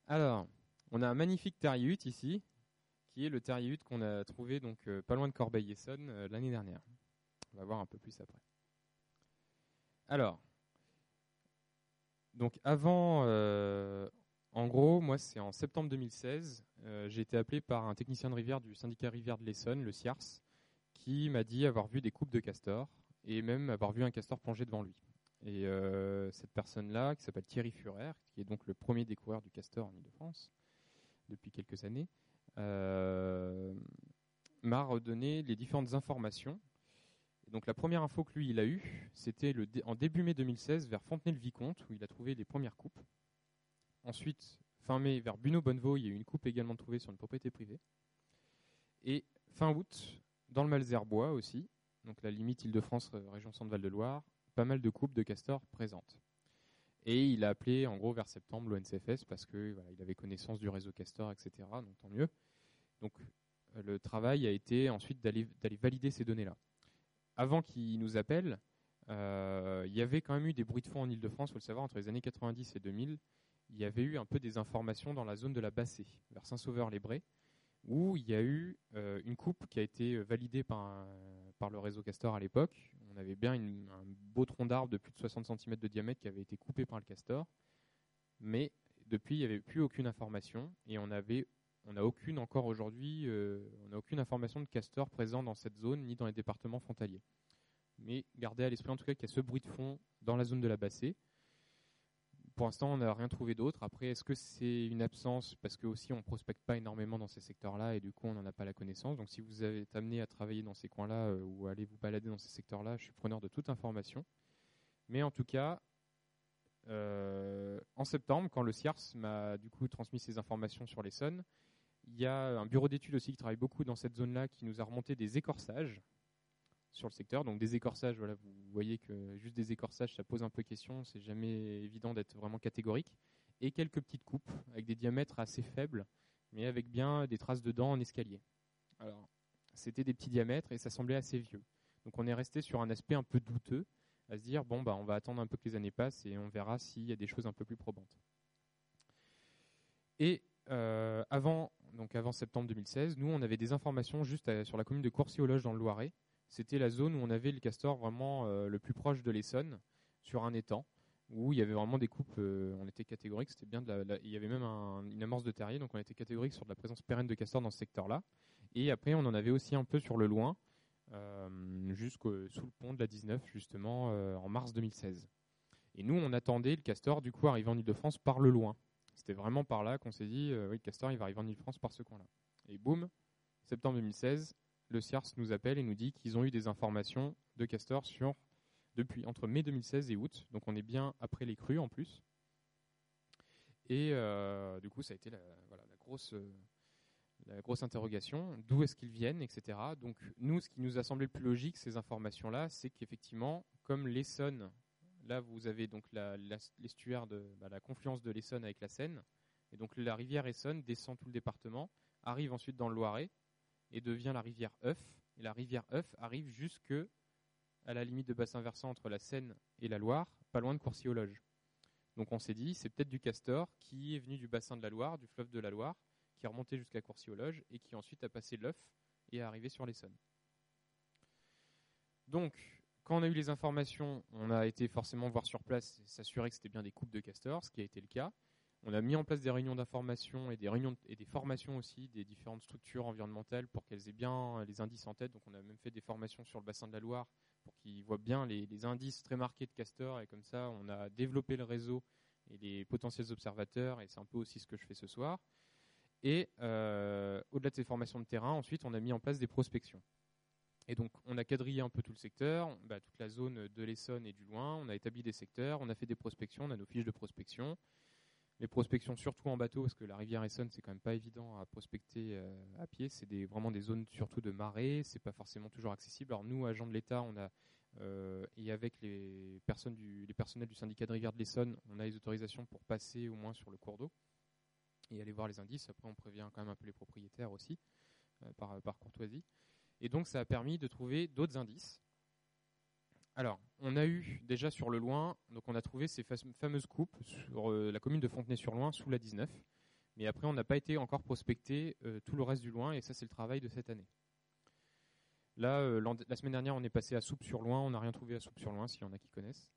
Alors, on a un magnifique terrier ici, qui est le terrier qu'on a trouvé donc euh, pas loin de Corbeil-Essonne euh, l'année dernière. On va voir un peu plus après. Alors, donc avant, euh, en gros, moi c'est en septembre 2016, j'ai été appelé par un technicien de rivière du syndicat rivière de l'Essonne, le CIARS, qui m'a dit avoir vu des coupes de castors et même avoir vu un castor plonger devant lui. Et euh, cette personne-là, qui s'appelle Thierry Furer, qui est donc le premier découvreur du castor en Ile-de-France depuis quelques années, euh, m'a redonné les différentes informations. donc la première info que lui il a eue, c'était en début mai 2016 vers Fontenay-le-Vicomte où il a trouvé les premières coupes. Ensuite, fin mai vers Buneau-Bonnevaux, il y a eu une coupe également trouvée sur une propriété privée. Et fin août, dans le Malzerbois aussi, donc la limite Île-de-France, euh, région Centre-Val de Loire, pas mal de coupes de castors présentes. Et il a appelé en gros vers septembre l'ONCFS parce que voilà, il avait connaissance du réseau castor, etc. Donc tant mieux. Donc euh, le travail a été ensuite d'aller valider ces données-là. Avant qu'il nous appelle, euh, il y avait quand même eu des bruits de fond en Ile-de-France, il faut le savoir, entre les années 90 et 2000. Il y avait eu un peu des informations dans la zone de la Bassée, vers Saint-Sauveur-les-Brais, où il y a eu une coupe qui a été validée par le réseau Castor à l'époque. On avait bien un beau tronc d'arbre de plus de 60 cm de diamètre qui avait été coupé par le Castor. Mais depuis, il n'y avait plus aucune information et on n'a aucune encore aujourd'hui, euh, on n'a aucune information de castor présent dans cette zone ni dans les départements frontaliers. Mais gardez à l'esprit en tout cas qu'il y a ce bruit de fond dans la zone de la Bassée pour l'instant, on n'a rien trouvé d'autre. Après, est-ce que c'est une absence? Parce que aussi on prospecte pas énormément dans ces secteurs-là et du coup on n'en a pas la connaissance. Donc si vous êtes amené à travailler dans ces coins-là euh, ou aller vous balader dans ces secteurs-là, je suis preneur de toute information. Mais en tout cas, euh, en septembre, quand le CIARS m'a du coup transmis ces informations sur les l'Essonne, il y a un bureau d'études aussi qui travaille beaucoup dans cette zone-là qui nous a remonté des écorçages sur le secteur. Donc des écorçages, voilà, vous voyez que juste des écorçages, ça pose un peu question. C'est jamais évident d'être vraiment catégorique. Et quelques petites coupes avec des diamètres assez faibles, mais avec bien des traces de dents en escalier. Alors, c'était des petits diamètres et ça semblait assez vieux. Donc on est resté sur un aspect un peu douteux, à se dire bon bah on va attendre un peu que les années passent et on verra s'il y a des choses un peu plus probantes. Et euh, avant, donc avant septembre 2016, nous on avait des informations juste sur la commune de Courcy-aux-Loges dans le Loiret, c'était la zone où on avait le castor vraiment euh, le plus proche de l'Essonne, sur un étang, où il y avait vraiment des coupes, euh, on était catégorique, c'était bien il y avait même une amorce de terrier, donc on était catégorique sur de la présence pérenne de castor dans ce secteur-là. Et après, on en avait aussi un peu sur le loin, euh, jusqu'au sous le pont de la 19, justement, en mars 2016. Et nous, on attendait le castor, du coup, arriver en Ile-de-France par le loin. C'était vraiment par là qu'on s'est dit, oui, le castor, il va arriver en Ile-de-France par ce coin-là. Et boum, septembre 2016, le CIARS nous appelle et nous dit qu'ils ont eu des informations de Castor sur depuis entre mai 2016 et août. Donc on est bien après les crues en plus. Et euh, du coup, ça a été la, grosse, la grosse interrogation. D'où est-ce qu'ils viennent, etc. Donc nous, ce qui nous a semblé le plus logique, ces informations-là, c'est qu'effectivement, comme l'Essonne, là vous avez donc l'estuaire bah, la confluence de l'Essonne avec la Seine, et donc la rivière Essonne descend tout le département, arrive ensuite dans le Loiret, et devient la rivière Euf. Et la rivière Euf arrive jusque à la limite de bassin versant entre la Seine et la Loire, pas loin de Courcy-aux-Loges. Donc on s'est dit, c'est peut-être du castor qui est venu du bassin de la Loire, du fleuve de la Loire, qui est remonté jusqu'à Courcy-aux-Loges et qui ensuite a passé l'œuf et est arrivé sur l'Essonne. Donc, quand on a eu les informations, on a été forcément voir sur place et s'assurer que c'était bien des coupes de castor, ce qui a été le cas. On a mis en place des réunions d'information et des réunions et des formations aussi des différentes structures environnementales pour qu'elles aient bien les indices en tête. Donc on a même fait des formations sur le bassin de la Loire pour qu'ils voient bien les, indices très marqués de castor et comme ça on a développé le réseau et les potentiels observateurs et c'est un peu aussi ce que je fais ce soir. Et euh, au-delà de ces formations de terrain, ensuite on a mis en place des prospections. Et donc, on a quadrillé un peu tout le secteur, bah, toute la zone de l'Essonne et du loin. On a établi des secteurs, on a fait des prospections, on a nos fiches de prospection les prospections surtout en bateau, parce que la rivière Essonne, c'est quand même pas évident à prospecter euh, à pied. C'est vraiment des zones surtout de marée, c'est pas forcément toujours accessible. Alors nous, agents de l'État, on a et avec les, personnes du, les personnels du syndicat de rivière de l'Essonne, on a les autorisations pour passer au moins sur le cours d'eau et aller voir les indices. Après, on prévient quand même un peu les propriétaires aussi, par, par courtoisie. Et donc, ça a permis de trouver d'autres indices. Alors, on a eu déjà sur le Loing, donc on a trouvé ces fameuses coupes sur la commune de Fontenay-sur-Loing sous la 19. Mais après, on n'a pas été encore prospecté euh, tout le reste du loin, et ça, c'est le travail de cette année. Là, euh, la semaine dernière, on est passé à Soupe-sur-Loin. On n'a rien trouvé à Soupe-sur-Loin, s'il y en a qui connaissent.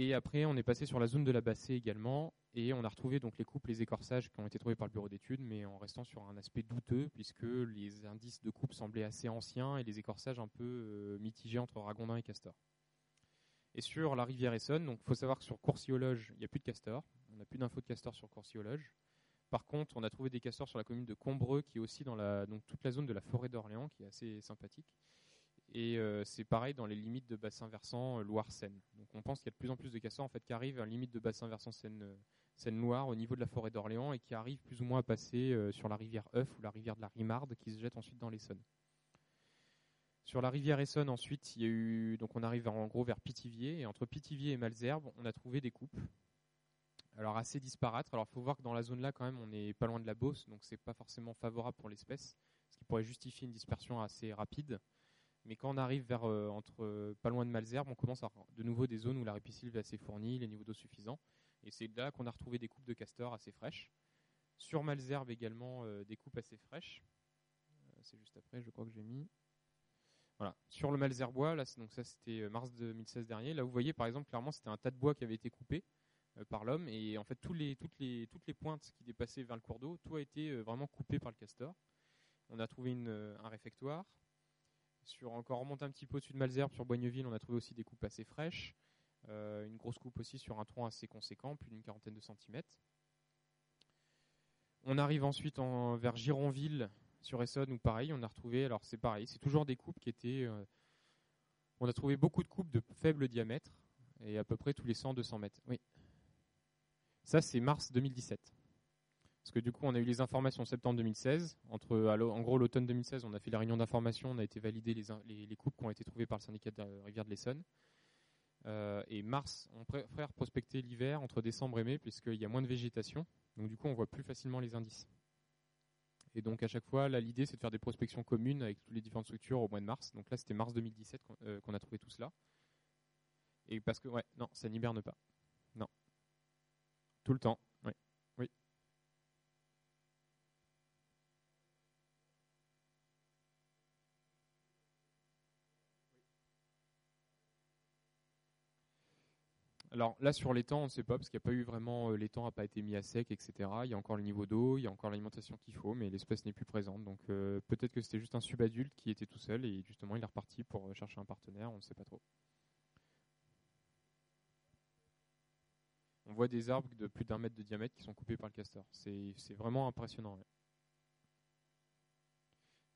Et après, on est passé sur la zone de la Bassée également, et on a retrouvé donc les coupes, les écorçages qui ont été trouvés par le bureau d'études, mais en restant sur un aspect douteux, puisque les indices de coupe semblaient assez anciens et les écorçages un peu euh, mitigés entre ragondin et castor. Et sur la rivière Essonne, donc faut savoir que sur Coursiologe, il n'y a plus de castor. On n'a plus d'infos de castor sur Coursiologe. Par contre, on a trouvé des castors sur la commune de Combreux, qui est aussi dans la, donc toute la zone de la forêt d'Orléans, qui est assez sympathique. Et euh, c'est pareil dans les limites de bassin versant euh, Loire-Seine. Donc on pense qu'il y a de plus en plus de castors en fait, qui arrivent à la limite de bassin versant euh, Seine-Loire au niveau de la forêt d'Orléans et qui arrivent plus ou moins à passer sur la rivière Euf ou la rivière de la Rimarde qui se jette ensuite dans l'Essonne. Sur la rivière Essonne ensuite, il y a eu donc on arrive en gros vers Pithiviers et entre Pithiviers et Malzerbe, on a trouvé des coupes alors assez disparates. Alors il faut voir que dans la zone là quand même on n'est pas loin de la Beauce, donc c'est pas forcément favorable pour l'espèce, ce qui pourrait justifier une dispersion assez rapide. Mais quand on arrive vers euh, entre euh, pas loin de Malzerbe, on commence à avoir de nouveau des zones où la ripisylve est assez fournie, les niveaux d'eau suffisants. Et c'est là qu'on a retrouvé des coupes de castors assez fraîches. Sur Malzerbe également euh, des coupes assez fraîches. c'est juste après, je crois que j'ai mis. Voilà. Sur le Malzerbois, là, donc ça c'était mars 2016 dernier. Là, vous voyez par exemple clairement c'était un tas de bois qui avait été coupé. Par l'homme. Et en fait, tous les, toutes, les, toutes les pointes qui dépassaient vers le cours d'eau, tout a été vraiment coupé par le castor. On a trouvé un réfectoire. Sur encore remonte un petit peu au-dessus de Malzerbe, sur Boigneville, on a trouvé aussi des coupes assez fraîches. une grosse coupe aussi sur un tronc assez conséquent, plus d'une quarantaine de centimètres. On arrive ensuite en, vers Gironville, sur Essonne, où pareil, on a retrouvé, alors c'est pareil, c'est toujours des coupes qui étaient. on a trouvé beaucoup de coupes de faible diamètre, et à peu près tous les 100-200 mètres. Oui. Ça, c'est mars 2017. Parce que du coup, on a eu les informations en septembre 2016. Entre, en gros, l'automne 2016, on a fait la réunion d'information, on a été validé les, les, coupes qui ont été trouvées par le syndicat de la rivière de l'Essonne. Euh, et mars, on préfère prospecter l'hiver entre décembre et mai, puisqu'il y a moins de végétation. Donc du coup, on voit plus facilement les indices. Et donc à chaque fois, là, l'idée, c'est de faire des prospections communes avec toutes les différentes structures au mois de mars. Donc là, c'était mars 2017 euh, qu'on a trouvé tout cela. Et parce que, ouais, non, ça n'hiberne pas. Tout le temps, oui. oui. Alors là sur les temps, on ne sait pas parce qu'il n'y a pas eu vraiment euh, les temps n'a pas été mis à sec, etc. Il y a encore le niveau d'eau, il y a encore l'alimentation qu'il faut, mais l'espèce n'est plus présente. Donc euh, peut-être que c'était juste un subadulte qui était tout seul et justement il est reparti pour euh, chercher un partenaire, on ne sait pas trop. on voit des arbres de plus d'un mètre de diamètre qui sont coupés par le castor. C'est vraiment impressionnant.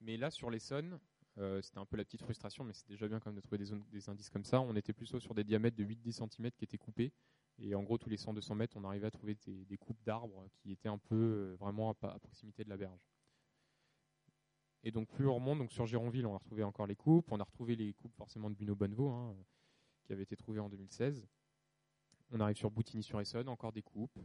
Mais là, sur les sonnes, euh, c'était un peu la petite frustration, mais c'est déjà bien quand même de trouver des, indices comme ça. On était plutôt sur des diamètres de 8-10 cm qui étaient coupés. Et en gros, tous les 100-200 mètres, on arrivait à trouver des, coupes d'arbres qui étaient un peu euh, vraiment à, proximité de la berge. Et donc, plus on remonte, donc sur Gironville, on a retrouvé encore les coupes. On a retrouvé les coupes forcément de Buno Bonnevaux, hein, qui avaient été trouvées en 2016. On arrive sur Boutigny-sur-Essonne, encore des coupes.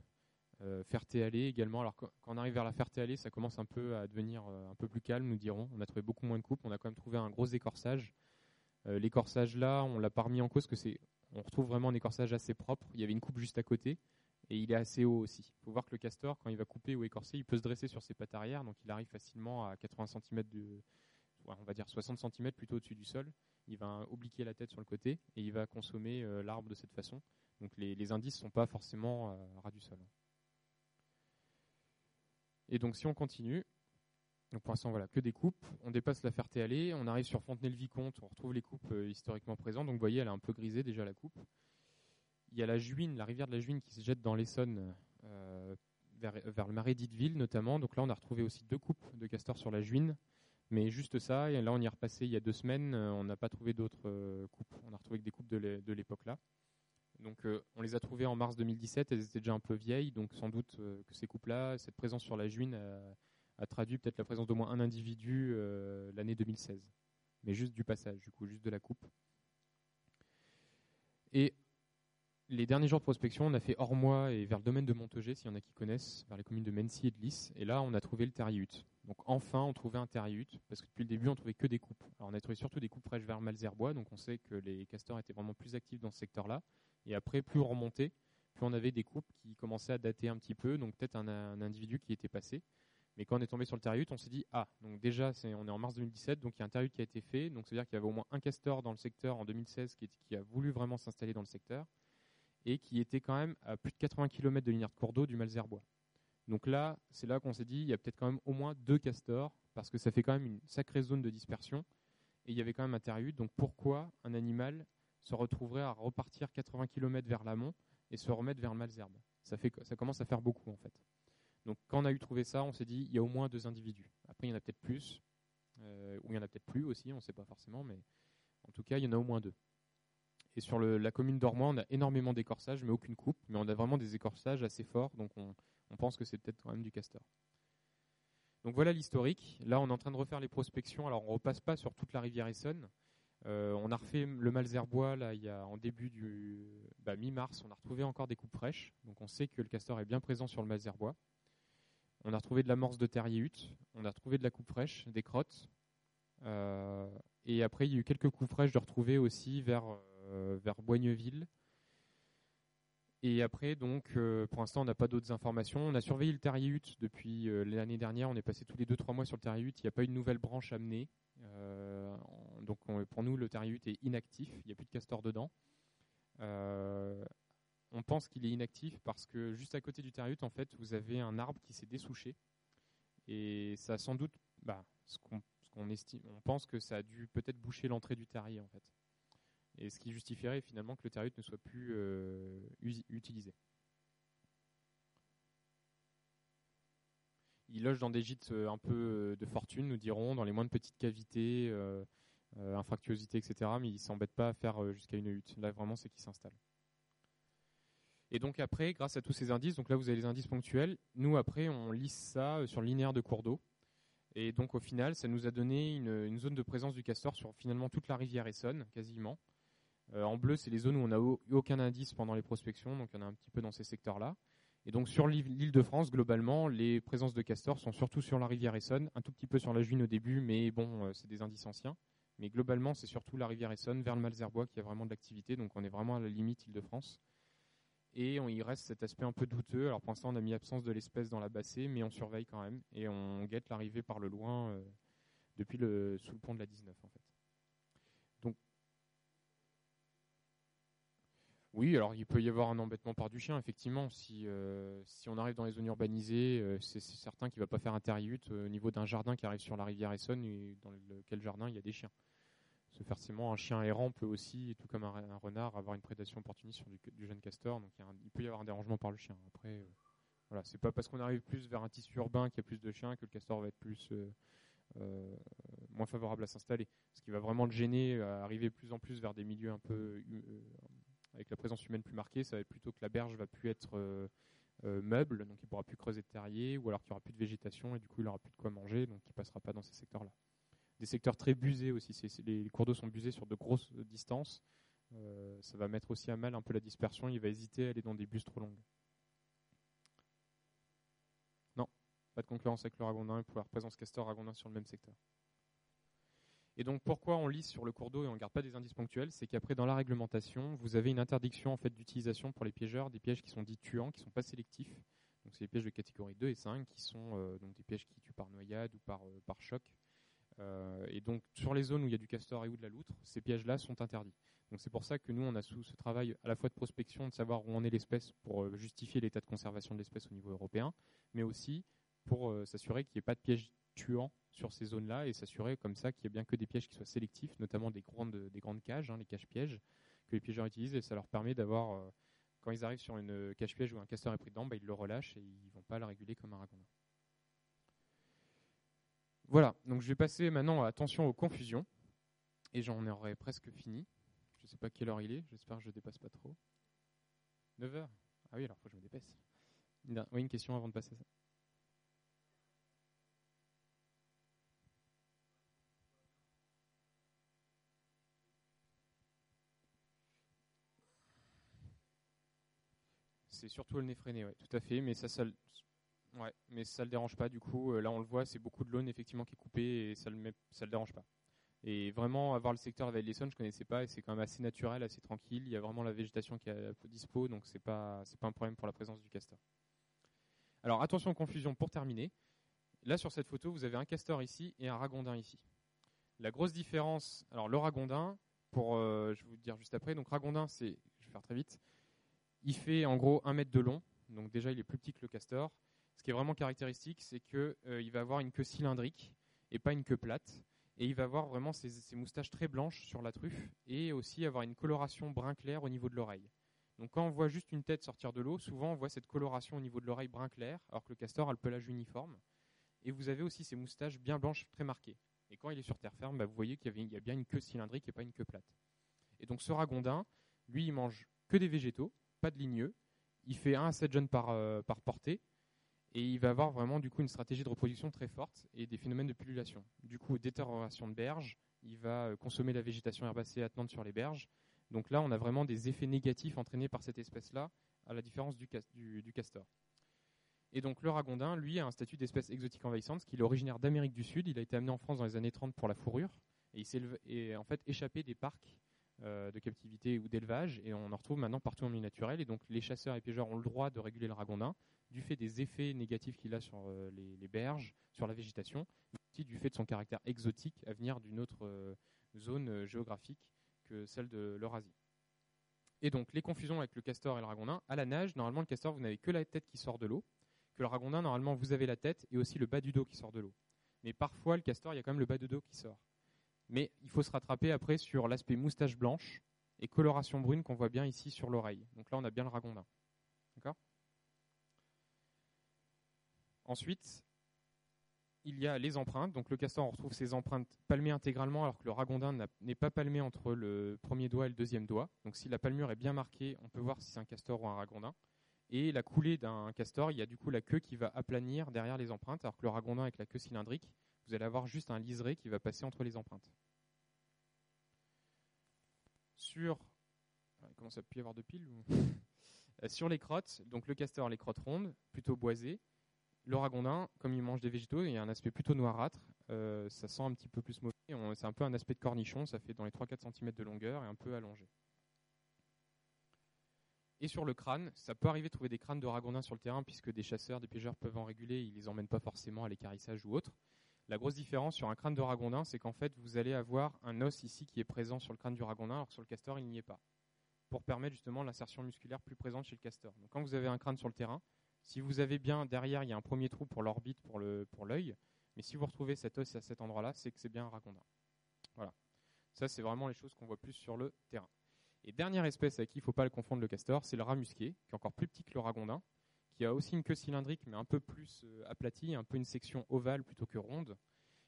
Euh, Ferté-Allée également. Alors quand, on arrive vers la Ferté-Allée, ça commence un peu à devenir euh, un peu plus calme, nous dirons. On a trouvé beaucoup moins de coupes. On a quand même trouvé un gros écorçage. Euh, l'écorçage là, on l'a pas remis en cause que c'est, on retrouve vraiment un écorçage assez propre. Il y avait une coupe juste à côté et il est assez haut aussi. Il faut voir que le castor, quand il va couper ou écorcer, il peut se dresser sur ses pattes arrière, donc il arrive facilement à 80 cm de, on va dire 60 cm plutôt au-dessus du sol. Il va obliquer la tête sur le côté et il va consommer l'arbre de cette façon. Donc les, indices ne sont pas forcément euh, ras du sol. Et donc si on continue, donc pour l'instant voilà que des coupes, on dépasse la Ferté-Allée, on arrive sur Fontenay-le-Vicomte, on retrouve les coupes euh, historiquement présentes. Donc vous voyez, elle est un peu grisée déjà la coupe. Il y a la Juine, la rivière de la Juine qui se jette dans l'Essonne euh, vers, le marais d'Itteville notamment. Donc là on a retrouvé aussi deux coupes de castors sur la Juine. Mais juste ça, et là on y est repassé il y a deux semaines, on n'a pas trouvé d'autres coupes. On a retrouvé que des coupes de l'époque là. Donc euh, on les a trouvées en mars 2017, elles étaient déjà un peu vieilles, donc sans doute euh, que ces coupes-là, cette présence sur la juine a, traduit peut-être la présence d'au moins un individu euh, l'année 2016. Mais juste du passage, du coup, juste de la coupe. Et les derniers jours de prospection, on a fait hors mois et vers le domaine de Montegé, s'il y en a qui connaissent, vers les communes de Mency et de Lys. Et là, on a trouvé le terriut. Donc enfin, on trouvait un terriut, parce que depuis le début, on trouvait que des coupes. On a trouvé surtout des coupes fraîches vers Malzerbois, donc on sait que les castors étaient vraiment plus actifs dans ce secteur-là. Et après, plus on remontait, plus on avait des coupes qui commençaient à dater un petit peu, donc peut-être un, individu qui était passé. Mais quand on est tombé sur le terriut, on s'est dit ah donc déjà c'est on est en mars 2017 donc il y a un terriut qui a été fait donc ça veut dire qu'il y avait au moins un castor dans le secteur en 2016 qui, qui a voulu vraiment s'installer dans le secteur et qui était quand même à plus de 80 km de linéaire de cours d'eau du Malzerbois. Donc là, c'est là qu'on s'est dit, il y a peut-être quand même au moins deux castors, parce que ça fait quand même une sacrée zone de dispersion, et il y avait quand même un terriut, donc pourquoi un animal se retrouverait à repartir 80 km vers l'amont et se remettre vers le Malzerbe ça, commence à faire beaucoup en fait. Donc quand on a eu trouvé ça, on s'est dit, il y a au moins deux individus. Après, il y en a peut-être plus, euh, ou il y en a peut-être plus aussi, on ne sait pas forcément, mais en tout cas, il y en a au moins deux. Et sur la commune d'Ormois, on a énormément d'écorçages, mais aucune coupe. Mais on a vraiment des écorçages assez forts, donc on, pense que c'est peut-être quand même du castor. Donc voilà l'historique. Là, on est en train de refaire les prospections. Alors, on repasse pas sur toute la rivière Essonne. Euh, on a refait le Malzerbois là, il y a, en début du bah, mi-mars. On a retrouvé encore des coupes fraîches. Donc, on sait que le castor est bien présent sur le Malzerbois. On a retrouvé de l'amorce de terrier On a retrouvé de la coupe fraîche, des crottes. Euh, et après, il y a eu quelques coupes fraîches de retrouver aussi vers euh, Boigneville. Et après, donc, pour l'instant, on n'a pas d'autres informations. On a surveillé le Terriut depuis l'année dernière. On est passé tous les 2-3 mois sur le Terriut. Il n'y a pas une nouvelle branche amenée. Donc, pour nous, le Terriut est inactif. Il n'y a plus de castor dedans. on pense qu'il est inactif parce que juste à côté du Terriut, en fait, vous avez un arbre qui s'est dessouché. Et ça a sans doute, bah, ce qu'on estime, on pense que ça a dû peut-être boucher l'entrée du terrier, en fait et ce qui justifierait finalement que le terriut ne soit plus euh, utilisé. Il loge dans des gîtes euh, un peu euh, de fortune, nous dirons, dans les moins de petites cavités, euh, infractuosité, etc. Mais il ne s'embête pas à faire jusqu'à une hutte. Là, vraiment, c'est qu'il s'installe. Et donc après, grâce à tous ces indices, donc là vous avez les indices ponctuels, nous après on lisse ça sur le linéaire de cours d'eau. Et donc au final, ça nous a donné une, zone de présence du castor sur finalement toute la rivière Essonne, quasiment. Euh, en bleu, c'est les zones où on n'a aucun indice pendant les prospections, donc il y en a un petit peu dans ces secteurs-là. Et donc sur l'île de France, globalement, les présences de castors sont surtout sur la rivière Essonne, un tout petit peu sur la Juine au début, mais bon, euh, c'est des indices anciens. Mais globalement, c'est surtout la rivière Essonne vers le Malzerbois qui a vraiment de l'activité, donc on est vraiment à la limite île de France. Et il reste cet aspect un peu douteux. Alors pour l'instant, on a mis absence de l'espèce dans la bassée, mais on surveille quand même et on guette l'arrivée par le loin euh, depuis le, sous le pont de la 19 en fait. Oui, alors il peut y avoir un embêtement par du chien, effectivement. Si, euh, on arrive dans les zones urbanisées, euh, c'est certain qu'il ne va pas faire un terriut euh, au niveau d'un jardin qui arrive sur la rivière Essonne et dans lequel jardin il y a des chiens. Forcément, un chien errant peut aussi, tout comme un, renard, avoir une prédation opportuniste sur du, jeune castor. Donc il, peut y avoir un dérangement par le chien. Après, voilà, c'est pas parce qu'on arrive plus vers un tissu urbain qu'il y a plus de chiens que le castor va être plus moins favorable à s'installer. Ce qui va vraiment le gêner, à arriver plus en plus vers des milieux un peu avec la présence humaine plus marquée, ça va être plutôt que la berge va plus être euh, euh, meuble, donc il pourra plus creuser de terrier, ou alors qu'il n'y aura plus de végétation et du coup il n'aura plus de quoi manger, donc il passera pas dans ces secteurs-là. Des secteurs très busés aussi, les cours d'eau sont busés sur de grosses distances, euh, ça va mettre aussi à mal un peu la dispersion, il va hésiter à aller dans des bus trop longues. Non, pas de concurrence avec le ragondin pour la présence castor ragondin sur le même secteur. Et donc pourquoi on lisse sur le cours d'eau et on ne garde pas des indices ponctuels? C'est qu'après dans la réglementation, vous avez une interdiction en fait d'utilisation pour les piégeurs des pièges qui sont dits tuants, qui ne sont pas sélectifs. Donc c'est les pièges de catégorie 2 et 5 qui sont euh, donc des pièges qui tuent par noyade ou par, euh, par choc. Euh, et donc sur les zones où il y a du castor et ou de la loutre, ces pièges-là sont interdits. Donc c'est pour ça que nous on a sous ce travail à la fois de prospection, de savoir où en est l'espèce pour justifier l'état de conservation de l'espèce au niveau européen, mais aussi pour s'assurer qu'il n'y ait pas de pièges tuants sur ces zones-là et s'assurer comme ça qu'il n'y a bien que des pièges qui soient sélectifs, notamment des grandes, des grandes cages, hein, les caches-pièges, que les piégeurs utilisent et ça leur permet d'avoir, euh, quand ils arrivent sur une cache-piège où un castor est pris dedans, bah, ils le relâchent et ils ne vont pas le réguler comme un ragondin. Voilà, donc je vais passer maintenant à attention aux confusions et j'en aurai presque fini. Je ne sais pas quelle heure il est, j'espère que je ne dépasse pas trop. 9 heures? Ah oui, alors il faut que je me dépêche. Oui, une question avant de passer à ça. C'est surtout le nez freiné, ouais, tout à fait. Mais ça, ça, ouais, mais ça le dérange pas. Du coup, là, on le voit, c'est beaucoup de l'aune effectivement qui est coupée et ça le, ça le dérange pas. Et vraiment, avoir le secteur de Valley je connaissais pas et c'est quand même assez naturel, assez tranquille. Il y a vraiment la végétation qui est à dispo, donc c'est pas c'est pas un problème pour la présence du castor. Alors attention confusion pour terminer. Là sur cette photo, vous avez un castor ici et un ragondin ici. La grosse différence, alors le ragondin, pour euh, je vais vous dire juste après. Donc ragondin, c'est, je vais faire très vite. Il fait en gros un mètre de long, donc déjà il est plus petit que le castor. Ce qui est vraiment caractéristique, c'est qu'il euh, va avoir une queue cylindrique et pas une queue plate et il va avoir vraiment ses, moustaches très blanches sur la truffe et aussi avoir une coloration brun clair au niveau de l'oreille. Donc quand on voit juste une tête sortir de l'eau, souvent on voit cette coloration au niveau de l'oreille brun clair, alors que le castor a le pelage uniforme. Et vous avez aussi ses moustaches bien blanches très marquées. Et quand il est sur terre ferme, bah, vous voyez qu'il y, a bien une queue cylindrique et pas une queue plate. Et donc ce ragondin, lui, il mange que des végétaux, pas de ligneux. Il fait 1 à 7 jeunes par, euh, par portée et il va avoir vraiment du coup une stratégie de reproduction très forte et des phénomènes de pullulation. Du coup, détérioration de berges, il va euh, consommer la végétation herbacée attenante sur les berges. Donc là, on a vraiment des effets négatifs entraînés par cette espèce-là, à la différence du, castor. Et donc le ragondin, lui, a un statut d'espèce exotique envahissante, qui est originaire d'Amérique du Sud. Il a été amené en France dans les années 30 pour la fourrure, et il s'est en fait échappé des parcs euh, de captivité ou d'élevage, et on en retrouve maintenant partout en milieu naturel. Et donc les chasseurs et pêcheurs ont le droit de réguler le ragondin du fait des effets négatifs qu'il a sur euh, les, berges, sur la végétation, mais aussi du fait de son caractère exotique à venir d'une autre euh, zone euh, géographique que celle de l'Eurasie. Et donc les confusions avec le castor et le ragondin, à la nage, normalement le castor, vous n'avez que la tête qui sort de l'eau, que le ragondin, normalement, vous avez la tête et aussi le bas du dos qui sort de l'eau. Mais parfois, le castor, il y a quand même le bas de dos qui sort. Mais il faut se rattraper après sur l'aspect moustache blanche et coloration brune qu'on voit bien ici sur l'oreille. Donc là, on a bien le ragondin. D'accord? Ensuite, il y a les empreintes. Donc le castor, on retrouve ses empreintes palmées intégralement, alors que le ragondin n'est pas palmé entre le premier doigt et le deuxième doigt. Donc si la palmure est bien marquée, on peut voir si c'est un castor ou un ragondin. Et la coulée d'un castor, il y a du coup la queue qui va aplanir derrière les empreintes, alors que le ragondin avec la queue cylindrique, vous allez avoir juste un liseré qui va passer entre les empreintes. Sur, comment ça peut y avoir de piles Sur les crottes, donc le castor, les crottes rondes, plutôt boisées, le ragondin, comme il mange des végétaux, il a un aspect plutôt noirâtre. Euh, ça sent un petit peu plus mauvais. C'est un peu un aspect de cornichon. Ça fait dans les 3-4 cm de longueur et un peu allongé. Et sur le crâne, ça peut arriver de trouver des crânes de ragondin sur le terrain puisque des chasseurs, des piégeurs peuvent en réguler. Ils les emmènent pas forcément à l'écarissage ou autre. La grosse différence sur un crâne de ragondin, c'est qu'en fait, vous allez avoir un os ici qui est présent sur le crâne du ragondin, alors que sur le castor, il n'y est pas. Pour permettre justement l'insertion musculaire plus présente chez le castor. Donc quand vous avez un crâne sur le terrain, si vous avez bien derrière, il y a un premier trou pour l'orbite, pour l'œil. Pour mais si vous retrouvez cet os à cet endroit-là, c'est que c'est bien un ragondin. Voilà. Ça, c'est vraiment les choses qu'on voit plus sur le terrain. Et dernière espèce avec qui il ne faut pas le confondre le castor, c'est le rat musqué, qui est encore plus petit que le ragondin, qui a aussi une queue cylindrique, mais un peu plus euh, aplatie, un peu une section ovale plutôt que ronde.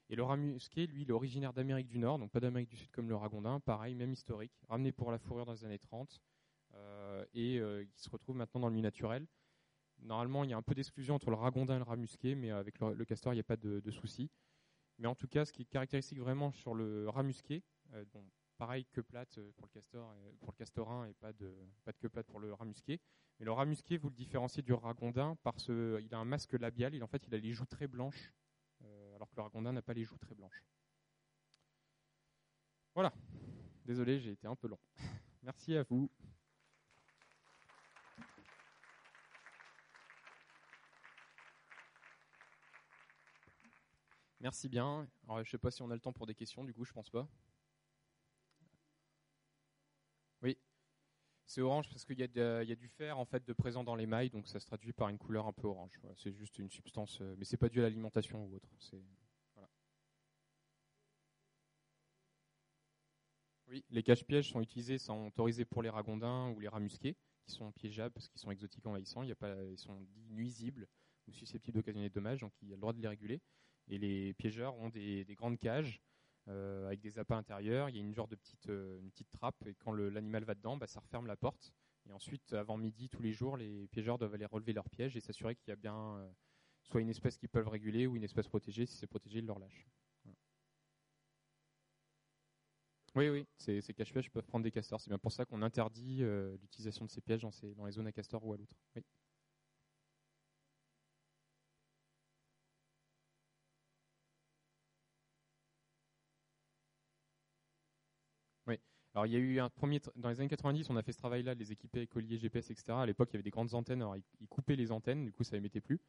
Et le rat musqué, lui, il est originaire d'Amérique du Nord, donc pas d'Amérique du Sud comme le ragondin, pareil, même historique, ramené pour la fourrure dans les années 30, euh, et euh, qui se retrouve maintenant dans le milieu naturel. Normalement, il y a un peu d'exclusion entre le ragondin et le rat musqué, mais avec le, castor, il n'y a pas de, souci. Mais en tout cas, ce qui est caractéristique vraiment sur le rat musqué, euh, pareil que plate euh, pour le castor, pour le castorin et pas de pas de queue plate pour le rat musqué. Mais le rat musqué, vous le différenciez du ragondin parce qu'il a un masque labial. Il en fait, il a les joues très blanches, euh, alors que le ragondin n'a pas les joues très blanches. Voilà. Désolé, j'ai été un peu long. Merci à vous. Merci bien. Je ne sais pas si on a le temps pour des questions, du coup, je pense pas. Oui. C'est orange parce qu'il y, a du fer en fait de présent dans les mailles, donc ça se traduit par une couleur un peu orange. c'est juste une substance, euh, mais c'est pas dû à l'alimentation ou autre. Oui, les caches-pièges sont utilisés, sont autorisés pour les ragondins ou les rats musqués, qui sont piégeables parce qu'ils sont exotiques envahissants. Il a pas, ils sont dits nuisibles ou susceptibles d'occasionner des dommages, donc il y a le droit de les réguler. Et les piégeurs ont des, grandes cages euh, avec des appâts intérieurs. Il y a une genre de petite, euh, une petite trappe et quand l'animal va dedans, bah, ça referme la porte. Et ensuite, avant midi, tous les jours, les piégeurs doivent aller relever leur piège et s'assurer qu'il y a bien euh, soit une espèce qu'ils peuvent réguler ou une espèce protégée. Si c'est protégé, ils leur lâchent. Oui, oui, ces, cache-pièges peuvent prendre des castors. C'est bien pour ça qu'on interdit l'utilisation de ces pièges dans les zones à castors ou à loutre. Oui. Oui. Alors il y a eu un premier dans les années 90, on a fait ce travail-là, les avec colliers GPS, etc. À l'époque, il y avait des grandes antennes, alors ils, coupaient les antennes, du coup ça émettait plus.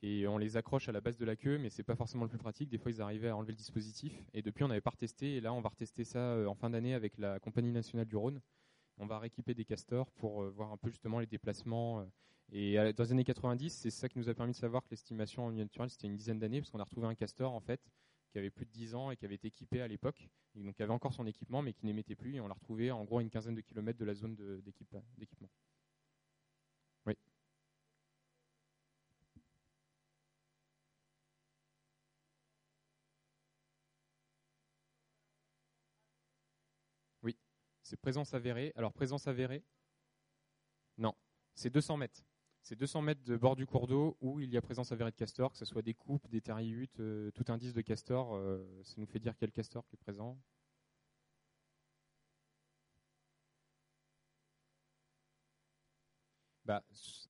Et on les accroche à la base de la queue, mais c'est pas forcément le plus pratique. Des fois, ils arrivaient à enlever le dispositif. Et depuis, on n'avait pas retesté. Et là, on va retester ça euh, en fin d'année avec la Compagnie nationale du Rhône. On va rééquiper des castors pour euh, voir un peu justement les déplacements. Euh. Et dans les années 90, c'est ça qui nous a permis de savoir que l'estimation en milieu naturel, c'était une dizaine d'années, parce qu'on a retrouvé un castor en fait qui avait plus de 10 ans et qui avait été équipé à l'époque, donc qui avait encore son équipement mais qui n'émettait plus, et on l'a retrouvé en gros à une quinzaine de kilomètres de la zone d'équipement. Oui. Oui, c'est présence avérée. Alors présence avérée? Non, c'est 200 mètres. C'est 200 mètres de bord du cours d'eau où il y a présence avérée de castor, que ce soit des coupes, des terriutes, euh, tout indice de castor. Euh, ça nous fait dire quel castor qui est présent. Bah,